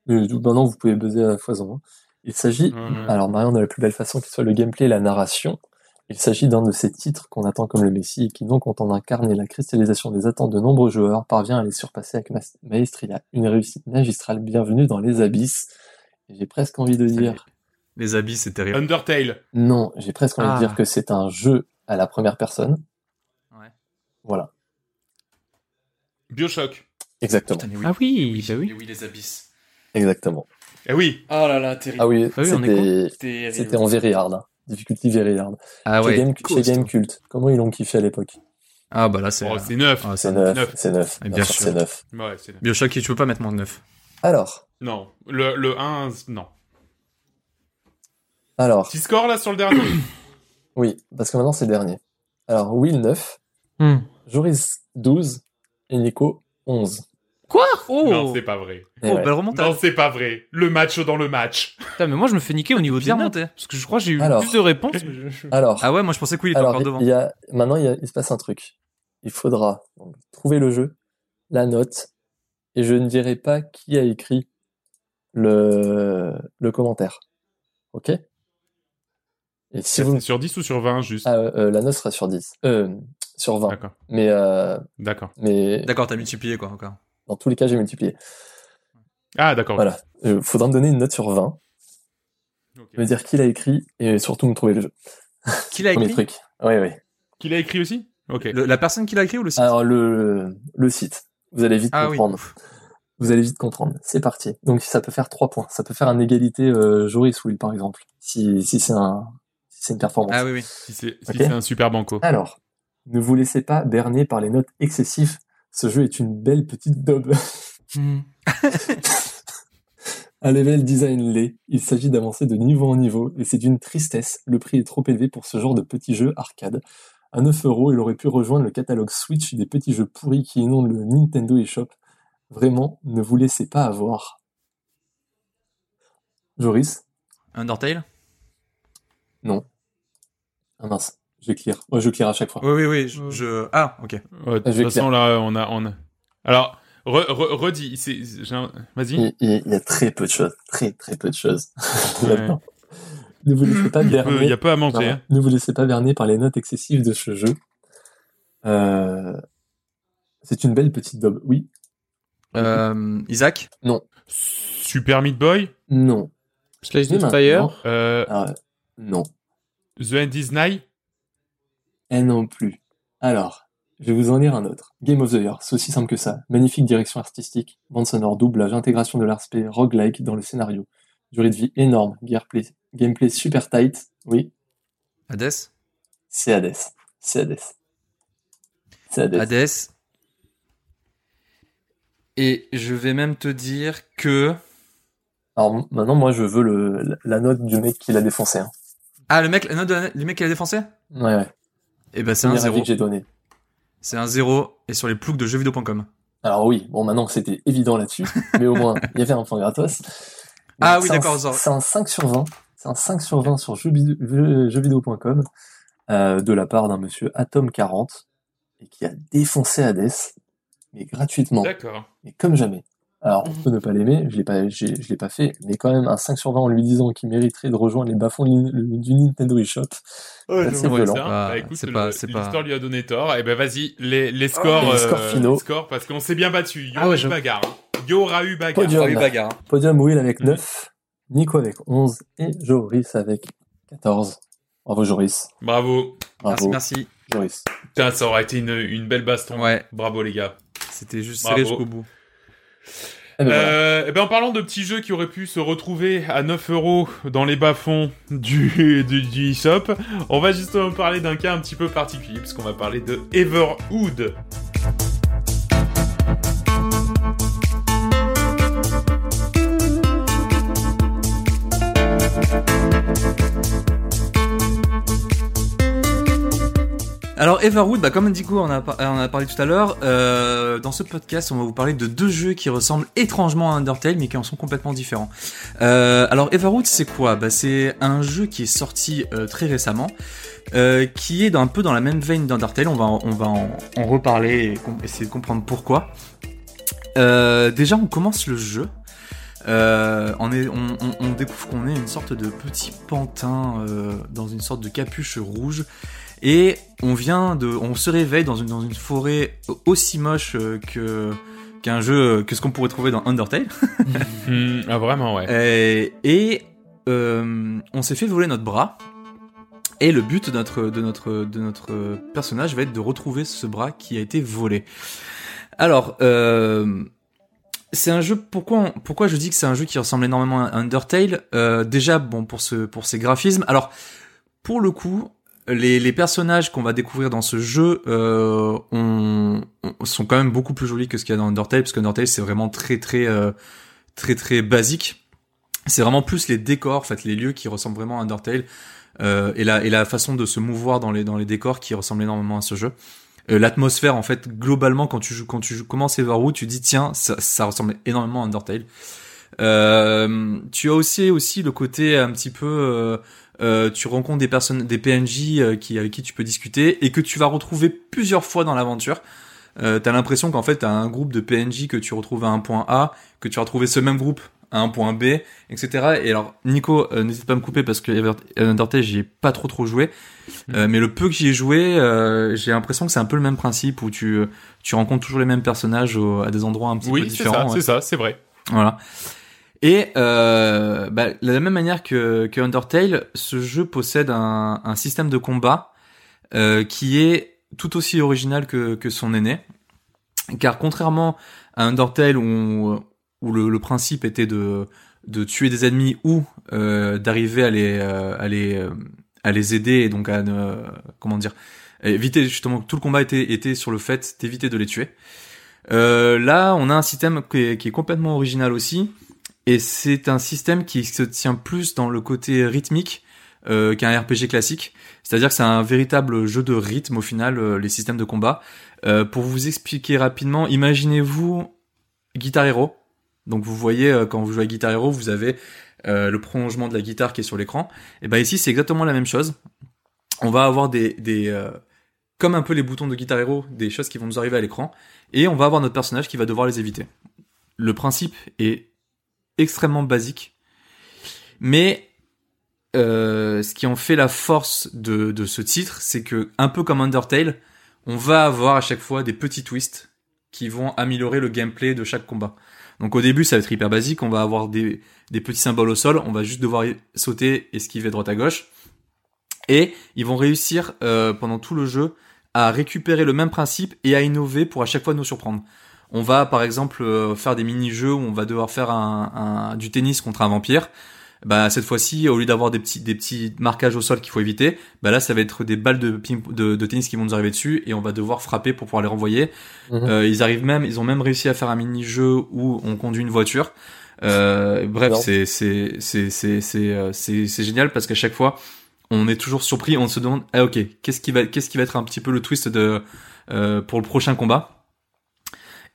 Euh, Maintenant, vous pouvez buzzer à foison. hein. Il s'agit. Alors, Marion, de la plus belle façon qu'il soit le gameplay et la narration, il s'agit d'un de ces titres qu'on attend comme le Messie et qui, non content d'incarner la cristallisation des attentes de nombreux joueurs, parvient à les surpasser avec ma- maestria. Une réussite magistrale. Bienvenue dans les abysses. J'ai presque envie de dire Les habits, c'est terrible. Undertale. Non, j'ai presque envie Ah. de dire que c'est un jeu à la première personne. Ouais. Voilà, Bioshock. exactement. Putain, oui. Ah oui, bah oui. Les abysses. Exactement. Eh oui. Oh là là, terrible. Ah oui, Ah oui, c'était en very hard. hein. Difficulty very hard. Ah chez ouais. Game, chez costaud. Game Cult. Comment ils l'ont kiffé à l'époque? Ah bah là, c'est. Oh, c'est neuf. Ah, C'est neuf, neuf. c'est neuf. Et Bien bien sûr, sûr. c'est neuf. Ouais, c'est neuf. Bioshock, tu peux pas mettre moins de 9. Alors, Non. Le, le 1, non. alors, Petit score là sur le dernier? [COUGHS] oui, parce que maintenant c'est le dernier. Alors, Will 9, Hmm. Joris 12 et Nico 11. Quoi Oh, Non, c'est pas vrai. Et Oh, ouais. belle remontada. Non, c'est pas vrai. Le match dans le match. Putain, mais moi je me fais niquer au niveau Bien des monté. notes. Parce que je crois que j'ai eu Alors. plus de réponses. mais je- je- Alors, Ah ouais, moi je pensais que Will était alors encore devant. il y a, maintenant il, y a- il se passe un truc. Il faudra trouver le jeu, la note, et je ne dirai pas qui a écrit le, le commentaire. Ok? Et si vous... sur 10 ou sur 20 juste? Ah, euh, la note sera sur 10. Euh, sur 20. D'accord. Mais, euh, D'accord. mais D'accord, t'as multiplié quoi encore. Dans tous les cas, j'ai multiplié. Ah, d'accord. Voilà. Il faudra me donner une note sur 20, Ok. me dire qui l'a écrit, et surtout me trouver le jeu. Qui l'a [LAUGHS] Premier écrit truc. Oui, oui. Qui l'a écrit aussi? Ok. Le- La personne qui l'a écrit ou le site? Alors, le, le site. Vous allez vite Ah oui. comprendre. Vous allez vite comprendre. C'est parti. Donc, ça peut faire 3 points. Ça peut faire un égalité euh, Joris Will, par exemple. Si, si c'est un, si une performance. Ah oui, oui. Si c'est si Ok. c'est un super banco. Alors, ne vous laissez pas berner par les notes excessives. Ce jeu est une belle petite daube. Hmm. [LAUGHS] Un level design laid, il s'agit d'avancer de niveau en niveau, et c'est d'une tristesse, le prix est trop élevé pour ce genre de petits jeux arcade. À 9 euros, il aurait pu rejoindre le catalogue Switch des petits jeux pourris qui inondent le Nintendo eShop. Vraiment, ne vous laissez pas avoir. Joris? Undertale? Non. Ah mince, je vais clear. Ouais, je clear à chaque fois. Oui, oui, oui. Je, je- Ah, ok. Ouais, de Je vais toute façon, là, on a, on a... Alors, re, re- redis. Vas-y. Il, il- il y a très peu de choses, très très peu de choses. Ouais. [LAUGHS] Ne vous laissez pas Il y a peu- berner. il y a peu à manger. Hein. Ne vous laissez pas berner par les notes excessives de ce jeu. Euh, C'est une belle petite daube. Oui. Euh, Isaac? Super Meat Boy? Non. Slice Spire. Euh, Ah, non. The End is Nigh? Et non plus. Alors, je vais vous en lire un autre. Game of the Year, c'est aussi simple que ça. Magnifique direction artistique, bande sonore, doublage, intégration de l'RSP, roguelike dans le scénario. Durée de vie énorme, gameplay, gameplay super tight. Oui, Hades c'est Hades. C'est Hades. C'est Hades. Hades. Et je vais même te dire que... Alors maintenant, moi, je veux le, la note du mec qui l'a défoncé. Hein. Ah, le mec, la note de la- le mec qui l'a défoncé? Ouais, ouais. Eh ben, c'est un Premier avis zéro. que j'ai donné. C'est un zéro. Et sur les ploucs de jeuxvideo.com. Alors oui, bon, maintenant c'était évident là-dessus, [LAUGHS] mais au moins, il y avait un point gratos. Ah oui, c'est un- d'accord, C'est un 5 sur 20. C'est un 5 sur 20 sur jeuxvideo- jeux- jeuxvideo.com euh, de la part d'un monsieur Atom40 et qui a défoncé Hades, mais gratuitement, D'accord. mais comme jamais. Alors, on peut ne pas l'aimer, je l'ai pas, je l'ai pas fait, mais quand même un 5 sur 20 en lui disant qu'il mériterait de rejoindre les bas-fonds du Nintendo eShop. c'est C'est violent. ça. Bah, Bah, écoute, c'est pas- c'est pas- l'histoire lui a donné tort. Et ben vas-y, les, les scores, les scores euh, finaux. les scores, parce qu'on s'est bien battu. Il y Ah aura ouais, eu je- bagarre. Il y aura eu bagarre. Podium. Pas eu bagarre. Podium Will avec Mhm. 9, Nico avec 11 et Joris avec 14. Bravo Joris. Bravo. Bravo Merci, merci. Joris. Putain, ça aurait été une, une belle baston. Ouais. Bravo les gars. C'était juste Bravo. serré jusqu'au bout. Eh ben. Euh, eh ben, en parlant de petits jeux qui auraient pu se retrouver à 9 euros dans les bas-fonds du, [LAUGHS] du, du eShop, on va justement parler d'un cas un petit peu particulier, puisqu'on va parler de Everwood. Alors Everwood, bah comme dit on a, a parlé tout à l'heure, euh, dans ce podcast, on va vous parler de deux jeux qui ressemblent étrangement à Undertale, mais qui en sont complètement différents. Euh, alors Everwood, c'est quoi? Bah, C'est un jeu qui est sorti euh, très récemment, qui est un peu dans la même veine d'Undertale. On va, on va en, reparler et essayer de comprendre pourquoi. Déjà, on commence le jeu. On, découvre qu'on est une sorte de petit pantin dans une sorte de capuche rouge et on vient de, on se réveille dans une dans une forêt aussi moche euh, que qu'un jeu que ce qu'on pourrait trouver dans Undertale. [LAUGHS] Hmm, ah vraiment ouais. Et, et euh, on s'est fait voler notre bras. Et le but de notre, de, notre, de notre personnage va être de retrouver ce bras qui a été volé. Alors, euh, c'est un jeu. Pourquoi, pourquoi je dis que c'est un jeu qui ressemble énormément à Undertale? Euh, Déjà, bon, pour ce, pour ses graphismes. Alors, pour le coup, les, personnages qu'on va découvrir dans ce jeu euh, on, on- sont quand même beaucoup plus jolis que ce qu'il y a dans Undertale, parce que Undertale c'est vraiment très très euh, très très basique. C'est vraiment plus les décors, en fait, les lieux qui ressemblent vraiment à Undertale euh, et la façon de se mouvoir dans les dans les décors qui ressemblent énormément à ce jeu. L'atmosphère, en fait, globalement, quand tu joues, quand tu joues, commences Everwood, tu dis tiens, ça, ressemble énormément à Undertale. Tu as aussi aussi le côté un petit peu euh, euh, tu rencontres des personnes, des PNJ euh, qui avec qui tu peux discuter et que tu vas retrouver plusieurs fois dans l'aventure. Euh, t'as l'impression qu'en fait t'as un groupe de PNJ que tu retrouves à un point A, que tu vas retrouver ce même groupe à un point B, etc. Et alors Nico, euh, n'hésite pas à me couper parce que Undertale j'y ai pas trop trop joué, Euh, mais le peu que j'y ai joué, euh, j'ai l'impression que c'est un peu le même principe où tu tu rencontres toujours les mêmes personnages au- à des endroits un petit peu Oui, c'est différents. ça, ouais. c'est ça, c'est vrai. Voilà. Et euh, bah, de la même manière que, que Undertale, ce jeu possède un, un système de combat euh, qui est tout aussi original que, que son aîné. Car contrairement à Undertale où, où le, le principe était de, de tuer des ennemis ou euh, d'arriver à les, euh, à, les, euh, à les aider et donc à comment dire éviter justement tout le combat était, était sur le fait d'éviter de les tuer. Euh, là, on a un système qui est, qui est complètement original aussi, et c'est un système qui se tient plus dans le côté rythmique euh, qu'un RPG classique. C'est-à-dire que c'est un véritable jeu de rythme au final, euh, les systèmes de combat. Euh, pour vous expliquer rapidement, imaginez-vous Guitar Hero. Donc vous voyez euh, quand vous jouez à Guitar Hero, vous avez euh, le prolongement de la guitare qui est sur l'écran. Et ben ici c'est exactement la même chose. On va avoir des, des euh, comme un peu les boutons de Guitar Hero, des choses qui vont nous arriver à l'écran, et on va avoir notre personnage qui va devoir les éviter. Le principe est extrêmement basique, mais euh, ce qui en fait la force de, de ce titre, c'est que un peu comme Undertale, on va avoir à chaque fois des petits twists qui vont améliorer le gameplay de chaque combat. Donc au début, ça va être hyper basique, on va avoir des, petits symboles au sol, on va juste devoir sauter, esquiver droite à gauche, et ils vont réussir euh, pendant tout le jeu à récupérer le même principe et à innover pour à chaque fois nous surprendre. On va par exemple euh, faire des mini-jeux où on va devoir faire un, un- du tennis contre un vampire. Bah cette fois-ci, au lieu d'avoir des petits des petits marquages au sol qu'il faut éviter, bah là ça va être des balles de, ping- de, de tennis qui vont nous arriver dessus et on va devoir frapper pour pouvoir les renvoyer. Mhm. Euh, ils arrivent même, ils ont même réussi à faire un mini-jeu où on conduit une voiture. Euh, bref, c'est c'est c'est c'est c'est c'est c'est génial parce qu'à chaque fois on est toujours surpris, on se demande ah ok qu'est-ce qui va qu'est-ce qui va être un petit peu le twist de euh, pour le prochain combat?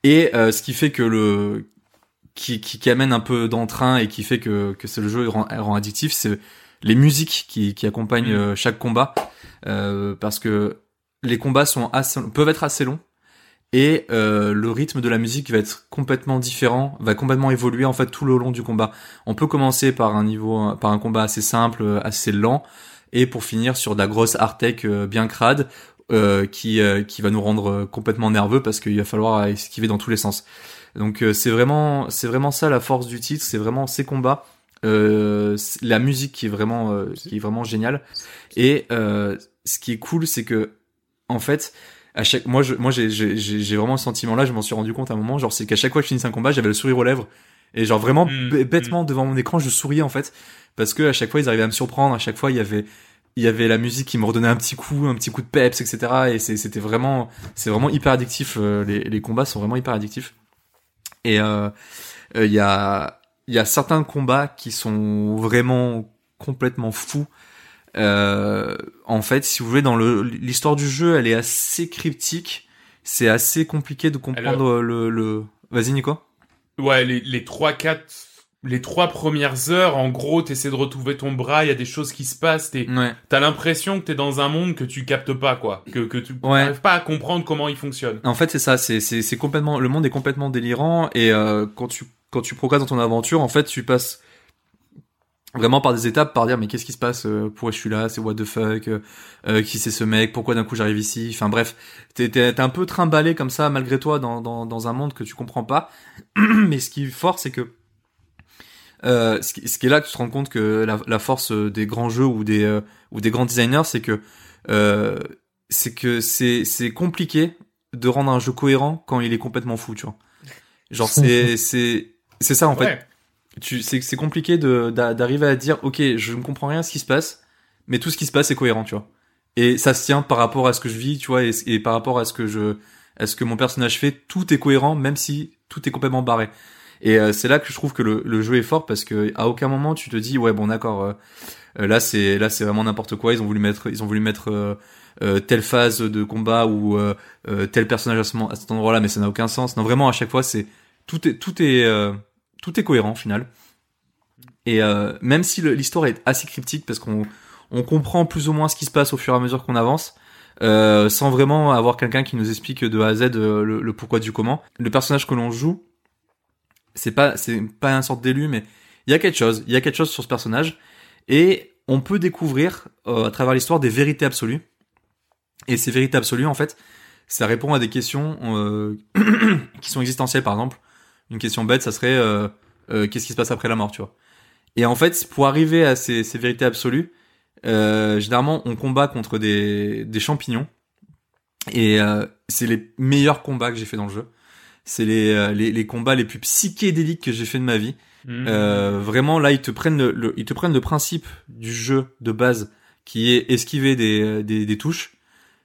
Et euh, ce qui fait que le qui, qui, qui amène un peu d'entrain et qui fait que, que c'est le jeu rend, rend addictif, c'est les musiques qui, qui accompagnent Mm. euh, chaque combat, euh, parce que les combats sont assez, peuvent être assez longs et euh, le rythme de la musique va être complètement différent, va complètement évoluer en fait tout le long du combat. On peut commencer par un niveau, par un combat assez simple, assez lent, et pour finir sur de la grosse euh, bien crade, euh, qui euh, qui va nous rendre euh, complètement nerveux parce qu'il va falloir esquiver dans tous les sens. Donc euh, c'est vraiment c'est vraiment ça la force du titre, c'est vraiment ces combats, euh, la musique qui est vraiment euh, qui est vraiment géniale. Et euh, ce qui est cool, c'est que en fait, à chaque moi je moi j'ai j'ai j'ai vraiment ce sentiment là, je m'en suis rendu compte à un moment, genre c'est qu'à chaque fois que je finissais un combat, j'avais le sourire aux lèvres et genre vraiment Mm, bêtement devant mon écran, je souriais en fait parce que à chaque fois ils arrivaient à me surprendre, à chaque fois il y avait il y avait la musique qui me redonnait un petit coup, un petit coup de peps, etc. Et c'était vraiment, c'est vraiment hyper addictif. euh, Les, les combats sont vraiment hyper addictifs. Et euh, euh, il y a, il y a certains combats qui sont vraiment complètement fous. Euh, en fait, si vous voulez, dans l'histoire du jeu, elle est assez cryptique. C'est assez compliqué de comprendre le, le... Vas-y, Nico. Ouais, les, les 3, 4, les trois premières heures, en gros, t'essaies de retrouver ton bras, il y a des choses qui se passent, t'es, Ouais. t'as l'impression que t'es dans un monde que tu captes pas, quoi. Que, que tu Ouais. n'arrives pas à comprendre comment il fonctionne. En fait, c'est ça. C'est c'est c'est complètement. Le monde est complètement délirant et euh, quand tu quand tu progresses dans ton aventure, en fait, tu passes vraiment par des étapes, par dire mais qu'est-ce qui se passe euh, Pourquoi je suis là C'est what the fuck euh, euh, Qui c'est ce mec Pourquoi d'un coup j'arrive ici Enfin bref, t'es t'es t'es un peu trimballé comme ça malgré toi dans dans dans un monde que tu comprends pas. [CLEARS THROAT] mais ce qui est fort, c'est que euh, ce, qui, ce qui est là que tu te rends compte que la, la force euh, des grands jeux ou des euh, ou des grands designers, c'est que euh, c'est que c'est c'est compliqué de rendre un jeu cohérent quand il est complètement fou, tu vois. Genre c'est c'est c'est ça en fait. Ouais. Tu c'est c'est compliqué de d'a- d'arriver à dire OK, je ne comprends rien à ce qui se passe, mais tout ce qui se passe est cohérent, tu vois. Et ça se tient par rapport à ce que je vis, tu vois, et, et par rapport à ce que je à ce que mon personnage fait, tout est cohérent même si tout est complètement barré. Et euh, c'est là que je trouve que le, le jeu est fort parce que à aucun moment tu te dis ouais bon d'accord euh, euh, là c'est là c'est vraiment n'importe quoi. Ils ont voulu mettre ils ont voulu mettre euh, euh, telle phase de combat ou euh, tel personnage à, ce, à cet endroit-là mais ça n'a aucun sens. Non vraiment à chaque fois c'est tout est tout est tout est cohérent au final. Et même si l'histoire est assez cryptique parce qu'on on comprend plus ou moins ce qui se passe au fur et à mesure qu'on avance euh, sans vraiment avoir quelqu'un qui nous explique de A à Z le pourquoi du comment le personnage que l'on joue c'est pas c'est pas un sorte d'élu mais il y a quelque chose. Il y a quelque chose sur ce personnage. Et on peut découvrir euh, à travers l'histoire des vérités absolues. Et ces vérités absolues en fait ça répond à des questions euh, [CLEARS THROAT] qui sont existentielles par exemple. Une question bête ça serait euh, qu'est-ce qui se passe après la mort tu vois. Et en fait pour arriver à ces, vérités absolues généralement on combat contre des, des champignons. Et c'est les meilleurs combats que j'ai fait dans le jeu c'est les, euh, les, les combats les plus psychédéliques que j'ai fait de ma vie Mhm. euh, vraiment là ils te prennent le, le- ils te prennent le principe du jeu de base qui est esquiver des, des, des touches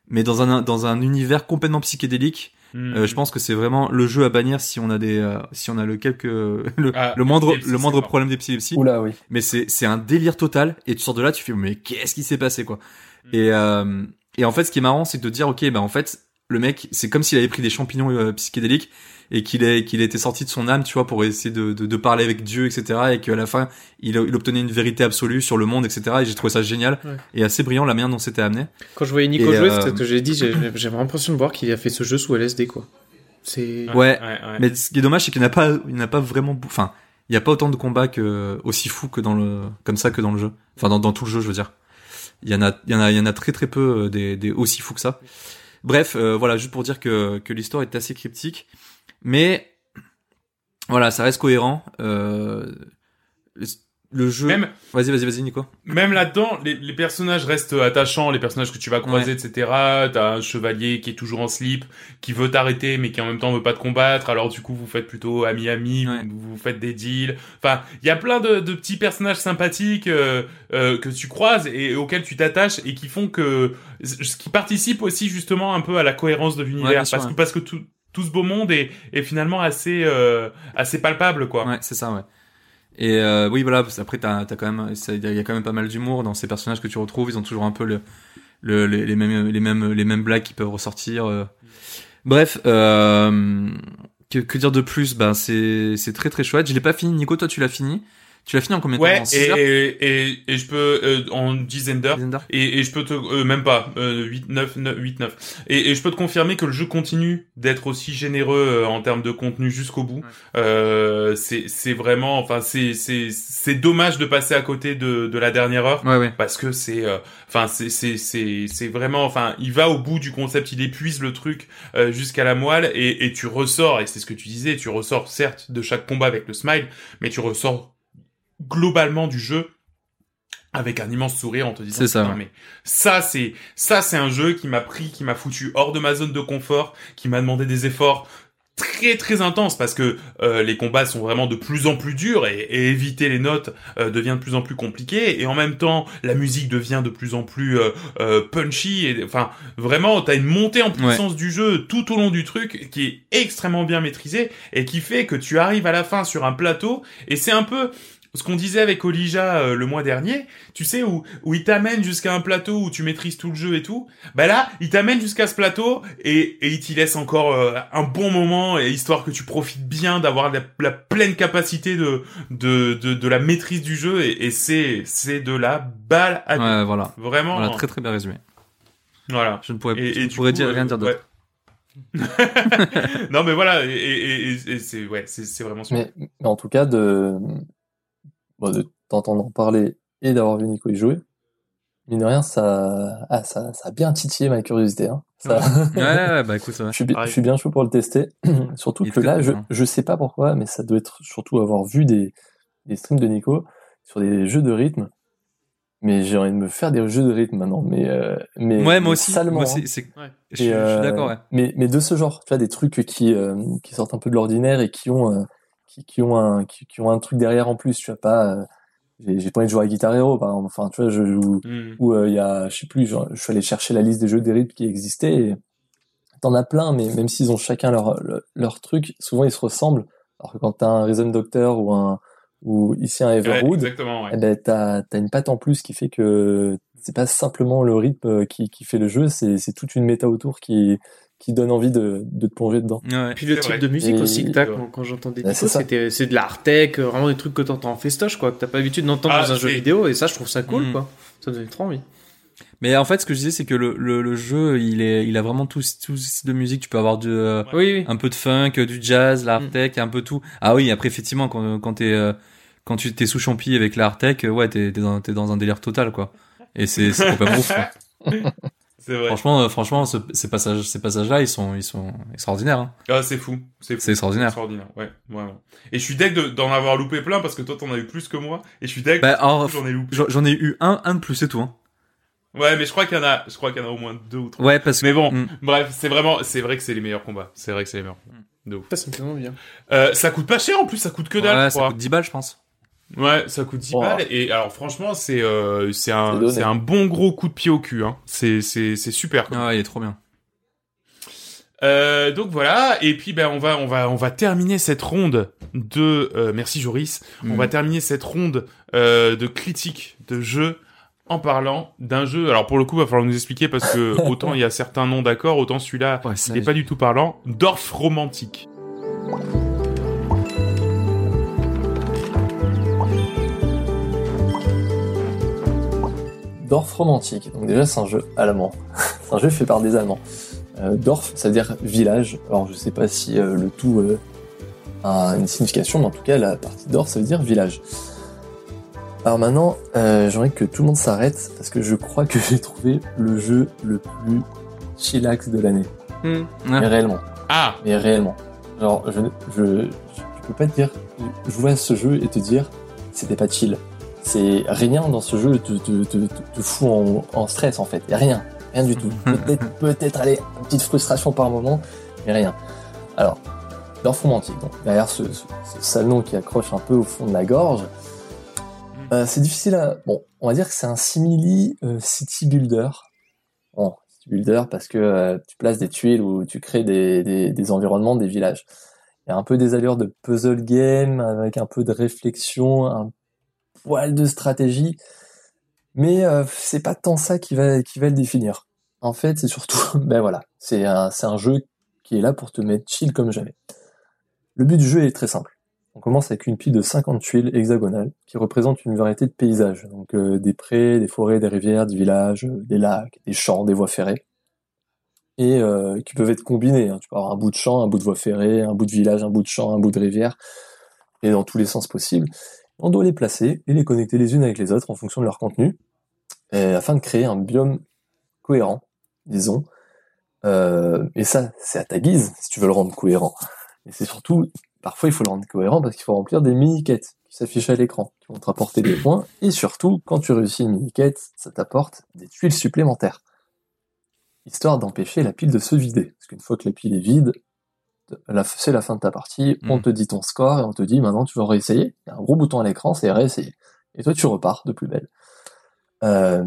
mais dans un dans un univers complètement psychédélique Mhm. euh, je pense que c'est vraiment le jeu à bannir si on a des euh, si on a le quelque [LAUGHS] le, Ah, le moindre le moindre problème d'épilepsie Oula, oui. mais c'est c'est un délire total et tu sors de là tu fais mais qu'est-ce qui s'est passé quoi? Mm. et euh, et en fait ce qui est marrant c'est de dire ok bah en fait le mec c'est comme s'il avait pris des champignons euh, psychédéliques et qu'il est qu'il était sorti de son âme tu vois pour essayer de de, de parler avec Dieu etc et qu'à la fin il, il obtenait une vérité absolue sur le monde etc et j'ai trouvé ça génial Ouais. et assez brillant la manière dont c'était amené Quand je voyais Nico Et, jouer, euh, c'est ce que j'ai dit, j'ai- j'avais l'impression de voir qu'il a fait ce jeu sous LSD, quoi. C'est. ouais. ouais. mais ce qui est dommage c'est qu'il n'y en a pas il n'y en a pas vraiment enfin il y a pas autant de combats que aussi fou que dans le comme ça que dans le jeu enfin dans, dans tout le jeu je veux dire il y en a il y en a il y en a très très peu euh, des, des aussi fous que ça bref euh, voilà juste pour dire que que l'histoire est assez cryptique mais voilà ça reste cohérent euh, le- jeu Même, vas-y vas-y vas-y Nico même là-dedans, les, les personnages restent attachants, les personnages que tu vas croiser, etc. T'as un chevalier qui est toujours en slip, qui veut t'arrêter, mais qui en même temps veut pas te combattre. Alors du coup, vous faites plutôt ami-ami, Ouais. vous, vous faites des deals. Enfin, il y a plein de, de petits personnages sympathiques euh, euh, que tu croises et auxquels tu t'attaches et qui font que, ce qui participe aussi justement un peu à la cohérence de Ouais, l'univers, sûr, parce que ouais. parce que tout tout ce beau monde est, est finalement assez euh, assez palpable, quoi. Ouais, c'est ça, ouais. Et euh, oui, voilà. Après, t'as, t'as quand même, il y a quand même pas mal d'humour dans ces personnages que tu retrouves. Ils ont toujours un peu le, le les, les mêmes, les mêmes, les mêmes blagues qui peuvent ressortir. euh. Bref, euh, que, que dire de plus? Ben, c'est, c'est très très chouette. Je l'ai pas fini. Nico, toi, tu l'as fini? Tu l'as fini en combien de temps Ouais, six et, et, et, et je peux euh, en dizaine d'heures. Et, et je peux te euh, même pas euh, 8 9 9 8 9 et, et je peux te confirmer que le jeu continue d'être aussi généreux euh, en termes de contenu jusqu'au bout. Euh, c'est c'est vraiment enfin c'est c'est c'est dommage de passer à côté de de la dernière heure Ouais, ouais. parce que c'est euh, enfin c'est c'est c'est c'est vraiment enfin il va au bout du concept il épuise le truc euh, jusqu'à la moelle et et tu ressors et c'est ce que tu disais tu ressors certes de chaque combat avec le smile mais tu ressors globalement du jeu avec un immense sourire en te disant C'est ça, mais ça c'est ça c'est un jeu qui m'a pris qui m'a foutu hors de ma zone de confort qui m'a demandé des efforts très très intenses parce que euh, les combats sont vraiment de plus en plus durs et, et éviter les notes euh, devient de plus en plus compliqué et en même temps la musique devient de plus en plus euh, euh, punchy et enfin vraiment t'as une montée en puissance du jeu tout au long du truc qui est extrêmement bien maîtrisé et qui fait que tu arrives à la fin sur un plateau et c'est un peu ce qu'on disait avec Olija euh, le mois dernier, tu sais, où, où il t'amène jusqu'à un plateau où tu maîtrises tout le jeu et tout, bah là, il t'amène jusqu'à ce plateau et, et il t'y laisse encore euh, un bon moment, et histoire que tu profites bien d'avoir la, la pleine capacité de, de, de, de la maîtrise du jeu, et, et c'est, c'est de la balle à Ouais, voilà. Vraiment. Voilà, très très bien résumé. Voilà. Je ne pourrais, Et, je ne pourrais coup, dire, euh, rien dire d'autre. ouais. [LAUGHS] non mais voilà, et, et, et- et c'est ouais, c'est c'est vraiment super. Mais, mais en tout cas, de, bon, de t'entendre en parler et d'avoir vu Nico y jouer, mine de rien, ça, ah, ça, ça a bien titillé ma curiosité. Hein. Ça, Ouais, [LAUGHS] ouais, bah écoute, ouais. je, suis, je bien chaud pour le tester. [CLEARS THROAT] Surtout que là, je, je sais pas pourquoi, mais ça doit être surtout avoir vu des, des streams de Nico sur des jeux de rythme. Mais j'ai envie de me faire des jeux de rythme maintenant. Mais, euh, mais, Ouais, moi aussi. salement, Moi, hein. c'est, c'est- Ouais. je, suis- Et, je suis euh, d'accord, ouais. Mais, mais de ce genre, tu vois, des trucs qui, euh, qui sortent un peu de l'ordinaire et qui ont, euh, qui, qui ont un, qui, qui ont un truc derrière en plus. Tu vois pas, euh, j'ai pas envie de jouer à Guitar Hero, par exemple. Enfin, tu vois, je joue, Hmm. où euh, il y a, je sais plus, genre, je suis allé chercher la liste des jeux de rythme qui existaient et t'en as plein, mais même s'ils ont chacun leur, leur, leur truc, souvent ils se ressemblent. Alors que quand t'as un Rhythm Doctor ou un, ou ici un Everwood, ouais. eh ben, t'as, t'as une patte en plus qui fait que c'est pas simplement le rythme qui, qui fait le jeu, c'est, c'est toute une méta autour qui, qui donne envie de, de te plonger dedans. Ouais. Et puis le type vrai. de musique Et- aussi que t'as quand, quand j'entendais Ouais, Nico, c'est ça. c'était c'est de l'art tech, euh, vraiment des trucs que t'entends en festoche quoi, que t'as pas l'habitude d'entendre Ah, dans un jeu vidéo et ça je trouve ça cool Mm. quoi. Ça donne trop envie. Mais en fait, ce que je disais, c'est que le, le, le jeu, il est, il a vraiment tout, tout style de musique. Tu peux avoir du, euh, Oui oui. un peu de funk, du jazz, l'art Mm. tech, un peu tout. Ah oui, après effectivement, quand, quand t'es, euh, quand tu t'es sous champi avec l'art tech, euh, ouais, t'es, t'es dans, t'es dans un délire total, quoi. Et c'est, c'est complètement ouf. quoi. [LAUGHS] C'est vrai. Franchement, euh, franchement, ce- ces passages, ces passages-là, ils sont, ils sont extraordinaires. Hein. Ah, c'est fou. C'est fou. C'est extraordinaire. Extraordinaire, ouais, vraiment. Et je suis deg de- d'en avoir loupé plein parce que toi t'en as eu plus que moi. Et je suis deg Bah, j'en ai loupé. j'en ai eu un, un de plus, c'est tout. Hein. Ouais, mais je crois qu'il y en a, je crois qu'il y en a au moins deux ou trois. Ouais, parce que. Mais bon, Mm. bref, c'est vraiment, c'est vrai que c'est les meilleurs combats. C'est vrai que c'est les meilleurs combats. De ouf. Ça, ça me fait envie. hein. Euh, ça coûte pas cher en plus, ça coûte que dalle, ouais, je ça crois. coûte 10 balles, je pense. Ouais, ça coûte 10 Oh. balles. Et alors, franchement, c'est euh, c'est un, c'est un bon gros coup de pied au cul. Hein. C'est c'est c'est super. quoi. Ah il est trop bien. Euh, donc voilà. Et puis ben on va on va on va terminer cette ronde de euh, merci Joris. On Mm. va terminer cette ronde euh, de critiques de jeux en parlant d'un jeu. Alors pour le coup, il va falloir nous expliquer parce que [LAUGHS] autant il y a certains noms d'accord, autant celui-là Ouais, n'est pas du tout parlant. Dorf romantique. Dorf romantique. Donc déjà, c'est un jeu allemand. [LAUGHS] c'est un jeu fait par des Allemands. Euh, Dorf, ça veut dire village. Alors je sais pas si euh, le tout euh, a une signification, mais en tout cas, la partie Dorf, ça veut dire village. Alors maintenant, j'aimerais que tout le monde s'arrête parce que je crois que [LAUGHS] j'ai trouvé le jeu le plus chillax de l'année. Mm. Mais réellement. Ah, Mais réellement. Genre, je, je, je peux pas te dire, jouer à ce jeu et te dire, c'était pas chill. C'est rien dans ce jeu te, te, te, te, fout en, en stress en fait. Y a rien. Rien du tout. [LAUGHS] Peut-être, peut-être, allez, une petite frustration par moment, mais rien. Alors, Dorf romantique, donc, derrière ce, ce, ce salon qui accroche un peu au fond de la gorge, euh, c'est difficile à, bon, on va dire que c'est un simili euh, city builder. Bon, city builder parce que euh, tu places des tuiles ou tu crées des, des, des environnements, des villages. Il y a un peu des allures de puzzle game avec un peu de réflexion, un poil de stratégie, mais euh, c'est pas tant ça qui va qui va le définir. En fait, c'est surtout, [LAUGHS] ben voilà, c'est un jeu qui est là pour te mettre chill comme jamais. Le but du jeu est très simple. On commence avec une pile de 50 tuiles hexagonales qui représentent une variété de paysages, donc euh, des prés, des forêts, des rivières, des villages, euh, des lacs, des champs, des voies ferrées, et qui peuvent être combinés. hein. Tu peux avoir un bout de champ, un bout de voie ferrée, un bout de village, un bout de champ, un bout de rivière, et dans tous les sens possibles. On doit les placer et les connecter les unes avec les autres en fonction de leur contenu, afin de créer un biome cohérent, disons. Euh, et ça, c'est à ta guise, si tu veux le rendre cohérent. Et c'est surtout, parfois, il faut le rendre cohérent parce qu'il faut remplir des mini-quêtes qui s'affichent à l'écran, qui vont te rapporter des points. Et surtout, quand tu réussis une mini-quête, ça t'apporte des tuiles supplémentaires. Histoire d'empêcher la pile de se vider. Parce qu'une fois que la pile est vide, c'est la fin de ta partie, on Mm. te dit ton score et on te dit maintenant tu vas réessayer. Il y a un gros bouton à l'écran, c'est réessayer. Et toi, tu repars de plus belle. Euh,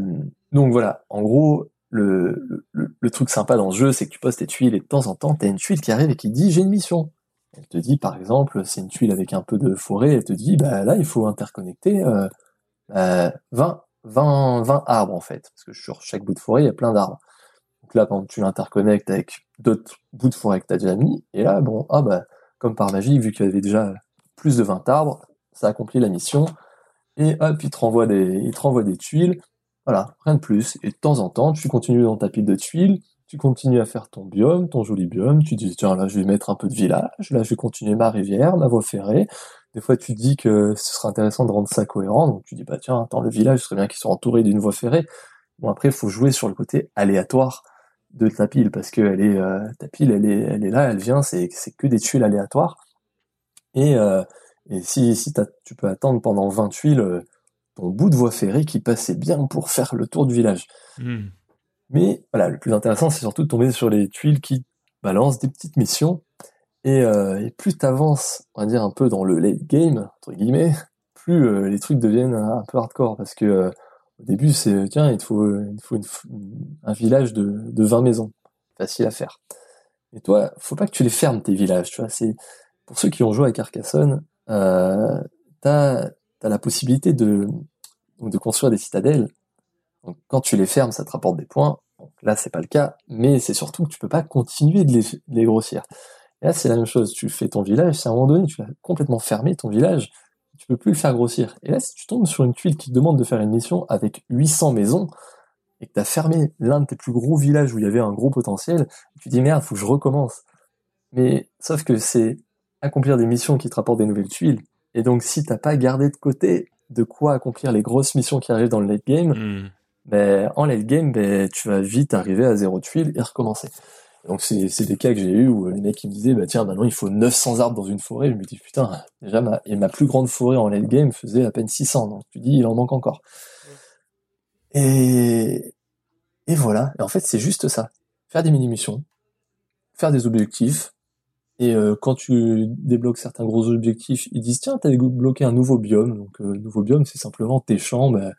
donc voilà, en gros, le, le, le truc sympa dans ce jeu, c'est que tu poses tes tuiles et de temps en temps, tu as une tuile qui arrive et qui dit j'ai une mission. Elle te dit par exemple, c'est une tuile avec un peu de forêt, elle te dit bah là il faut interconnecter euh, euh, 20, 20, 20 arbres en fait, parce que sur chaque bout de forêt il y a plein d'arbres. Donc là quand tu l'interconnectes avec d'autres bouts de forêt que tu as déjà mis, et là bon ah bah comme par magie vu qu'il y avait déjà plus de 20 arbres, ça accomplit la mission. Et hop il te renvoie des, il te renvoie des tuiles. Voilà, rien de plus. Et de temps en temps, tu continues dans ta pile de tuiles, tu continues à faire ton biome, ton joli biome, tu dis, tiens, là, je vais mettre un peu de village, là, je vais continuer ma rivière, ma voie ferrée. Des fois, tu dis que ce serait intéressant de rendre ça cohérent, donc tu dis, bah, tiens, attends, le village, ce serait bien qu'il soit entouré d'une voie ferrée. Bon, après, il faut jouer sur le côté aléatoire de ta pile, parce que elle est, euh, ta pile, elle est, elle est là, elle vient, c'est, c'est que des tuiles aléatoires. Et, euh, Et si, si tu peux attendre pendant 20 tuiles euh, ton bout de voie ferrée qui passait bien pour faire le tour du village. Hmm. Mais voilà, le plus intéressant, c'est surtout de tomber sur les tuiles qui balancent des petites missions. Et, euh, et plus t'avances, on va dire un peu dans le late game, entre guillemets, [LAUGHS] plus les trucs deviennent un, peu hardcore. Parce que au début, c'est tiens, il te faut, il te faut une- un village de, de 20 maisons. Facile à faire. Et toi, faut pas que tu les fermes, tes villages. Tu vois, c'est pour ceux qui ont joué à Carcassonne, euh, t'as as la possibilité de, de construire des citadelles donc, quand tu les fermes, ça te rapporte des points. Là, c'est pas le cas, mais c'est surtout que tu peux pas continuer de les, les grossir. Là, c'est la même chose. Tu fais ton village, c'est à un moment donné, tu l'as complètement fermé, ton village, tu peux plus le faire grossir. Et là, si tu tombes sur une tuile qui te demande de faire une mission avec 800 maisons, et que tu as fermé l'un de tes plus gros villages où il y avait un gros potentiel, tu dis merde, faut que je recommence. Mais sauf que c'est accomplir des missions qui te rapportent des nouvelles tuiles. Et donc, si t'as pas gardé de côté de quoi accomplir les grosses missions qui arrivent dans le late game, Hmm. ben, en late game, ben, tu vas vite arriver à zéro tuile et recommencer. Donc c'est c'est des cas que j'ai eu où les mecs ils me disaient bah tiens maintenant il faut 900 arbres dans une forêt. Je me dis putain déjà ma, et ma plus grande forêt en late game faisait à peine 600 donc tu dis il en manque encore. Et et voilà. Et en fait c'est juste ça. Faire des mini missions, faire des objectifs. Et euh, quand tu débloques certains gros objectifs, ils disent tiens t'as débloqué un nouveau biome. Donc euh, nouveau biome c'est simplement tes champs. ben,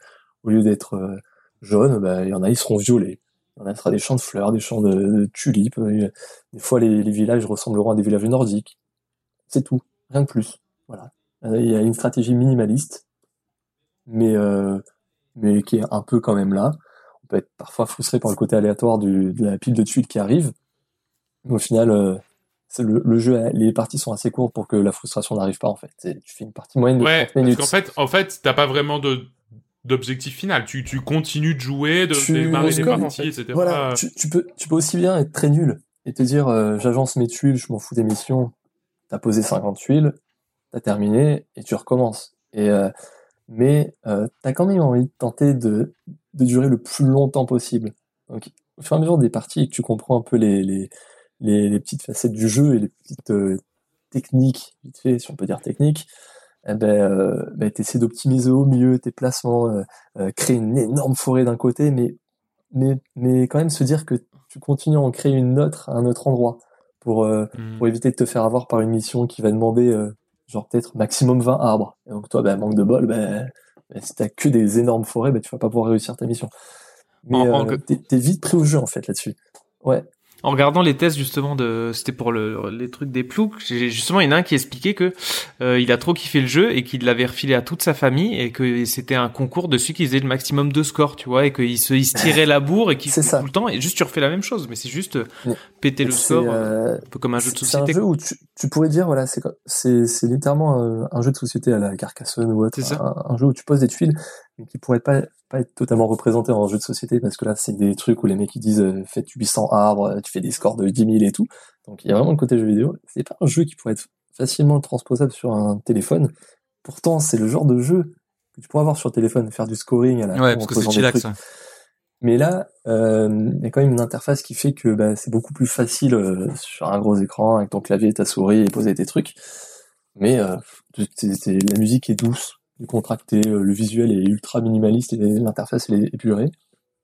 au lieu d'être euh, jaunes, ben, il y en a ils seront violets. Il y en a, ce sera des champs de fleurs, des champs de, de tulipes. euh, Des fois, les, les villages ressembleront à des villages nordiques. C'est tout, rien de plus. Voilà. Euh, Il y a une stratégie minimaliste, mais euh, mais qui est un peu quand même là. On peut être parfois frustré par le côté aléatoire du, de la pile de tuiles qui arrive. Mais au final, euh, c'est le, le jeu, les parties sont assez courtes pour que la frustration n'arrive pas en fait. Tu fais une partie moyenne de Ouais, 30 parce qu'en fait, en fait, t'as pas vraiment de d'objectif final. Tu, tu continues de jouer, de démarrer des scores, en parties, etc. Voilà, tu, tu peux, tu peux aussi bien être très nul et te dire euh, j'agence mes tuiles, je m'en fous des missions. T'as posé 50 tuiles, t'as terminé et tu recommences. Et euh, mais euh, t'as quand même envie de tenter de, de durer le plus longtemps possible. Donc au fur et à mesure des parties et que tu comprends un peu les, les, les, les petites facettes du jeu et les petites euh, techniques, vite fait, si on peut dire techniques, eh ben, euh, ben t'essaies d'optimiser au mieux tes placements, euh, euh, créer une énorme forêt d'un côté, mais mais mais quand même se dire que tu continues à en créer une autre à un autre endroit pour euh, Hmm. pour éviter de te faire avoir par une mission qui va demander euh, genre peut-être maximum 20 arbres. Et donc toi, ben, manque de bol, ben, ben, si t'as que des énormes forêts, ben, tu vas pas pouvoir réussir ta mission. Mais euh, t'es vite pris au jeu en fait là-dessus. Ouais. En regardant les tests justement de, c'était pour le, les trucs des ploucs, j'ai justement il y en a un qui expliquait que euh, il a trop kiffé le jeu et qu'il l'avait refilé à toute sa famille et que c'était un concours dessus qui faisait le maximum de scores, tu vois, et qu'il se, il se tirait la bourre et qu'il C'est ça. tout le temps et juste tu refais la même chose, mais c'est juste euh, Mais- péter le C'est, score, euh, un peu comme un jeu de C'est société. un jeu où tu, tu pourrais dire, voilà, c'est, c'est, c'est littéralement un, jeu de société à la Carcassonne ou autre. C'est. Un, un jeu où tu poses des tuiles, mais qui pourrait pas, pas être totalement représenté en jeu de société parce que là, c'est des trucs où les mecs ils disent, euh, faites 800 arbres, tu fais des scores de 10 000 et tout. Donc il y a vraiment le côté jeu vidéo. C'est pas un jeu qui pourrait être facilement transposable sur un téléphone. Pourtant, c'est le genre de jeu que tu pourrais avoir sur téléphone, faire du scoring à la Ouais, parce que c'est chillax. trucs. Mais là, euh, il y a quand même une interface qui fait que bah, c'est beaucoup plus facile euh, sur un gros écran avec ton clavier, ta souris et poser tes trucs. Mais euh, la musique est douce, décontractée, euh, le visuel est ultra minimaliste et l'interface est épurée.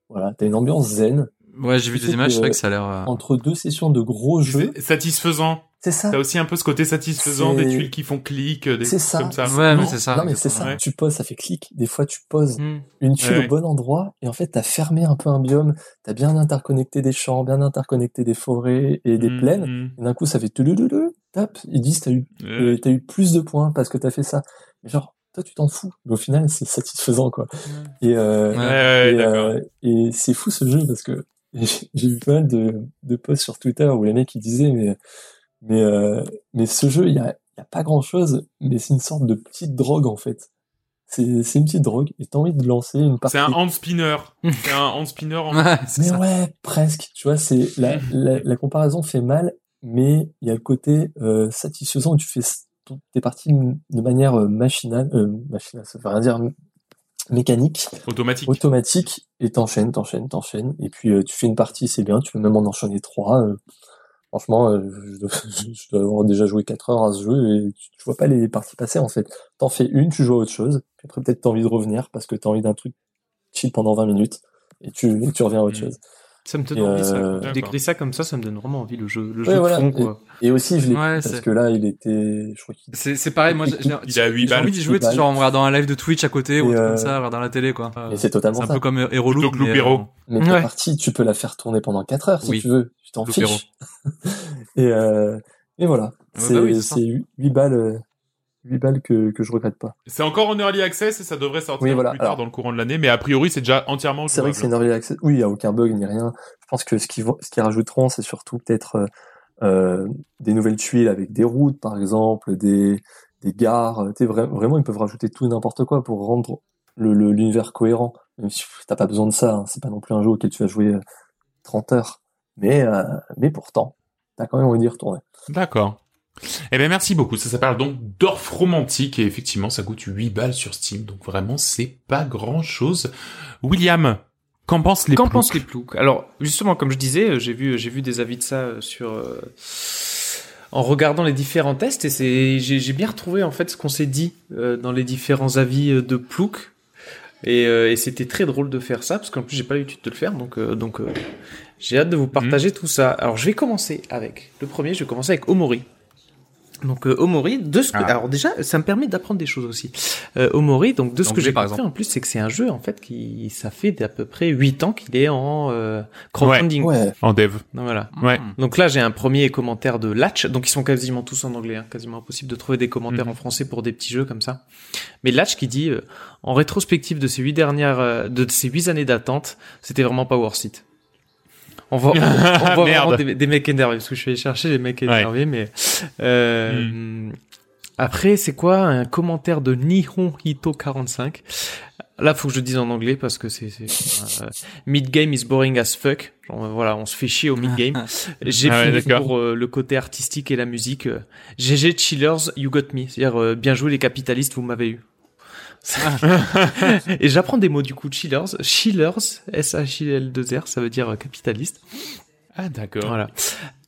Voilà, t'as une ambiance zen Ouais, j'ai vu des images, c'est vrai que ça a l'air. euh, entre deux sessions de gros jeux. C'est satisfaisant. C'est ça. T'as aussi un peu ce côté satisfaisant des tuiles qui font clic, des C'est trucs ça. comme ça. Ouais, Non mais c'est ça. non mais c'est ça. Ouais. Tu poses, ça fait clic. Des fois, tu poses Hmm. une tuile Ouais. au bon endroit et en fait t'as fermé un peu un biome, t'as bien interconnecté des champs, bien interconnecté des forêts et des Hmm, plaines. hmm. Et d'un coup ça fait tap, ils disent t'as eu Euh, euh, t'as eu plus de points parce que t'as fait ça. Mais genre toi tu t'en fous. Mais au final c'est satisfaisant quoi. Et euh, Ouais, ouais, et, euh, et c'est fou ce jeu parce que [LAUGHS] j'ai vu pas mal de, de posts sur Twitter où les mecs ils disaient mais mais euh, mais ce jeu il y a, il y a pas grand chose mais c'est une sorte de petite drogue en fait. C'est c'est une petite drogue et t'as envie de lancer une partie. C'est un hand spinner. [LAUGHS] C'est un hand spinner en Ouais, c'est Mais ça. ouais, presque. Tu vois, c'est la, la, la comparaison fait mal, mais il y a le côté euh, satisfaisant où tu fais tes parties m- de manière euh, machinale, euh, machinale, ça veut rien dire, mécanique, automatique. automatique, et t'enchaînes, t'enchaînes, t'enchaînes, et puis euh, tu fais une partie, c'est bien, tu peux même en enchaîner trois. euh, Franchement, euh, je, dois, [LAUGHS] je dois avoir déjà joué 4 heures à ce jeu et tu, tu vois pas les parties passer en fait. T'en fais une, tu joues à autre chose, puis après peut-être t'as envie de revenir parce que t'as envie d'un truc chill pendant 20 minutes et tu, et tu reviens à autre Mm. chose. Ça me donne Et, envie, ça. euh, Tu D'accord. décris ça comme ça, ça me donne vraiment envie, le jeu, le Ouais, jeu voilà. de fond, quoi. Et aussi, je l'ai Ouais, parce c'est- que là, il était, je crois qu'il C'est c'est pareil, moi j'ai j'ai- Il a 8 j'ai envie d'y jouer, tu genre en regardant un live de Twitch à côté ou un Et, truc euh, comme ça, en regardant la télé quoi. Et c'est totalement C'est un ça. peu comme euh, Hero Loop. Mais, Loopero. euh, Mais ta Ouais. partie, tu peux la faire tourner pendant 4 heures si Oui. tu veux. Tu t'en fiches. [LAUGHS] et, euh, et voilà. C'est bah c'est ça. c'est 8 balles, euh, 8 balles que, que je regrette pas. C'est encore en early access et ça devrait sortir Oui, voilà. plus tard Alors- dans le courant de l'année, mais a priori c'est déjà entièrement C'est vrai que c'est une early access. Oui, il n'y a aucun bug ni rien. Je pense que ce qu'ils ce qu'ils rajouteront, c'est surtout peut-être euh, euh, des nouvelles tuiles avec des routes, par exemple, des, des gares. Tu sais, vra- vraiment, ils peuvent rajouter tout et n'importe quoi pour rendre le le- l'univers cohérent. Même si t'as pas besoin de ça. hein. C'est pas non plus un jeu auquel tu vas jouer euh, 30 heures. Mais, euh, mais pourtant, t'as quand même envie d'y retourner. D'accord. Eh ben merci beaucoup. Ça s'appelle donc Dorf Romantique et effectivement ça coûte 8 balles sur Steam. Donc vraiment c'est pas grand chose. William, qu'en pensent les Qu'en pensent les ploucs? Alors, justement, comme je disais, euh, j'ai vu, j'ai vu des avis de ça euh, sur. euh, en regardant les différents tests, et c'est, j'ai, bien retrouvé en fait ce qu'on s'est dit euh, dans les différents avis euh, de ploucs. Et, euh, et c'était très drôle de faire ça, parce qu'en plus j'ai pas l'habitude de le faire, donc, euh, donc euh, j'ai hâte de vous partager tout ça. Alors je vais commencer avec le premier, je vais commencer avec Omori. Donc euh, Omori, de ce que, Ah. alors déjà ça me permet d'apprendre des choses aussi. Euh, Omori, donc de ce que j'ai compris en plus, c'est que c'est un jeu en fait qui ça fait d'à peu près 8 ans qu'il est en euh, crowdfunding. Ouais. En dev. Donc, voilà. Ouais. Donc là, j'ai un premier commentaire de Latch. Donc ils sont quasiment tous en anglais, hein. quasiment impossible de trouver des commentaires Mhm. en français pour des petits jeux comme ça. Mais Latch qui dit, euh, en rétrospective de ces huit dernières, euh, de ces huit années d'attente, c'était vraiment pas worth it. On voit, on voit [LAUGHS] vraiment des, des mecs énervés parce que je suis allé chercher les mecs énervés, mais euh, après c'est quoi un commentaire de Nihon Hito 45 Là, faut que je le dise en anglais parce que c'est euh, mid game is boring as fuck. Genre, euh, voilà, on se fait chier au mid game. [LAUGHS] J'ai Ah fini pour euh, le côté artistique et la musique. euh, GG chillers, you got me. C'est-à-dire euh, bien joué les capitalistes, vous m'avez eu. [LAUGHS] et j'apprends des mots du coup chillers, chillers, S H I L 2 R, ça veut dire capitaliste. Ah d'accord. Voilà.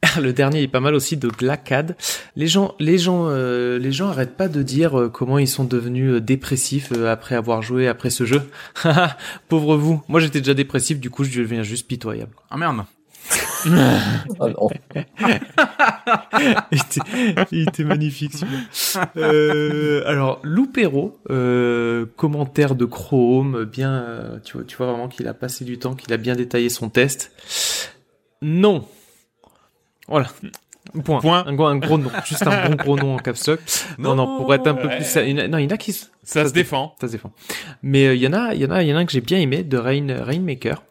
[LAUGHS] Le dernier est pas mal aussi de Glacad. Les gens, les gens, euh, les gens arrêtent pas de dire euh, comment ils sont devenus euh, dépressifs euh, après avoir joué après ce jeu. [LAUGHS] Pauvre vous. Moi j'étais déjà dépressif, du coup je deviens juste pitoyable. Ah merde. Ah [LAUGHS] non. il, était, il était magnifique celui-là. Euh, alors Loupero, euh, commentaire de Chrome, bien, euh, tu vois, tu vois vraiment qu'il a passé du temps, qu'il a bien détaillé son test. Non. Voilà. Point. Point. Un, gros- un gros nom. Juste un bon gros nom en caps lock. Non, non, pour être un peu Ouais. plus, non, il y en a qui, Ça se défend. ça se défend. Mais euh, il y en a, il y en a, il y en a un que j'ai bien aimé de Rain, Rainmaker.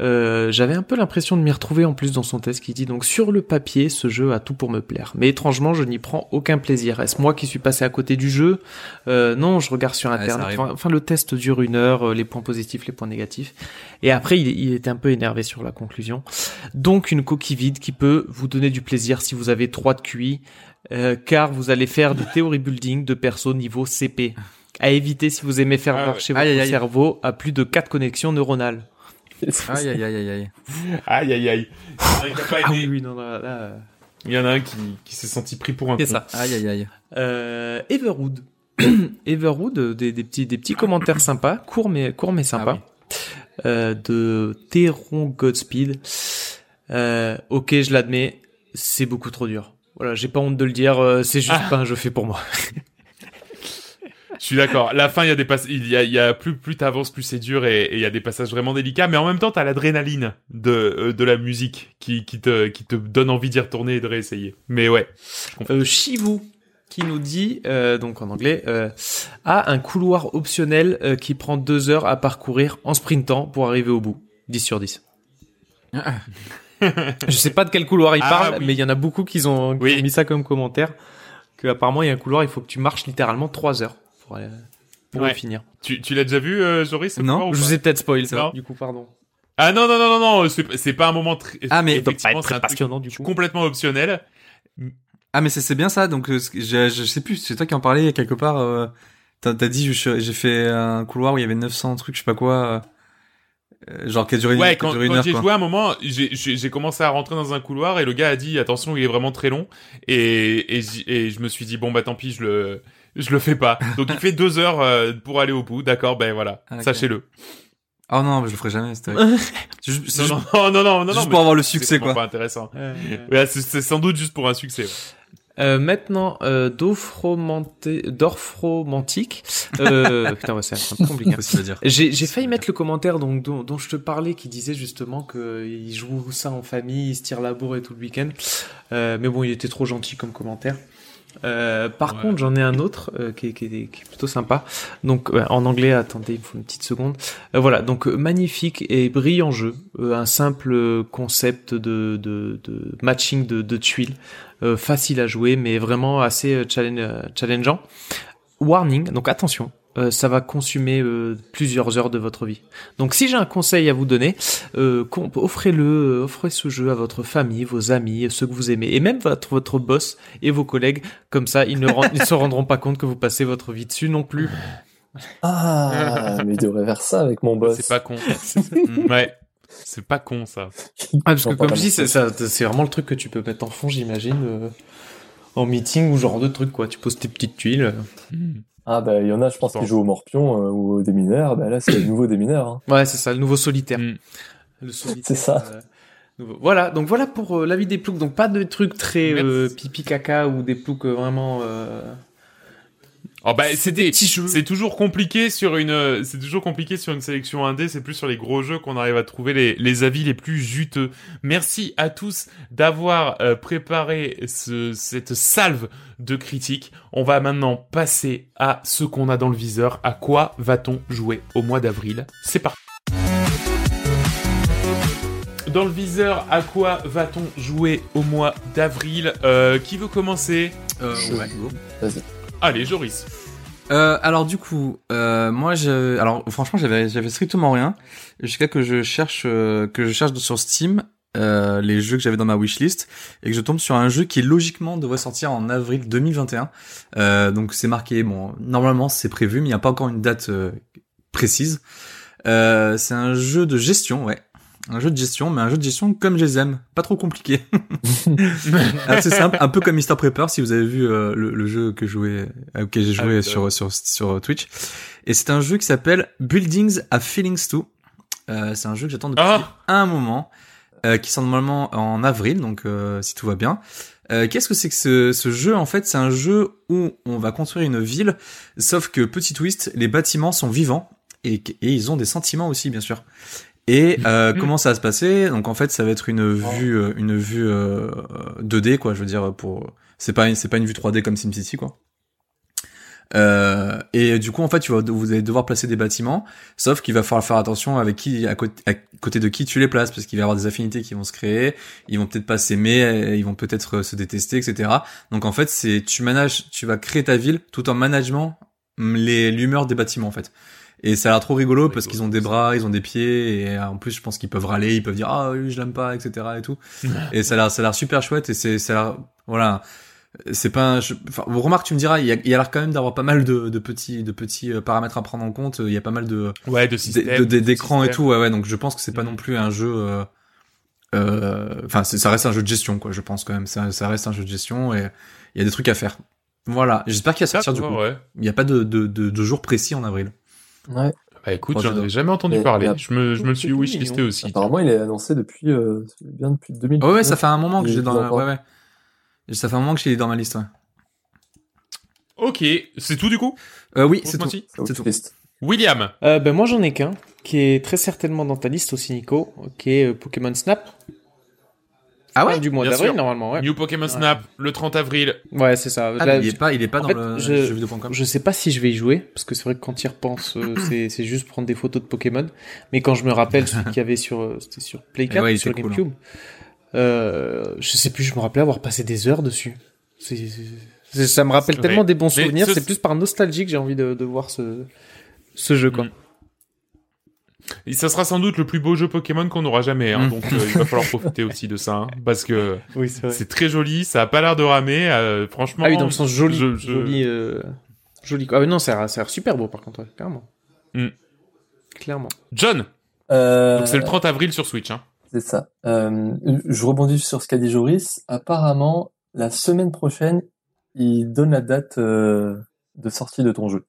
Euh, J'avais un peu l'impression de m'y retrouver en plus dans son test qui dit donc sur le papier ce jeu a tout pour me plaire, mais étrangement je n'y prends aucun plaisir. Est-ce moi qui suis passé à côté du jeu? Euh, Non, je regarde sur internet. enfin, le test dure une heure, euh, les points positifs, les points négatifs, et après il, il était un peu énervé sur la conclusion. Donc une coquille vide qui peut vous donner du plaisir si vous avez 3 de QI, euh, car vous allez faire du theory building de perso niveau CP. À éviter si vous aimez faire Ah ouais. marcher votre Aïe, aïe, aïe. cerveau à plus de 4 connexions neuronales. [LAUGHS] Aïe aïe aïe aïe aïe. Aïe aïe aïe. Il y en a un qui a pas Ah oui, oui, non, non, là, euh, Il y en a un qui, qui s'est senti pris pour un c'est con. ça. Aïe aïe aïe. Euh, Everwood. [COUGHS] Everwood, euh, des, des petits, des petits commentaires sympas, courts mais, courts mais sympas. Euh, de Teron Godspeed. Euh, ok, je l'admets, c'est beaucoup trop dur. Voilà, j'ai pas honte de le dire, euh, c'est juste Ah. pas un jeu fait pour moi. [LAUGHS] Je suis d'accord. La fin, il y a des passages, il y a, il y a plus, plus t'avances, plus c'est dur et, et il y a des passages vraiment délicats, mais en même temps, t'as l'adrénaline de, euh, de la musique qui, qui te, qui te donne envie d'y retourner et de réessayer. Mais ouais. Euh, Shivu qui nous dit, euh, donc en anglais, euh, a un couloir optionnel qui prend deux heures à parcourir en sprintant pour arriver au bout. 10 sur 10. Je sais pas de quel couloir il Ah, parle, oui. mais il y en a beaucoup qui ont, qui Oui. ont mis ça comme commentaire. Que apparemment il y a un couloir, il faut que tu marches littéralement 3 heures pour, aller- pour Ouais. le finir. Tu, tu l'as déjà vu, euh, Joris ce Non, pouvoir, Je vous ai peut-être spoil ça, du coup, pardon. Ah non, non, non, non, non, c'est, pas un moment très, Ah, mais- effectivement, c'est très un truc passionnant du coup. complètement optionnel. Ah mais c'est c'est bien ça. Donc euh, je, je sais plus. C'est toi qui en parlais quelque part. Euh, T'as dit j'ai fait un couloir où il y avait 900 trucs, je sais pas quoi. Euh, genre qui a duré, Ouais, quand, quand j'ai joué à un moment, j'ai- commencé à rentrer dans un couloir et le gars a dit attention, il est vraiment très long et et, et je me suis dit bon bah tant pis, je le je le fais pas. Donc il [LAUGHS] fait deux heures euh, pour aller au bout, d'accord, ben voilà, sachez-le. Oh non, mais je le ferai jamais, c'est vrai. [LAUGHS] C'est juste, c'est Non, juste- non, non, non, non, juste pour avoir le c'est succès, quoi. pas intéressant. Euh, Ouais, c'est- c'est sans doute juste pour un succès. ouais. Euh, maintenant, euh, d'orphromantique. Euh, putain, ouais, c'est un peu compliqué. [LAUGHS] Dire. J'ai j'ai failli mettre le commentaire donc, dont, dont je te parlais qui disait justement qu'il joue ça en famille, il se tire la bourre et tout le week-end. Euh, mais bon, il était trop gentil comme commentaire. Euh, par Ouais. contre, j'en ai un autre euh, qui, est, qui, est, qui est plutôt sympa. Donc euh, en anglais, attendez, il me faut une petite seconde. Euh, voilà, donc euh, magnifique et brillant jeu, Euh, un simple concept de, de, de matching de, de tuiles, Euh, facile à jouer, mais vraiment assez challenge- challengeant. Warning, donc attention, euh, ça va consumer euh, plusieurs heures de votre vie. Donc si j'ai un conseil à vous donner, euh, offrez-le, offrez ce jeu à votre famille, vos amis, ceux que vous aimez, et même votre, votre boss et vos collègues. Comme ça, ils ne ils se rendront pas compte que vous passez votre vie dessus non plus. Ah, mais il devrait faire ça avec mon boss. C'est pas con. [LAUGHS] Ouais, c'est pas con ça. Ah, parce que comme je dis, c'est vraiment le truc que tu peux mettre en fond, j'imagine, euh, en meeting ou genre de truc quoi. Tu poses tes petites tuiles. Ah, bah, il y en a, je pense, qui jouent au morpion euh, ou au démineur. Bah, là, c'est le nouveau démineur. Hein. Ouais, c'est ça, le nouveau solitaire. Mm. Le solitaire. C'est ça. euh, nouveau. Voilà, donc voilà pour euh, l'avis des ploucs. Donc pas de trucs très euh, pipi caca ou des ploucs euh, vraiment. Euh, Oh bah c'est des petits jeux. c'est toujours compliqué sur une c'est toujours compliqué sur une sélection indé, c'est plus sur les gros jeux qu'on arrive à trouver les, les avis les plus juteux. Merci à tous d'avoir euh, préparé ce, cette salve de critiques. On va maintenant passer à ce qu'on a dans le viseur. À quoi va-t-on jouer au mois d'avril? C'est parti. Dans le viseur, à quoi va-t-on jouer au mois d'avril? Euh, Qui veut commencer? Euh, Je- ouais, go. Vas-y. Allez, Joris. Euh, alors du coup, euh, moi, je, alors franchement, j'avais, strictement rien jusqu'à que je cherche, euh, que je cherche sur Steam euh, les jeux que j'avais dans ma wishlist et que je tombe sur un jeu qui logiquement devrait sortir en avril 2021. Euh, donc c'est marqué, bon, normalement c'est prévu, mais il n'y a pas encore une date précise. C'est un jeu de gestion, ouais. Un jeu de gestion, mais un jeu de gestion comme je les aime, pas trop compliqué. [LAUGHS] Assez simple, un peu comme Mr Prepper si vous avez vu euh, le, le jeu que jouais, euh, auquel j'ai joué oui, sur, sur sur Twitch. Et c'est un jeu qui s'appelle Buildings a Feelings to. Euh, c'est un jeu que j'attends depuis Ah un moment, euh, qui sort normalement en avril, donc euh, si tout va bien. Euh, Qu'est-ce que c'est que ce, ce jeu? En fait, c'est un jeu où on va construire une ville, sauf que petit twist, les bâtiments sont vivants et, et ils ont des sentiments aussi, bien sûr. Et euh, Mhm. comment ça va se passer? Donc en fait, ça va être une vue, euh, une vue euh, 2D, quoi. Je veux dire, pour c'est pas une, c'est pas une vue 3D comme SimCity, quoi. Euh, et du coup, en fait, tu vas, vous allez devoir placer des bâtiments, sauf qu'il va falloir faire attention avec qui, à côté, à côté de qui tu les places, parce qu'il va y avoir des affinités qui vont se créer, ils vont peut-être pas s'aimer, euh, ils vont peut-être se détester, etc. Donc en fait, c'est, tu manages, tu vas créer ta ville tout en management hum, les l'humeur des bâtiments, en fait. Et ça a l'air trop rigolo parce qu'ils ont des bras, ils ont des pieds, et euh, en plus, je pense qu'ils peuvent râler, ils peuvent dire ah oui, je l'aime pas, etc. et tout. [LAUGHS] et ça a l'air, ça a l'air super chouette et c'est, ça a l'air, voilà. C'est pas un jeu- enfin, vous remarque, tu me diras, il y a, il y a l'air quand même d'avoir pas mal de, de petits, de petits euh, paramètres à prendre en compte. Il y a pas mal de, Ouais, de d- système. de- d- d'écrans et tout. Ouais, ouais. Donc je pense que c'est pas Mhm. non plus un jeu. euh, euh, Enfin, ça reste un jeu de gestion, quoi. Je pense quand même. Ça, ça reste un jeu de gestion et il y a des trucs à faire. Voilà. J'espère qu'il va sortir du coup. D'accord, ouais. Il n'y a pas de, de, de, de jour précis en avril. Ouais. Bah écoute, Oh, j'en avais jamais entendu Mais- parler. mais- Je me, je me le suis wishlisté aussi. Apparemment, il est annoncé depuis, euh, bien depuis 2000. Ouais, ouais. Ça fait un moment que j'ai dans. la-. Ouais, ouais. Ça fait un moment que j'ai dans ma liste. Ouais. Ok, c'est tout du coup? Euh, oui, c'est ce tout. C'est tout. William. Euh, ben moi j'en ai qu'un qui est très certainement dans ta liste aussi Nico, qui est euh, Pokémon Snap. Ah ouais. du mois d'avril normalement. Ouais, New Pokémon Snap, le 30 avril. ouais c'est ça. Ah, Là, il est pas, il est pas dans fait, le je- jeuxvideo.com. Je sais pas si je vais y jouer, parce que c'est vrai que quand y repenses, euh, [CLEARS THROAT] c'est, c'est juste prendre des photos de Pokémon. Mais quand je me rappelle celui qu'il y avait sur, euh, c'était sur Play 4, ouais, il sur cool, GameCube, euh, je sais plus, je me rappelais avoir passé des heures dessus. C'est, c'est- c'est- ça me rappelle tellement des bons souvenirs, ce- c'est plus par nostalgie que j'ai envie de, de voir ce, ce jeu, quoi. Mm. Et ça sera sans doute le plus beau jeu Pokémon qu'on aura jamais, hein, Mm. donc euh, il va falloir [LAUGHS] profiter aussi de ça, hein, parce que Oui, c'est très joli, ça a pas l'air de ramer, euh, franchement. Ah oui, dans le sens joli, je- je- joli, euh, joli. quoi. Ah mais non, ça a l'air, ça a l'air super beau par contre, ouais, clairement. Mm. Clairement. John. Euh, Donc c'est le 30 avril sur Switch. Hein. C'est ça. Euh, je rebondis sur ce qu'a dit Joris. Apparemment, la semaine prochaine, ils donnent la date euh, de sortie de ton jeu.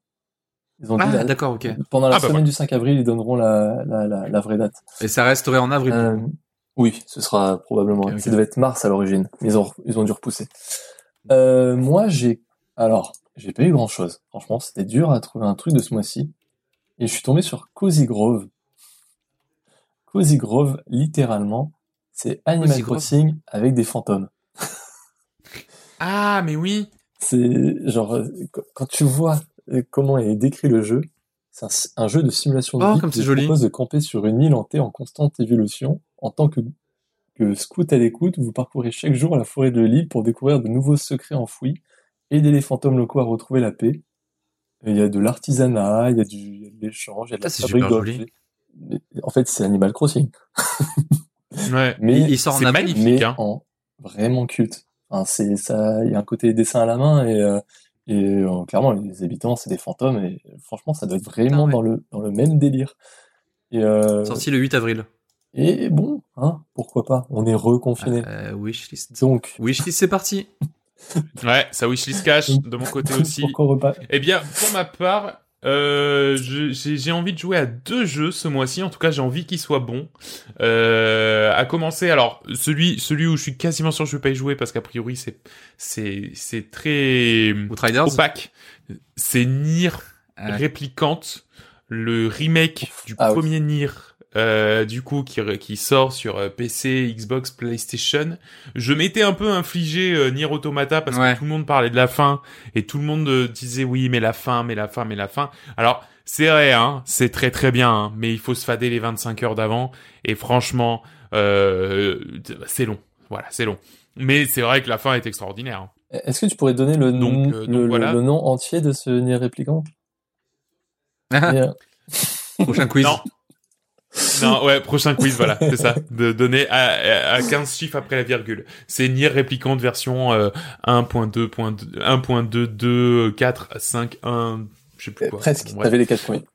Ils ont dit Ah, la- d'accord, ok. pendant la Ah, bah semaine du 5 avril, ils donneront la, la, la, la vraie date. Et ça resterait en avril. Euh, oui, ce sera probablement. Ok, ok. Ça devait être mars à l'origine. mais Ils ont, ils ont dû repousser. Euh, moi, j'ai, alors, j'ai pas eu grand chose. Franchement, c'était dur à trouver un truc de ce mois-ci. Et je suis tombé sur Cozy Grove. Cozy Grove, littéralement, c'est Animal Cozy Grove. Crossing avec des fantômes. Ah, mais oui. C'est genre euh, qu- quand tu vois comment est décrit le jeu, c'est un, jeu de simulation de Oh, vie comme qui propose de camper sur une île hantée en constante évolution. En tant que, que scout à l'écoute, vous parcourez chaque jour la forêt de l'île pour découvrir de nouveaux secrets enfouis, aider les fantômes locaux à retrouver la paix. Il y a de l'artisanat, il y a du de l'échange, il y a de la c'est fabrique d'objets. En fait, c'est Animal Crossing, [LAUGHS] Ouais. mais il, sort en magnifique. mais hein. en vraiment cute. Enfin, c'est ça, il y a un côté dessin à la main et euh, et euh, clairement les habitants c'est des fantômes et franchement ça doit être vraiment ouais. dans le dans le même délire. Et euh, Sorti le 8 avril. et bon, hein, pourquoi pas On est reconfiné. Euh, wishlist. Donc [LAUGHS] Wishlist, c'est parti. Ouais, ça wishlist cash de mon côté [LAUGHS] aussi. pourquoi repas Eh bien, pour ma part, euh, j'ai envie de jouer à deux jeux ce mois-ci. En tout cas, j'ai envie qu'ils soient bons. Euh, à commencer, alors celui celui où je suis quasiment sûr que je vais pas y jouer parce qu'a priori c'est c'est c'est très Outriders. opaque. C'est Nier Réplicante, le remake du Ah oui. premier Nier. Euh, du coup, qui, qui sort sur euh, PC, Xbox, PlayStation. Je m'étais un peu infligé euh, Nier Automata parce Ouais. que tout le monde parlait de la fin et tout le monde euh, disait oui, mais la fin, mais la fin, mais la fin. Alors, c'est vrai, hein, c'est très très bien, hein, mais il faut se fader les 25 heures d'avant et franchement, euh, c'est long. Voilà, c'est long. Mais c'est vrai que la fin est extraordinaire. hein. Est-ce que tu pourrais donner le, Donc, euh, le, le- voilà. le nom entier de ce Nier euh, [LAUGHS] Prochain quiz. Non. [LAUGHS] Non, ouais, prochain quiz, voilà, c'est ça. De donner à, à 15 chiffres après la virgule. C'est Nier Réplicante version euh, 1.2.2, 1.22, 4, 5, 1, je sais plus euh, quoi. presque, t'avais les quatre premiers.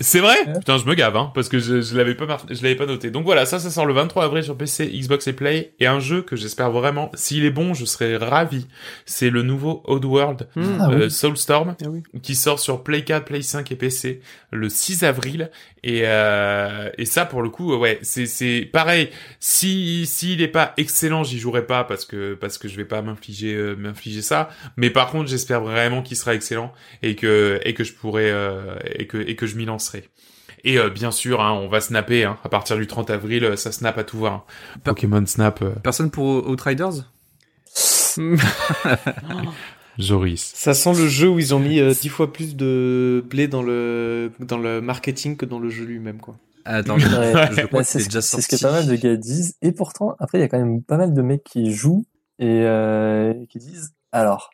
C'est vrai Ouais. Putain, je me gave, hein, parce que je, je l'avais pas, mar- je l'avais pas noté. Donc voilà, ça, ça sort le 23 avril sur PC, Xbox et Play, et un jeu que j'espère vraiment, s'il est bon, je serai ravi. C'est le nouveau Oddworld Hmm. Ah oui. euh, Soulstorm, Ah oui. qui sort sur Play 4, Play 5 et PC le 6 avril. Et, euh, et ça, pour le coup, ouais, c'est, c'est pareil. Si, s'il est pas excellent, j'y jouerai pas parce que, parce que je vais pas m'infliger, euh, m'infliger ça. Mais par contre, j'espère vraiment qu'il sera excellent et que, et que je pourrai, euh, et que, et que je m'y lancerai. Et euh, bien sûr, hein, on va snapper. Hein, à partir du 30 avril, euh, ça snap à tout va. hein. Pokémon Snap, euh, Personne pour Outriders [LAUGHS] Joris. Ça sent le jeu où ils ont mis euh, dix fois plus de blé dans le dans le marketing que dans le jeu lui-même quoi. Attends, Ouais. je, Bah, crois que c'est c'est ce, déjà c'est sorti. ce que pas mal de gars disent. Et pourtant, après, il y a quand même pas mal de mecs qui jouent et euh, qui disent alors,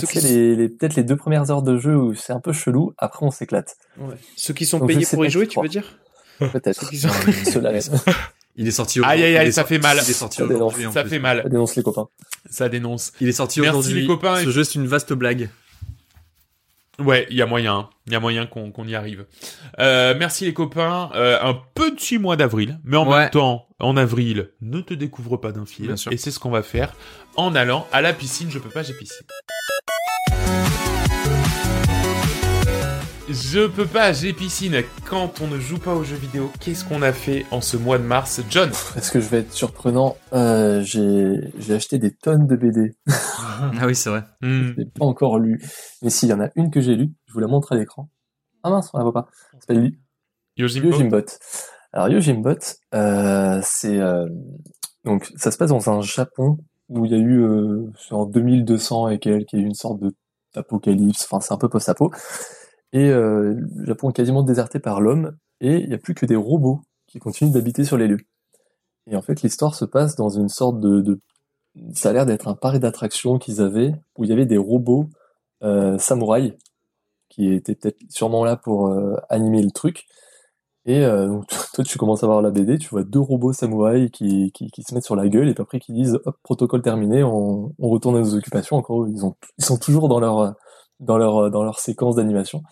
Ceux c'est qui, les, les- peut-être les deux premières heures de jeu où c'est un peu chelou. Après, on s'éclate. ouais. Ceux qui sont Donc, payés pour y jouer, tu veux dire Peut-être. Ceux qui sont... [LAUGHS] Ceux-là. [LAUGHS] Il est sorti Aïe, aujourd'hui. aïe, aïe, est ça fait mal. Il est sorti Ça dénonce. aujourd'hui. Ça Ça les copains. Ça dénonce. Il est sorti Merci, aujourd'hui. les copains. Ce jeu, c'est une vaste blague. Ouais, il y a moyen, hein. il y a moyen qu'on y arrive. Euh, merci les copains. Euh, un petit mois d'avril, mais en Ouais. même temps, en avril, ne te découvre pas d'un fil. Bien sûr. Et c'est ce qu'on va faire en allant à la piscine. Je peux pas, j'ai piscine. Je peux pas, j'ai piscine. Quand on ne joue pas aux jeux vidéo, qu'est-ce qu'on a fait en ce mois de mars, John? Est-ce que je vais être surprenant? Euh, J'ai acheté des tonnes de BD. Ah oui, c'est vrai. Hmm. Je l'ai pas encore lu. Mais s'il y en a une que j'ai lue, je vous la montre à l'écran. Ah mince, on la voit pas. Ça s'appelle Yojimbo Yojimbot. Alors Yojimbot, euh, c'est euh, donc ça se passe dans un Japon où il y a eu euh, en 2200 et quelques, il y a eu une sorte de d'apocalypse. Enfin, c'est un peu post-apo. Et euh, le Japon est quasiment déserté par l'homme et il n'y a plus que des robots qui continuent d'habiter sur les lieux. Et en fait, l'histoire se passe dans une sorte de, de ça a l'air d'être un parc d'attractions qu'ils avaient où il y avait des robots euh, samouraïs qui étaient peut-être sûrement là pour euh, animer le truc. Et euh, donc, [LAUGHS] toi, tu commences à voir la BD, tu vois deux robots samouraïs qui, qui, qui se mettent sur la gueule et puis après qui disent hop protocole terminé, on, on retourne à nos occupations. Encore, ils ont ils sont toujours dans leur dans leur dans leur séquence d'animation.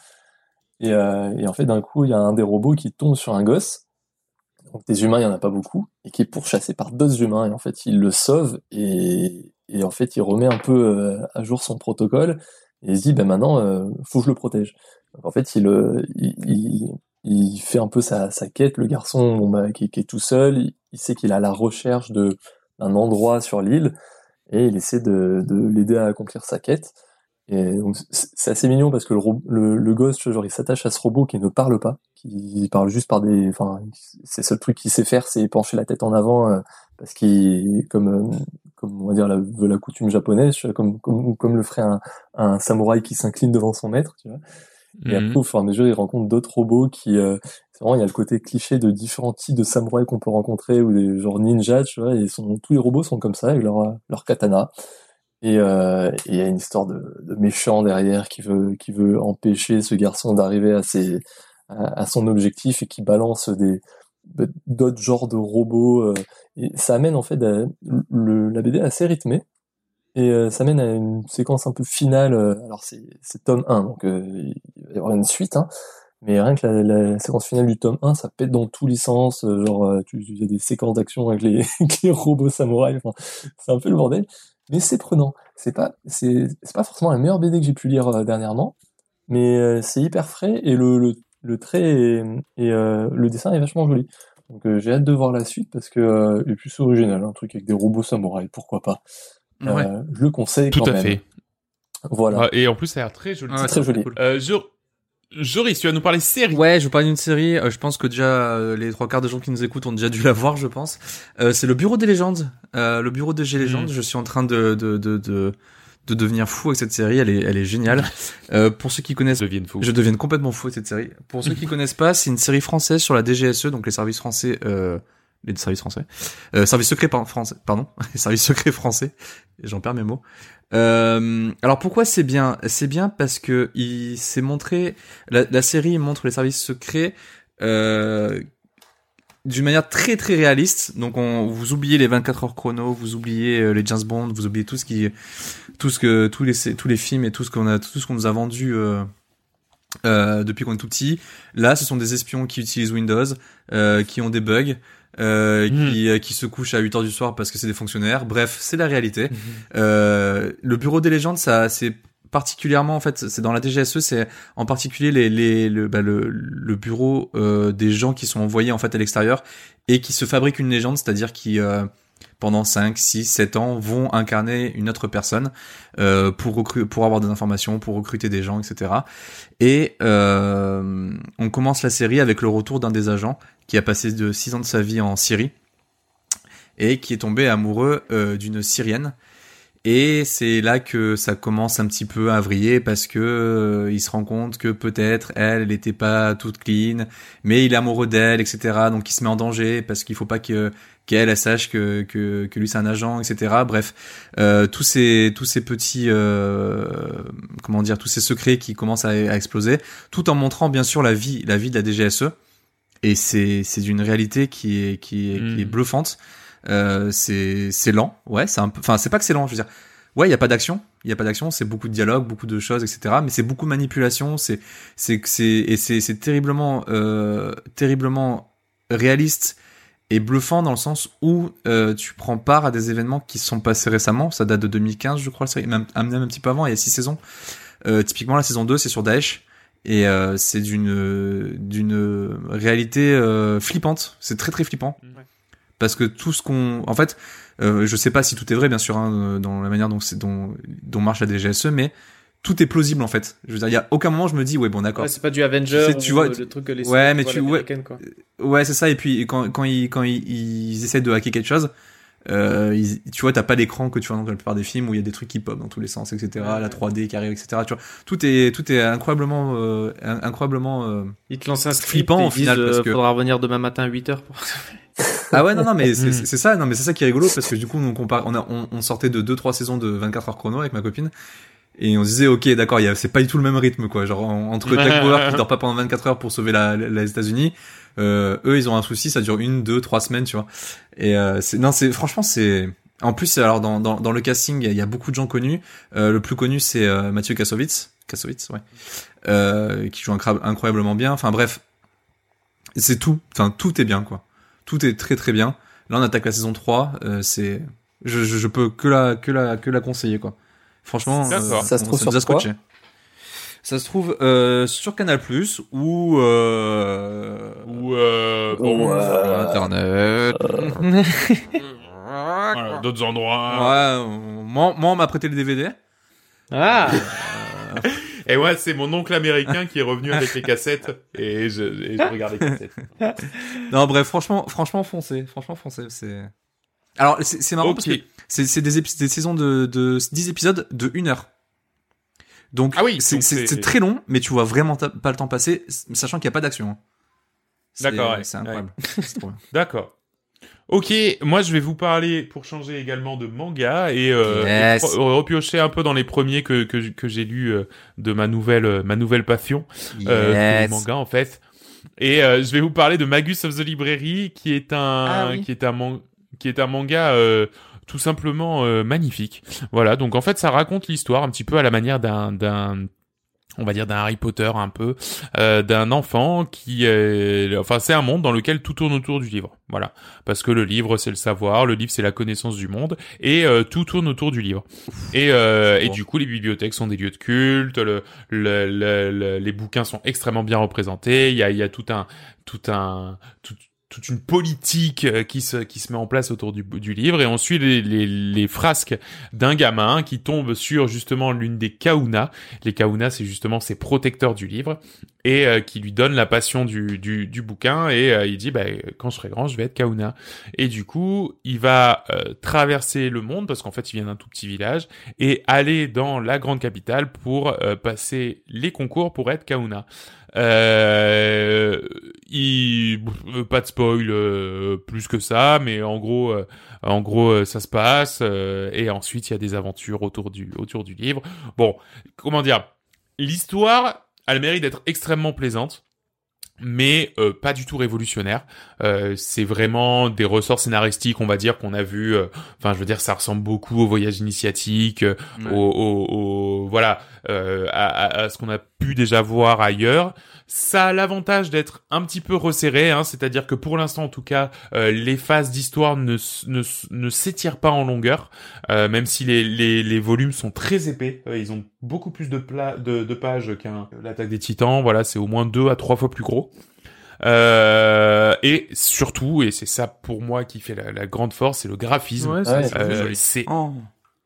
Et, euh, et en fait, d'un coup, il y a un des robots qui tombe sur un gosse. Donc des humains, il y en a pas beaucoup, et qui est pourchassé par d'autres humains. Et en fait, il le sauve et, et en fait, il remet un peu euh, à jour son protocole et il se dit, ben maintenant, euh, faut que je le protège. Donc en fait, il, euh, il, il, il fait un peu sa, sa quête. Le garçon, bon, bah, qui, qui est tout seul, il, sait qu'il a la recherche de d'un endroit sur l'île et il essaie de, de l'aider à accomplir sa quête. Et c'est assez mignon parce que le, le, le gosse, genre, il s'attache à ce robot qui ne parle pas, qui parle juste par des, enfin, c'est le seul truc qu'il sait faire, c'est pencher la tête en avant euh, parce qu'il, comme, euh, comme on va dire la, la coutume japonaise, comme, comme, comme le ferait un, un samouraï qui s'incline devant son maître, tu vois. Et Mhm. après, au fur et à mesure, il rencontre d'autres robots qui, euh, c'est vraiment, il y a le côté cliché de différents types de samouraïs qu'on peut rencontrer ou des genre ninjas, tu vois, et ils sont, tous les robots sont comme ça, avec leur, euh, leur katana. Et euh, et il y a une histoire de, de méchant derrière qui veut, qui veut empêcher ce garçon d'arriver à ses, à, à son objectif et qui balance des, d'autres genres de robots. euh, et ça amène, en fait, à- le, la BD assez rythmée. Et euh, ça mène à une séquence un peu finale. euh, alors c'est c'est tome 1, donc euh, il va y avoir une suite. Hein, mais rien que la, la séquence finale du tome 1, ça pète dans tous les sens. euh, genre, euh, tu- il y a des séquences d'action avec les, [LAUGHS] les robots samouraïs. Enfin, c'est un peu le bordel. Mais c'est prenant. C'est pas, c'est c'est pas forcément la meilleure BD que j'ai pu lire dernièrement. Mais c'est hyper frais et le, le, le trait et, et, le dessin est vachement joli. Donc j'ai hâte de voir la suite parce que euh, il est plus original, un truc avec des robots samouraïs, pourquoi pas. Euh, Ouais. je le conseille Tout quand à même. fait. Voilà. Et en plus, ça a l'air très joli. Ouais, c'est très joli. cool. Euh, Jor- Joris, tu vas nous parler série. Ouais, je vous parle d'une série. euh, je pense que déjà euh, les trois quarts des gens qui nous écoutent ont déjà dû la voir, je pense. Euh, c'est le Bureau des légendes. Euh, le Bureau des légendes. Mm. Je suis en train de de de de, de devenir fou avec cette série. Elle est elle est géniale. [LAUGHS] Euh, pour ceux qui connaissent, deviennent fous. je deviens complètement fou avec cette série. Pour ceux qui [LAUGHS] connaissent pas, c'est une série française sur la DGSE, donc les services français. Euh, les services français, euh, services secrets par- français, pardon, [LAUGHS] les services secrets français. J'en perds mes mots. Euh, alors pourquoi c'est bien C'est bien parce que il s'est montré, la, la série montre les services secrets euh, d'une manière très très réaliste. Donc on, vous oubliez les 24 heures chrono, vous oubliez euh, les James Bond, vous oubliez tout ce qui, tout ce que tous les tous les films et tout ce qu'on a tout ce qu'on nous a vendu. Euh, euh, depuis qu'on est tout petit. Là, ce sont des espions qui utilisent Windows, euh, qui ont des bugs, euh, qui, euh, qui se couchent à 8 heures du soir parce que c'est des fonctionnaires. Bref, c'est la réalité. Euh, le bureau des légendes, ça, c'est particulièrement en fait, c'est dans la DGSE, c'est en particulier les, les, le, bah, le, le bureau euh, des gens qui sont envoyés en fait à l'extérieur et qui se fabriquent une légende, c'est-à-dire qui euh, pendant 5, 6, 7 ans vont incarner une autre personne euh, pour pour avoir des informations, pour recruter des gens, etc. Et euh, on commence la série avec le retour d'un des agents qui a passé de 6 ans de sa vie en Syrie et qui est tombé amoureux euh, d'une Syrienne. Et c'est là que ça commence un petit peu à vriller parce que euh, il se rend compte que peut-être elle, n'était pas toute clean, mais il est amoureux d'elle, etc. Donc il se met en danger parce qu'il faut pas que qu'elle elle sache que, que que lui c'est un agent, etc. Bref, euh, tous ces tous ces petits euh, comment dire tous ces secrets qui commencent à, à exploser, tout en montrant bien sûr la vie la vie de la DGSE. Et c'est c'est d'une réalité qui est qui est, qui est Mm. bluffante. Euh, c'est c'est lent, ouais, c'est un peu, enfin c'est pas que c'est lent, je veux dire, ouais, il y a pas d'action, il y a pas d'action, c'est beaucoup de dialogue, beaucoup de choses, etc. Mais c'est beaucoup de manipulation, c'est c'est c'est et c'est c'est terriblement euh, terriblement réaliste et bluffant dans le sens où euh, tu prends part à des événements qui sont passés récemment, ça date de 2015, je crois, la série, même, même un petit peu avant, il y a six saisons. Euh, typiquement la saison 2 c'est sur Daesh et euh, c'est d'une d'une réalité euh, flippante, c'est très très flippant. Ouais. parce que tout ce qu'on en fait euh, je sais pas si tout est vrai bien sûr hein, dans la manière dont c'est dont dont marche la DGSE mais tout est plausible en fait. Je veux dire il y a aucun moment je me dis ouais bon d'accord. Ouais, c'est pas du Avenger Tu vois, euh, le truc que les ouais, mais tu- ouais. ouais c'est ça. Et puis quand quand ils quand ils, ils essaient de hacker quelque chose euh, ils- tu vois t'as pas l'écran que tu vois dans la plupart des films où il y a des trucs qui pop dans tous les sens etc la ouais. 3D qui arrive etc tu vois tout est tout est incroyablement euh, in- incroyablement euh, Ils te lancent un Flippant, au final, parce euh, que- faudra revenir demain matin à 8h pour... Ah ouais non non mais [LAUGHS] c'est Mm. c'est- ça non mais c'est ça qui est rigolo parce que du coup on compare on a on, on sortait de deux trois saisons de 24 heures chrono avec ma copine et on se disait ok d'accord c'est pas du tout le même rythme quoi genre en- entre Jack Bauer qui dort pas pendant 24 heures pour sauver la, la- les États-Unis eux ils ont un souci ça dure une deux trois semaines tu vois et euh, c'est non c'est franchement c'est en plus alors dans, dans, dans le casting il y a- il y a beaucoup de gens connus Euh, le plus connu c'est euh, Mathieu Kassovitz Kassovitz, ouais, euh, qui joue incroyablement bien. Enfin bref, c'est tout. Enfin tout est bien quoi. Tout est très très bien. Là on attaque la saison 3. euh, c'est, je, je, je peux que la que la que la conseiller quoi. Franchement. Ça se trouve sur quoi scotché. Ça se trouve euh, sur Canal Plus ou euh, Ou euh, ou, euh, Internet. voilà, d'autres endroits. Ouais, euh, moi, moi on m'a prêté le DVD. ah, Et ouais, c'est mon oncle américain qui est revenu avec les cassettes et je, et je regarde les cassettes. [LAUGHS] Non, bref, franchement, franchement, foncez. Franchement, foncez. C'est. Alors, c'est marrant parce Ok. que c'est des, des saisons de, de 10 épisodes de 1 heure. Donc, Ah oui, c'est très long, mais tu vois vraiment pas le temps passer, sachant qu'il n'y a pas d'action. hein. C'est- D'accord, ouais. C'est incroyable. [LAUGHS] D'accord. Ok, moi je vais vous parler pour changer également de manga et, euh, Yes. et pro- repiocher un peu dans les premiers que que, que j'ai lus euh, de ma nouvelle euh, ma nouvelle passion Yes. le manga en fait. Et euh, je vais vous parler de Magus of the Library qui est un Ah oui. qui est un man- qui est un manga euh, tout simplement euh, magnifique. Voilà, donc en fait ça raconte l'histoire un petit peu à la manière d'un d'un on va dire d'un Harry Potter un peu euh, d'un enfant qui est enfin c'est un monde dans lequel tout tourne autour du livre. Voilà, parce que le livre c'est le savoir, le livre c'est la connaissance du monde et euh, tout tourne autour du livre. Et euh, et du coup les bibliothèques sont des lieux de culte, le, le- le- les bouquins sont extrêmement bien représentés. Il y a, il y a tout un, tout un, tout- toute une politique euh, qui se, qui se met en place autour du, du livre et on suit les, les, les frasques d'un gamin qui tombe sur justement l'une des kauna. Les kauna, c'est justement ces protecteurs du livre et euh, qui lui donne la passion du, du, du bouquin et euh, il dit bah, quand je serai grand je vais être kauna et du coup il va euh, traverser le monde parce qu'en fait il vient d'un tout petit village et aller dans la grande capitale pour euh, passer les concours pour être Kauna. Euh, il, euh, pas de spoil euh, plus que ça, mais en gros, euh, en gros, euh, ça se passe euh, et ensuite il y a des aventures autour du autour du livre. Bon, comment dire, l'histoire a le mérite d'être extrêmement plaisante mais euh, pas du tout révolutionnaire. Euh, c'est vraiment des ressorts scénaristiques, on va dire, qu'on a vu. euh, Enfin, je veux dire, ça ressemble beaucoup au voyage initiatique, euh, Ouais. au, au- au- voilà, euh, à, à- à ce qu'on a pu déjà voir ailleurs. Ça a l'avantage d'être un petit peu resserré, hein, c'est-à-dire que pour l'instant, en tout cas, euh, les phases d'histoire ne, ne, ne s'étirent pas en longueur, euh, même si les, les, les volumes sont très épais. Euh, ils ont beaucoup plus de, pla- de, de pages qu'un l'attaque des Titans. Voilà, c'est au moins deux à trois fois plus gros. Euh, et surtout, et c'est ça pour moi qui fait la, la grande force, c'est le graphisme. ouais, c'est Euh, Oh.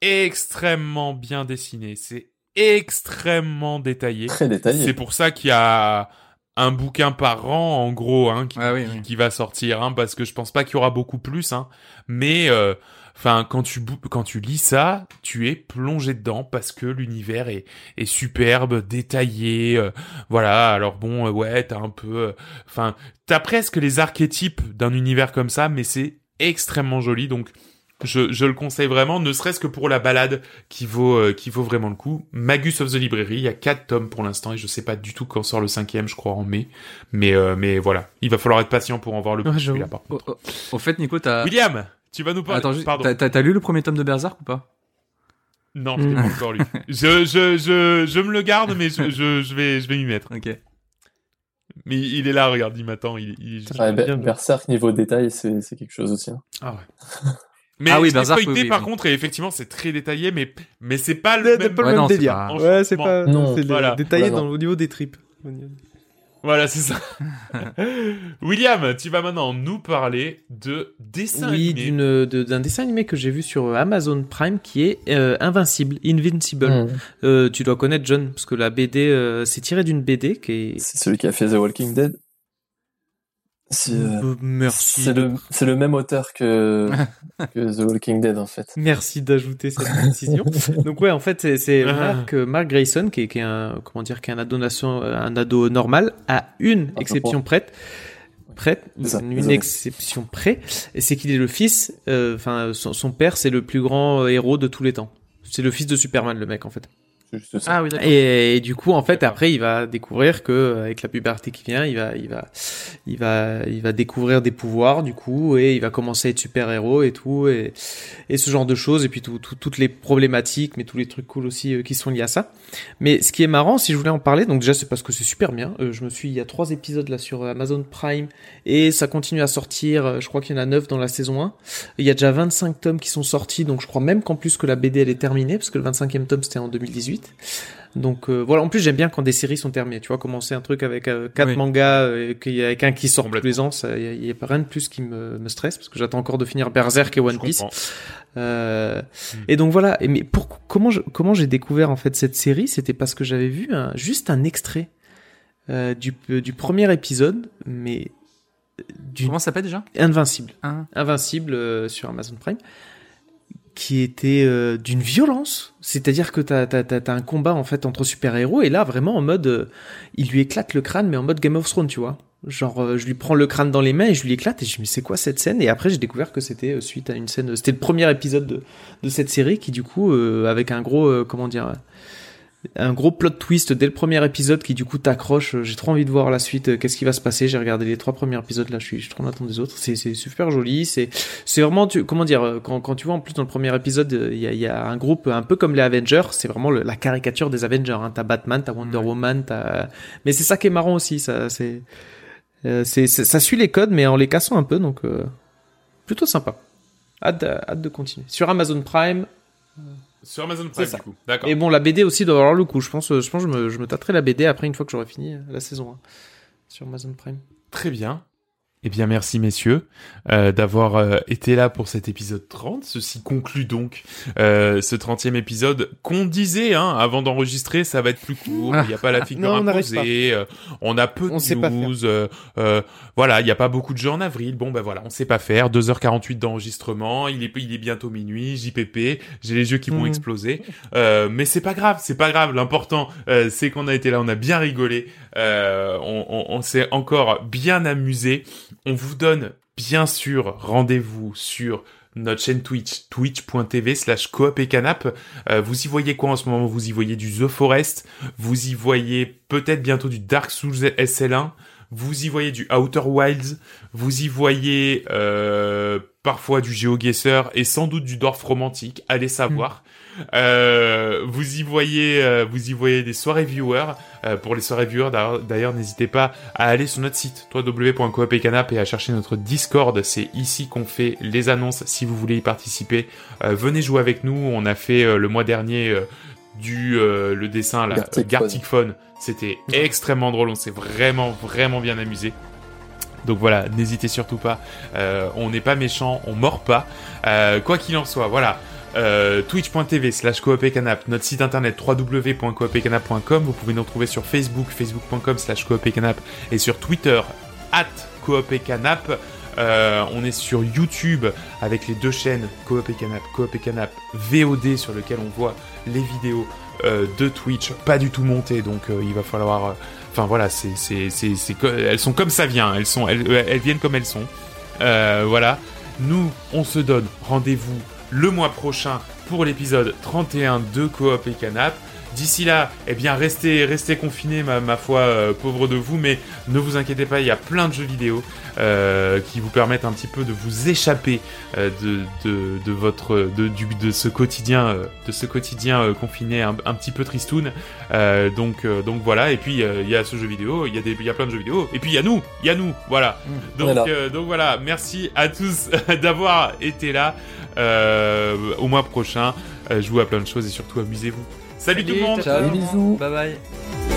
extrêmement bien dessiné, c'est extrêmement détaillé. Très détaillé. C'est pour ça qu'il y a un bouquin par an, en gros, hein, qui, Ah oui, oui. qui va sortir, hein, parce que je pense pas qu'il y aura beaucoup plus, hein. Mais, euh, enfin, quand tu bou- quand tu lis ça, tu es plongé dedans parce que l'univers est est superbe, détaillé, euh, voilà. Alors bon, euh, ouais, t'as un peu, euh, enfin, t'as presque les archétypes d'un univers comme ça, mais c'est extrêmement joli, donc. Je, je le conseille vraiment, ne serait-ce que pour la balade qui vaut euh, qui vaut vraiment le coup. Magus of the Library, il y a quatre tomes pour l'instant et je sais pas du tout quand sort le cinquième, je crois en mai. Mais euh, mais voilà, il va falloir être patient pour en voir le Ouais, plus j'avoue. celui-là par contre. Au, au- au fait, Nico, t'as. William, tu vas nous parler. Attends, juste, Pardon. t'as- t'as t'as lu le premier tome de Berserk ou pas? Non, je l'ai pas encore lu. Je je je je me le garde, mais je je, je vais je vais m'y mettre. Ok. Mais il est là, regarde, il m'attend. Il, il Ouais. Berserk niveau détail, c'est c'est quelque chose aussi. hein. Ah ouais. Mais Ah oui, Berserk, feuilleté, oui, oui, par oui. contre, et effectivement, c'est très détaillé, mais mais c'est pas le C'est même. pas le Ouais, même non, délire. pas- Ouais, c'est pas. Non, c'est voilà. détaillé Voilà, dans au niveau des tripes. Voilà, c'est ça. [LAUGHS] William, tu vas maintenant nous parler de dessin Oui, animé. d'une de- d'un dessin animé que j'ai vu sur Amazon Prime qui est euh, Invincible, Invincible. Hmm. Euh, tu dois connaître John parce que la BD euh, c'est tiré d'une BD qui est. C'est celui qui a fait The Walking Dead. C'est euh, Euh, merci. le, c'est le même auteur que, [LAUGHS] que The Walking Dead en fait. Merci d'ajouter cette précision. [LAUGHS] Donc ouais, en fait, c'est- c'est Ah. Mark, euh, Mark Grayson qui est, qui est un comment dire, qui est un ado nation- un ado normal à une Ah, exception prête. Ça, une désolé. exception près, et c'est qu'il est le fils. euh, Enfin, son, son père, c'est le plus grand euh, héros de tous les temps. C'est le fils de Superman, le mec, en fait. C'est juste ça. Ah oui, et, et, du coup, en fait, après, il va découvrir que avec la puberté qui vient, il va, il va, il va, il va découvrir des pouvoirs, du coup, et il va commencer à être super héros et tout, et, et ce genre de choses, et puis tout, tout, toutes les problématiques, mais tous les trucs cool aussi euh, qui sont liés à ça. Mais ce qui est marrant, si je voulais en parler, donc déjà c'est parce que c'est super bien. Euh, je me suis, il y a trois épisodes là sur Amazon Prime, et ça continue à sortir. euh, Je crois qu'il y en a neuf dans la saison 1. Il y a déjà 25 tomes qui sont sortis, donc je crois même qu'en plus que la BD elle est terminée, parce que le 25e tome c'était en 2018. Donc euh, voilà, en plus j'aime bien quand des séries sont terminées. Tu vois, commencer un truc avec euh, quatre Oui. mangas euh, et qu'il y a avec un qui sort tous les ans, il y a, a pas rien de plus qui me, me stresse parce que j'attends encore de finir Berserk et One Je Piece. Euh, Mm. Et donc voilà. Et mais pour comment je, comment j'ai découvert en fait cette série, c'était parce que j'avais vu un- juste un extrait euh, du du premier épisode, mais Comment ça s'appelle déjà? Invincible. Hein Invincible sur Amazon Prime, qui était euh, d'une violence. C'est-à-dire que t'as un combat en fait entre super-héros et là vraiment en mode, euh, il lui éclate le crâne mais en mode Game of Thrones, tu vois. Genre, euh, je lui prends le crâne dans les mains et je lui éclate et je me dis c'est quoi cette scène? Et après j'ai découvert que c'était suite à une scène. C'était le premier épisode de, de cette série qui du coup avec un gros comment dire un gros plot twist dès le premier épisode qui du coup t'accroche. J'ai trop envie de voir la suite. euh, Qu'est-ce qui va se passer J'ai regardé les trois premiers épisodes là. Je suis, je suis trop en attente des autres. C'est, c'est super joli. C'est, c'est vraiment, tu, comment dire, euh, quand, quand tu vois en plus dans le premier épisode, euh, il y a, y a un groupe un peu comme les Avengers. C'est vraiment le- la caricature des Avengers. Hein. T'as Batman, t'as Wonder Woman, t'as. Mais c'est ça qui est marrant aussi. Ça, c'est, euh, c'est, ça suit les codes mais en les cassant un peu. Donc euh, plutôt sympa. Hâte, hâte de continuer. Sur Amazon Prime. Sur Amazon Prime, du coup. D'accord. Et bon, la BD aussi doit avoir le coup. Je pense, euh, je pense que je me, je me tâterai la BD après une fois que j'aurai fini euh, la saison 1 sur Amazon Prime. Très bien. Eh bien, merci messieurs euh, d'avoir euh, été là pour cet épisode 30. Ceci conclut donc euh, ce 30e épisode qu'on disait hein, avant d'enregistrer, ça va être plus court, il n'y a pas la figure Non, imposée, euh, on a peu On de news, euh, euh, voilà, il n'y a pas beaucoup de jeux en avril, bon ben voilà, on sait pas faire, 2h48 d'enregistrement, il est, il est bientôt minuit, JPP, j'ai les yeux qui vont Mhm. exploser, euh, mais c'est pas grave, c'est pas grave, l'important euh, c'est qu'on a été là, on a bien rigolé, euh, on, on s'est encore bien amusé. On vous donne bien sûr rendez-vous sur notre chaîne Twitch, twitch.tv slash coop et canap. Euh, vous y voyez quoi en ce moment? Vous y voyez du The Forest, vous y voyez peut-être bientôt du Dark Souls SL1, vous y voyez du Outer Wilds, vous y voyez euh, parfois du GeoGuessr et sans doute du Dwarf romantique, allez savoir. Euh, vous y voyez, euh, vous y voyez des soirées viewers. Euh, pour les soirées viewers, d'ailleurs- n'hésitez pas à aller sur notre site www.coop-et-canap et à chercher notre Discord. C'est ici qu'on fait les annonces. Si vous voulez y participer, venez jouer avec nous. On a fait le mois dernier du le dessin là, Gartic Phone. C'était extrêmement drôle. On s'est vraiment vraiment bien amusé. Donc voilà, n'hésitez surtout pas. On n'est pas méchant, on mord pas. Quoi qu'il en soit, voilà. Euh, twitch.tv slash coopécanap, notre site internet www.coopécanap.com. Vous pouvez nous retrouver sur Facebook, facebook.com slash coopécanap et sur Twitter, at coopécanap. Euh, on est sur YouTube avec les deux chaînes Coop et Canap, VOD sur lequel on voit les vidéos euh, de Twitch, pas du tout montées, donc euh, il va falloir. Enfin voilà, c'est elles sont comme ça vient, elles viennent comme elles sont. Voilà, nous on se donne rendez-vous le mois prochain pour l'épisode 31 de Coop et Canap. D'ici là, eh bien, restez, restez confinés, ma, ma foi, euh, pauvre de vous, mais ne vous inquiétez pas, il y a plein de jeux vidéo euh, qui vous permettent un petit peu de vous échapper euh, de, de, de votre, de, du, de ce quotidien, de ce quotidien euh, confiné un, un petit peu tristoun. Euh, donc, euh, donc voilà. Et puis il y a ce jeu vidéo, il y a des, il y a plein de jeux vidéo. Et puis il y a nous, il y a nous, voilà. est Donc, euh, donc voilà. Merci à tous [LAUGHS] d'avoir été là. Euh, au mois prochain, euh, jouez à plein de choses et surtout amusez-vous. Salut, tout le monde. ciao. Bisous. Bye bye.